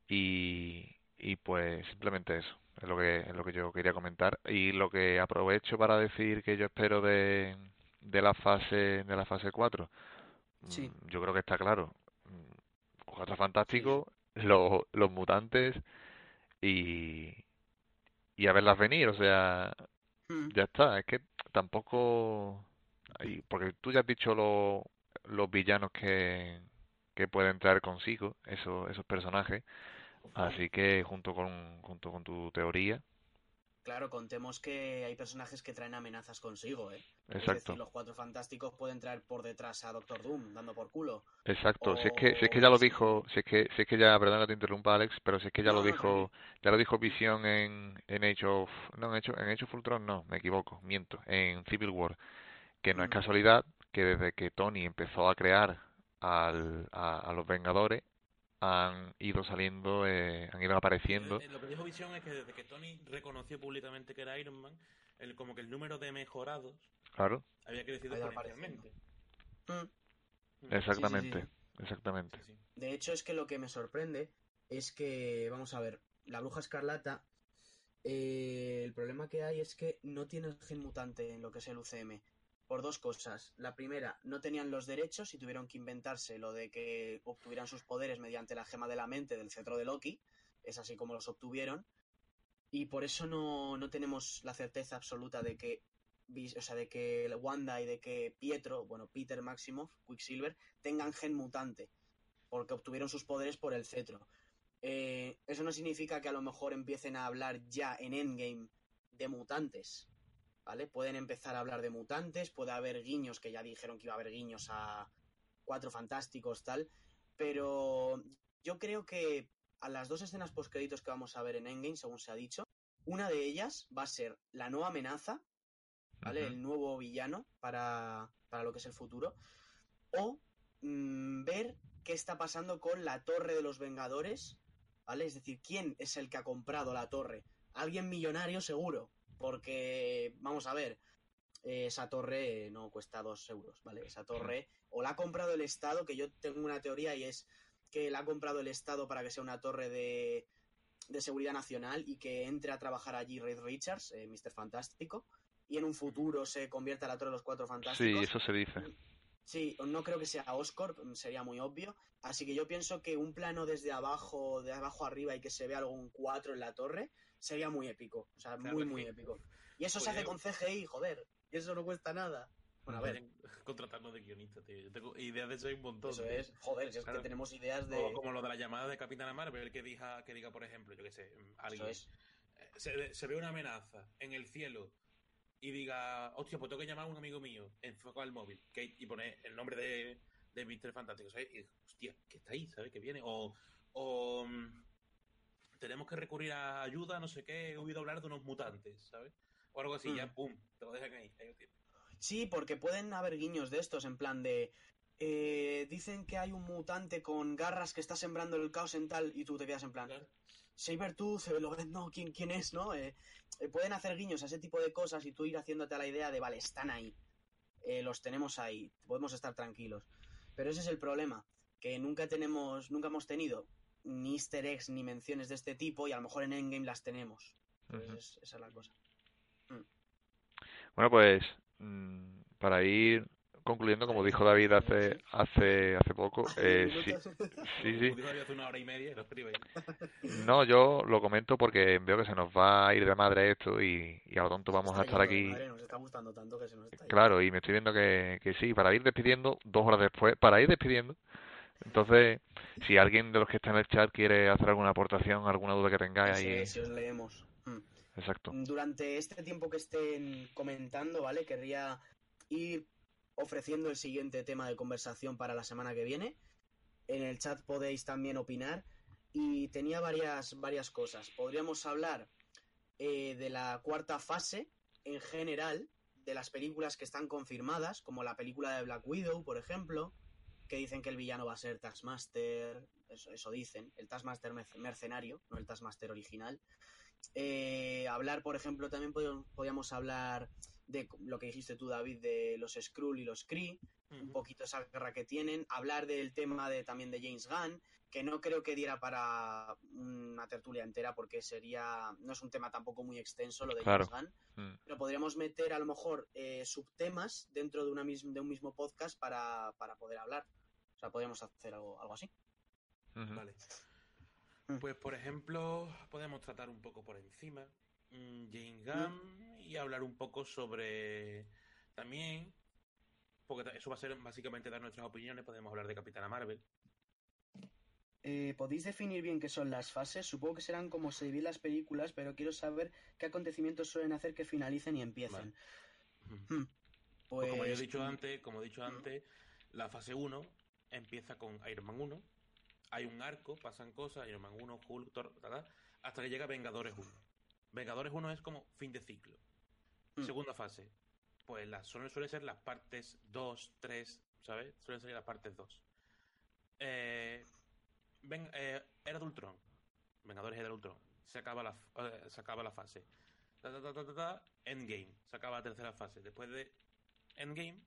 Y, y pues simplemente eso, es lo que, es lo que yo quería comentar. Y lo que aprovecho para decir que yo espero de, de la fase, de la fase 4, Sí. mm, yo creo que está claro. Mm, Cuatro fantásticos, los, los mutantes y, y a verlas venir, o sea, Mm. ya está, es que tampoco, y porque tú ya has dicho lo- los villanos que, que pueden traer consigo esos, esos personajes, así que junto con, junto con tu teoría, Claro, contemos que hay personajes que traen amenazas consigo, ¿eh? Es exacto, decir, los cuatro fantásticos pueden traer por detrás a Doctor Doom, dando por culo. exacto, si es que, si es que ya lo dijo, si es que, si es que ya, perdona que te interrumpa Alex, pero si es que ya No, lo dijo, ya lo dijo Visión en, en Age of, no, en Age of, en Age of Ultron no, me equivoco, miento, en Civil War, que no es casualidad que desde que Tony empezó a crear al, a, a los Vengadores han ido saliendo, eh, han ido apareciendo. Eh, Lo que dijo Visión es que desde que Tony reconoció públicamente que era Iron Man, el, como que el número de mejorados Claro, había crecido exponencialmente. Mm. exactamente, sí, exactamente. Sí, sí. De hecho, es que lo que me sorprende es que, vamos a ver, la bruja escarlata, eh, el problema que hay es que no tiene el gen mutante en lo que es el UCM. Por dos cosas. La primera, no tenían los derechos y tuvieron que inventarse lo de que obtuvieran sus poderes mediante la gema de la mente del cetro de Loki. Es así como los obtuvieron. Y por eso no, no tenemos la certeza absoluta de que, o sea, de que Wanda y de que Pietro, bueno, Peter Maximoff, Quicksilver, tengan gen mutante porque obtuvieron sus poderes por el cetro. Eh, eso no significa que a lo mejor empiecen a hablar ya en Endgame de mutantes, ¿vale? Pueden empezar a hablar de mutantes, puede haber guiños, que ya dijeron que iba a haber guiños a Cuatro Fantásticos, tal, pero yo creo que a las dos escenas postcréditos que vamos a ver en Endgame, según se ha dicho, una de ellas va a ser la nueva amenaza, ¿vale? El nuevo villano para, para lo que es el futuro. O mm, ver qué está pasando con la Torre de los Vengadores, ¿vale? Es decir, ¿quién es el que ha comprado la torre? Alguien millonario seguro, porque, vamos a ver, eh, esa torre no cuesta dos euros, ¿vale? Esa torre o la ha comprado el Estado, que yo tengo una teoría y es que la ha comprado el Estado para que sea una torre de, de seguridad nacional y que entre a trabajar allí Reed Richards, eh, Mr. Fantástico, y en un futuro se convierta en la torre de los cuatro Sí, fantásticos. eso se dice. Sí, no creo que sea Oscorp, sería muy obvio. Así que yo pienso que un plano desde abajo, de abajo arriba y que se vea algún 4 en la torre, sería muy épico. O sea, Claro, muy, muy épico. Y eso se hace con CGI, joder. Y eso no cuesta nada. Bueno, a ver, contratarnos de guionista, tío. Yo tengo ideas de eso hay un montón. eso tío. es, joder, si es Claro. que tenemos ideas de... O como lo de la llamada de Capitana Marvel, que diga, que diga, por ejemplo, yo que sé, alguien. Eso es. eh, Se, se ve una amenaza en el cielo y diga, hostia, pues tengo que llamar a un amigo mío, enfoca el móvil, que, y pone el nombre de, de Mr. Fantástico, ¿sabes? Y, hostia, que está ahí, ¿sabes? Que viene. O, o mm, tenemos que recurrir a ayuda, no sé qué, he oído hablar de unos mutantes, ¿sabes? O algo así, Mm. ya, pum, te lo dejan ahí. ahí lo. Sí, porque pueden haber guiños de estos en plan de eh, dicen que hay un mutante con garras que está sembrando el caos en tal y tú te quedas en plan. Sabertooth, eh, lo ves, no, ¿quién, quién es, no? Eh, pueden hacer guiños a ese tipo de cosas y tú ir haciéndote a la idea de, vale, están ahí, los tenemos ahí, podemos estar tranquilos. Pero ese es el problema, que nunca tenemos, nunca hemos tenido ni easter eggs ni menciones de este tipo y a lo mejor en Endgame las tenemos. esa es la cosa. Mm. Bueno, pues mm, para ir concluyendo, como dijo David hace hace hace poco, eh, sí, sí, sí. No, yo lo comento porque veo que se nos va a ir de madre esto y, y a lo tonto vamos a estar aquí. Claro, y me estoy viendo que, que sí, para ir despidiendo, dos horas después, para ir despidiendo. Entonces, si alguien de los que está en el chat quiere hacer alguna aportación, alguna duda que tengáis ahí. si os leemos. Mm. Exacto. Durante este tiempo que estén comentando, ¿vale? Querría ir ofreciendo el siguiente tema de conversación para la semana que viene. En el chat podéis también opinar. Y tenía varias, varias cosas. Podríamos hablar eh, de la cuarta fase en general, de las películas que están confirmadas, como la película de Black Widow, por ejemplo, que dicen que el villano va a ser Taskmaster, eso, eso dicen, el Taskmaster mercenario, no el Taskmaster original. Eh, hablar, por ejemplo, también podríamos hablar de lo que dijiste tú, David, de los Skrull y los Kree, un poquito esa guerra que tienen, hablar del tema de también de James Gunn, que no creo que diera para una tertulia entera porque sería, no es un tema tampoco muy extenso lo de James Gunn, mm. pero podríamos meter a lo mejor eh, subtemas dentro de, una de un mismo podcast para, poder hablar. O sea, podríamos hacer algo, algo así. Vale. Mm. Pues, por ejemplo, podemos tratar un poco por encima Mm, James Gunn y hablar un poco sobre también, porque eso va a ser básicamente dar nuestras opiniones, podemos hablar de Capitana Marvel. Eh, ¿Podéis definir bien qué son las fases? Supongo que serán como se dividen las películas, pero quiero saber qué acontecimientos suelen hacer que finalicen y empiecen. Hmm. Pues, como he pues, dicho antes, como he dicho antes, la fase 1 empieza con Iron Man 1, hay un arco, pasan cosas, Iron Man 1, Hulk, Thor, hasta que llega Vengadores 1. Vengadores 1 es como fin de ciclo. Mm. Segunda fase. Pues las, suelen, ser las partes 2, 3, ¿sabes? Suelen ser las partes 2. Eh, ven, eh, era de Ultron. Vengadores era de Ultron. Se acaba la, eh, se acaba la fase. Endgame. Se acaba la tercera fase. Después de Endgame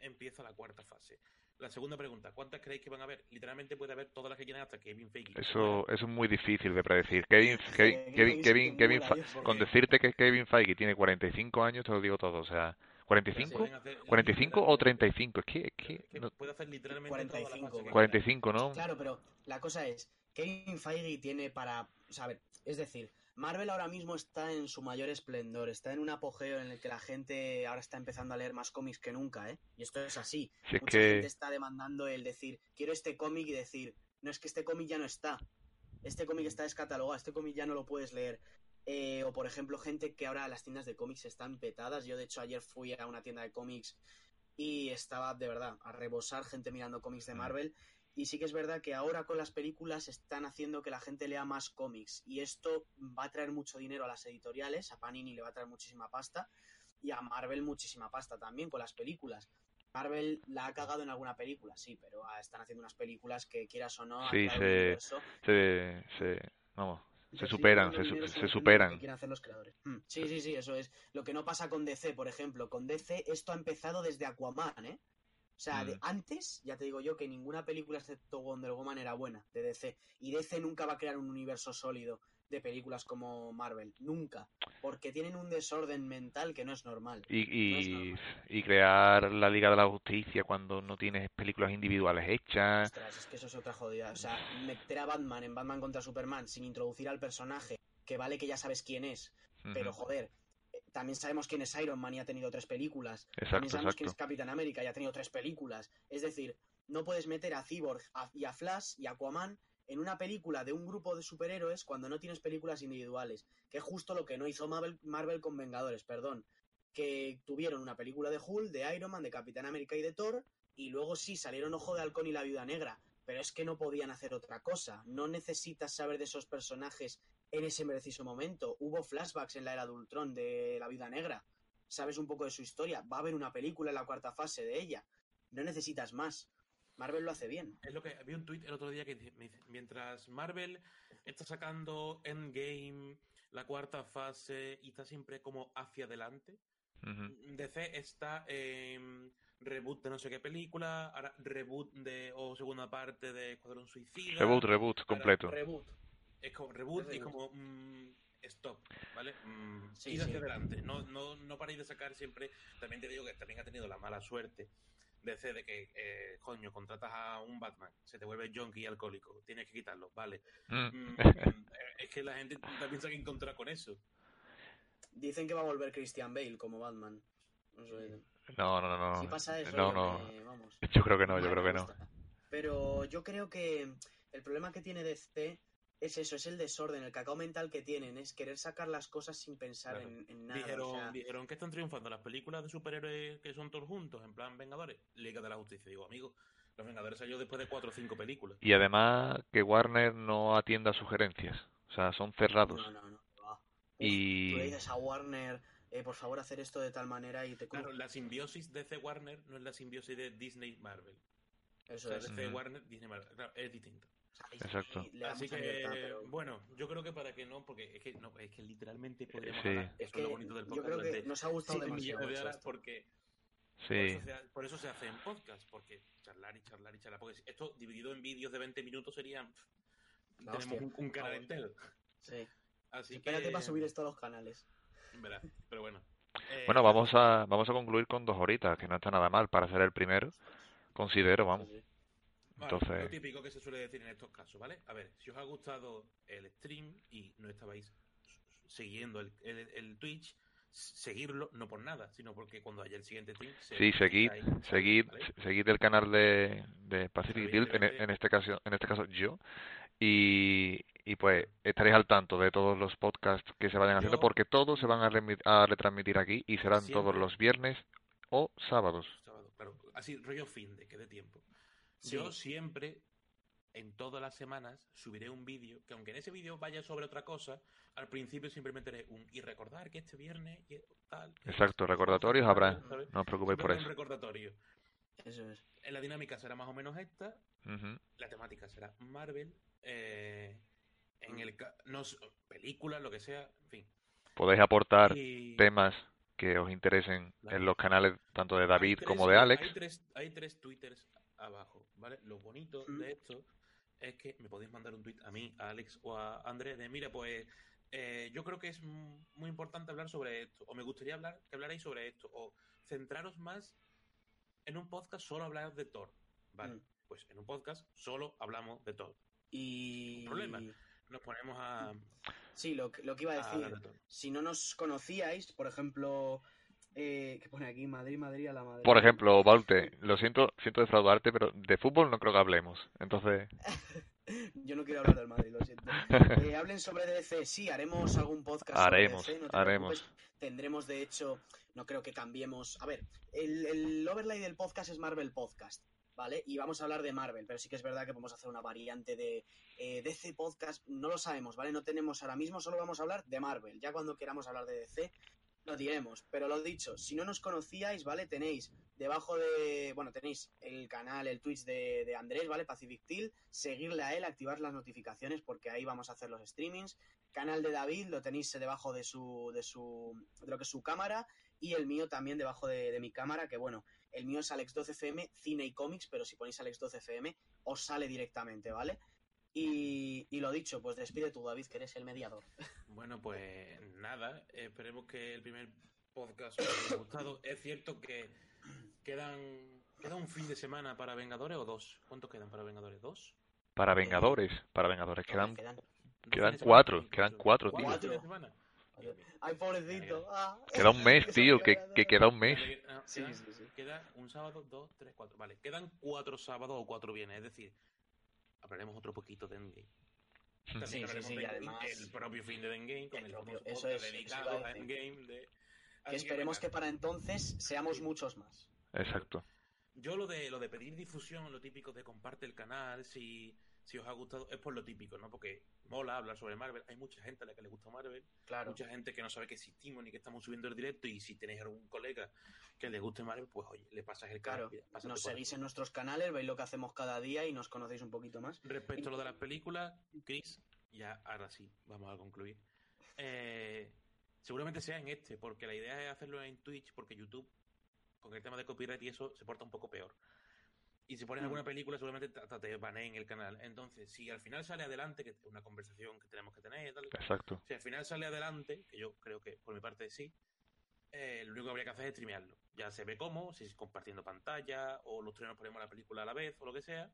empieza la cuarta fase. La segunda pregunta, ¿cuántas creéis que van a haber? Literalmente puede haber todas las que quieran hasta Kevin Feige. Eso, eso es muy difícil de predecir. Kevin, Kevin, Kevin, Kevin, con decirte que Kevin Feige tiene 45 años, te lo digo todo. O sea, 45, 45 o 35. Es que, es que, puede hacer literalmente 45, 45, ¿no? Claro, pero la cosa es, Kevin Feige tiene para, saber, es decir, Marvel ahora mismo está en su mayor esplendor, está en un apogeo en el que la gente ahora está empezando a leer más cómics que nunca, ¿eh? Y esto es así. Mucha gente está demandando el decir, quiero este cómic y decir, no es que este cómic ya no está. Este cómic está descatalogado, este cómic ya no lo puedes leer. Eh, o por ejemplo, gente que ahora las tiendas de cómics están petadas. Yo de hecho ayer fui a una tienda de cómics y estaba de verdad a rebosar gente mirando cómics de mm. Y sí que es verdad que ahora con las películas están haciendo que la gente lea más cómics. Y esto va a traer mucho dinero a las editoriales. A Panini le va a traer muchísima pasta. Y a Marvel muchísima pasta también con las películas. Marvel la ha cagado en alguna película, sí, pero ah, están haciendo unas películas que quieras o no. Sí, se, se, se, vamos, se superan, se, se superan. quieren hacer los creadores. Hmm. Sí, sí, sí, eso es. Lo que no pasa con DC, por ejemplo. Con DC esto ha empezado desde Aquaman, ¿eh? O sea, de, mm. antes, ya te digo yo que ninguna película excepto Wonder Woman era buena de DC. Y DC nunca va a crear un universo sólido de películas como Marvel. Nunca. Porque tienen un desorden mental que no es normal. Y, y, crear la Liga de la Justicia cuando no tienes películas individuales hechas. Ostras, es que eso es otra jodida. O sea, meter a Batman en Batman contra Superman sin introducir al personaje, que vale que ya sabes quién es. Pero joder, también sabemos quién es Iron Man y ha tenido tres películas. también sabemos quién es Capitán América y ha tenido tres películas. Es decir, no puedes meter a Cyborg y a Flash y a Aquaman en una película de un grupo de superhéroes cuando no tienes películas individuales. Que es justo lo que no hizo Marvel, Marvel con Vengadores, perdón. Que tuvieron una película de Hulk, de Iron Man, de Capitán América y de Thor. Y luego sí salieron Ojo de Halcón y la Viuda Negra. Pero es que no podían hacer otra cosa. No necesitas saber de esos personajes en ese preciso momento. Hubo flashbacks en la era de Ultron de la vida negra. Sabes un poco de su historia. Va a haber una película en la cuarta fase de ella. No necesitas más. Marvel lo hace bien. Es lo que vi un tweet el otro día que dice, me dice, mientras Marvel está sacando Endgame, la cuarta fase y está siempre como hacia adelante. DC está en reboot de no sé qué película, ahora reboot de o segunda parte de Escuadrón Suicida. Reboot, reboot, completo. Reboot. Es como reboot Es y como mm, stop, ¿vale? Mm, Sí, hacia sí. adelante. No, no, no paréis de sacar siempre. También te digo que también ha tenido la mala suerte DC de que, eh, coño, contratas a un Batman, se te vuelve junkie y alcohólico, tienes que quitarlo, vale. Mm. Mm, es que la gente también se ha que encontrar con eso. Dicen que va a volver Christian Bale como Batman. No sé. No, no, no, Si no. pasa eso, No, yo no. vamos. Yo creo que no, yo creo que no. Pero yo creo que el problema que tiene DC es eso, es el desorden, el cacao mental que tienen, es querer sacar las cosas sin pensar Claro. en, en nada. Dijeron, o sea, dijeron que están triunfando las películas de superhéroes que son todos juntos, en plan Vengadores, Liga de la Justicia. Digo, amigo, los Vengadores salió después de cuatro o cinco películas. Y además que Warner no atienda sugerencias. O sea, son cerrados. no, no, no. Y- Tú le dices a Warner, eh, por favor, hacer esto de tal manera y te Claro, la simbiosis de DC Warner no es la simbiosis de Disney Marvel. O Eso sea, es. DC Ujú. Warner, Disney Marvel. Claro, es distinto. Exacto. Así que, bueno, yo creo que para que no, porque es que, no, es que literalmente podríamos Sí. hablar, Es es lo que bonito del yo podcast, creo que nos ha gustado demasiado. de horas porque Por Sí, eso, se, ha- por eso se hace en podcast, porque charlar y charlar y charlar. Porque esto dividido en vídeos de 20 minutos serían. La tenemos hostia. un, un canal entero. Sí. Así Espérate que. para subir esto a los canales. Verás, pero bueno. Eh, Bueno, vamos a, vamos a concluir con dos horitas, que no está nada mal para ser el primero. Considero, vamos. Sí. Vale, entonces- Lo típico que se suele decir en estos casos, ¿vale? A ver, si os ha gustado el stream y no estabais siguiendo el, el, el Twitch, seguirlo no por nada, sino porque cuando haya el siguiente stream. se- Sí, seguid, ahí, seguid, ¿Vale? seguid el canal de, de Pacific Tilt, en, Evidentemente. en este caso, en este caso yo, y, y pues estaréis al tanto de todos los podcasts que se vayan haciendo, Yo- porque todos se van a, remi- a retransmitir aquí y serán todos los viernes o sábados. Sábado, claro. Así, rollo fin de que dé tiempo. Sí. Yo siempre, en todas las semanas, subiré un vídeo, que aunque en ese vídeo vaya sobre otra cosa, al principio siempre meteré un y recordar que este viernes y tal. y Exacto, recordatorios habrá, ¿sabes? no os preocupéis Siempre por eso. un recordatorio. Eso es. En la dinámica será más o menos esta. La temática será Marvel. eh, en el ca- no sé, películas, lo que sea, en fin. Podéis aportar Y temas que os interesen Claro. en los canales tanto de David tres- como de Alex. Hay tres, hay tres twitters abajo, ¿vale? Lo bonito de esto es que me podéis mandar un tweet a mí, a Alex o a Andrés de, mira, pues eh, yo creo que es muy importante hablar sobre esto, o me gustaría hablar que hablarais sobre esto, o centraros más en un podcast solo hablar de Thor, ¿vale? Mm. Pues en un podcast solo hablamos de Thor. Y. Problema. Nos ponemos a, Sí, lo, que- lo que iba a decir. de. Si no nos conocíais, por ejemplo. Eh, que pone aquí Madrid, Madrid a la Madrid. Por ejemplo, Baute, lo siento, siento defraudarte, pero de fútbol no creo que hablemos. Entonces, Yo no quiero hablar del Madrid, lo siento. Eh, hablen sobre DC, sí, haremos algún podcast Haremos, sobre DC, no te haremos. preocupes. Tendremos, de hecho, no creo que cambiemos. A ver, el, el overlay del podcast es Marvel Podcast, ¿vale? Y vamos a hablar de Marvel, pero sí que es verdad que podemos hacer una variante de eh, DC Podcast, no lo sabemos, ¿vale? No tenemos ahora mismo, solo vamos a hablar de Marvel. Ya cuando queramos hablar de DC, lo diremos. Pero lo dicho, si no nos conocíais, ¿vale? Tenéis debajo de. Bueno, tenéis el canal, el Twitch de, de Andrés, ¿vale? Pacific Till. Seguirle a él, activar las notificaciones porque ahí vamos a hacer los streamings. Canal de David lo tenéis debajo de su. de su. de lo que es su cámara. Y el mío también debajo de, de mi cámara, que bueno, el mío es Alex12FM, cine y cómics, pero si ponéis Alex12FM, os sale directamente, ¿vale? Y, y lo dicho, pues despide tú, David, que eres el mediador. Bueno, pues nada, esperemos que el primer podcast os haya gustado. Es cierto que quedan queda un fin de semana para Vengadores o dos. ¿Cuántos quedan para Vengadores? ¿Dos? para Vengadores, para Vengadores quedan Quedan- ¿Dos Quedan cuatro, quedan cuatro, tío. ¿Cuatro. Ay, pobrecito. ah. Queda un mes, tío, que, queda- que queda un mes. Ah, Sí, sí, sí. Queda un sábado, dos, tres, cuatro. Vale, quedan cuatro sábados o cuatro viernes. Es decir, hablaremos otro poquito de Endgame. También Sí, sí, sí, de además- el propio fin de Endgame con El propio- eso es, eso dedicado iba a. Endgame. De... Que esperemos venga. que para entonces seamos muchos más. Exacto. Yo lo de lo de pedir difusión, lo típico de comparte el canal, si, si os ha gustado, es por lo típico, ¿no? Porque mola hablar sobre Marvel. Hay mucha gente a la que le gusta Marvel. Claro. Mucha gente que no sabe que existimos ni que estamos subiendo el directo. Y si tenéis algún colega que le guste Marvel, pues oye, le pasas el Claro, pásate nos seguís en nuestros canales, veis lo que hacemos cada día y nos conocéis un poquito más. Respecto a lo de las películas, Chris, ya ahora sí, vamos a concluir. Eh, seguramente sea en este, porque la idea es hacerlo en Twitch, porque YouTube, con el tema de copyright y eso, se porta un poco peor. Y si pones alguna película, seguramente hasta te baneen el canal. Entonces, si al final sale adelante, que es una conversación que tenemos que tener y tal, Exacto. si al final sale adelante, que yo creo que por mi parte sí, eh, lo único que habría que hacer es streamearlo. Ya se ve cómo, si es compartiendo pantalla, o los tres nos ponemos la película a la vez, o lo que sea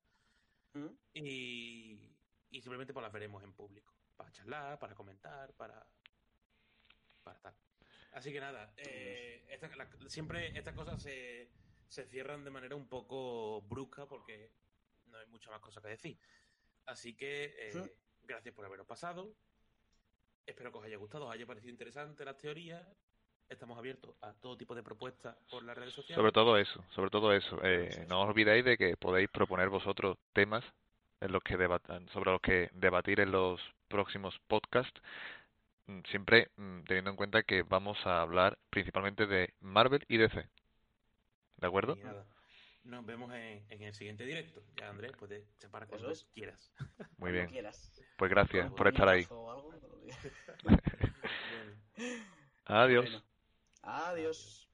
¿Mm? y, y simplemente pues las veremos en público para charlar, para comentar, para para tal. Así que nada, eh, esta- la- siempre estas cosas se, se cierran de manera un poco brusca porque no hay mucha más cosa que decir. Así que eh, Sí. gracias por haberos pasado. Espero que os haya gustado, os haya parecido interesante las teorías. Estamos abiertos a todo tipo de propuestas por las redes sociales. Sobre todo eso, sobre todo eso. Eh, no os olvidéis de que podéis proponer vosotros temas en los que debatan, sobre los que debatir en los próximos podcasts, mm, siempre mm, teniendo en cuenta que vamos a hablar principalmente de Marvel y DC. ¿De acuerdo? Nos vemos en, en el siguiente directo. Ya, Andrés, puedes separar Eso cuando es. quieras. Muy Cuando bien. quieras. Pues gracias por estar ahí. algo, Bueno. Adiós. Bueno. Adiós.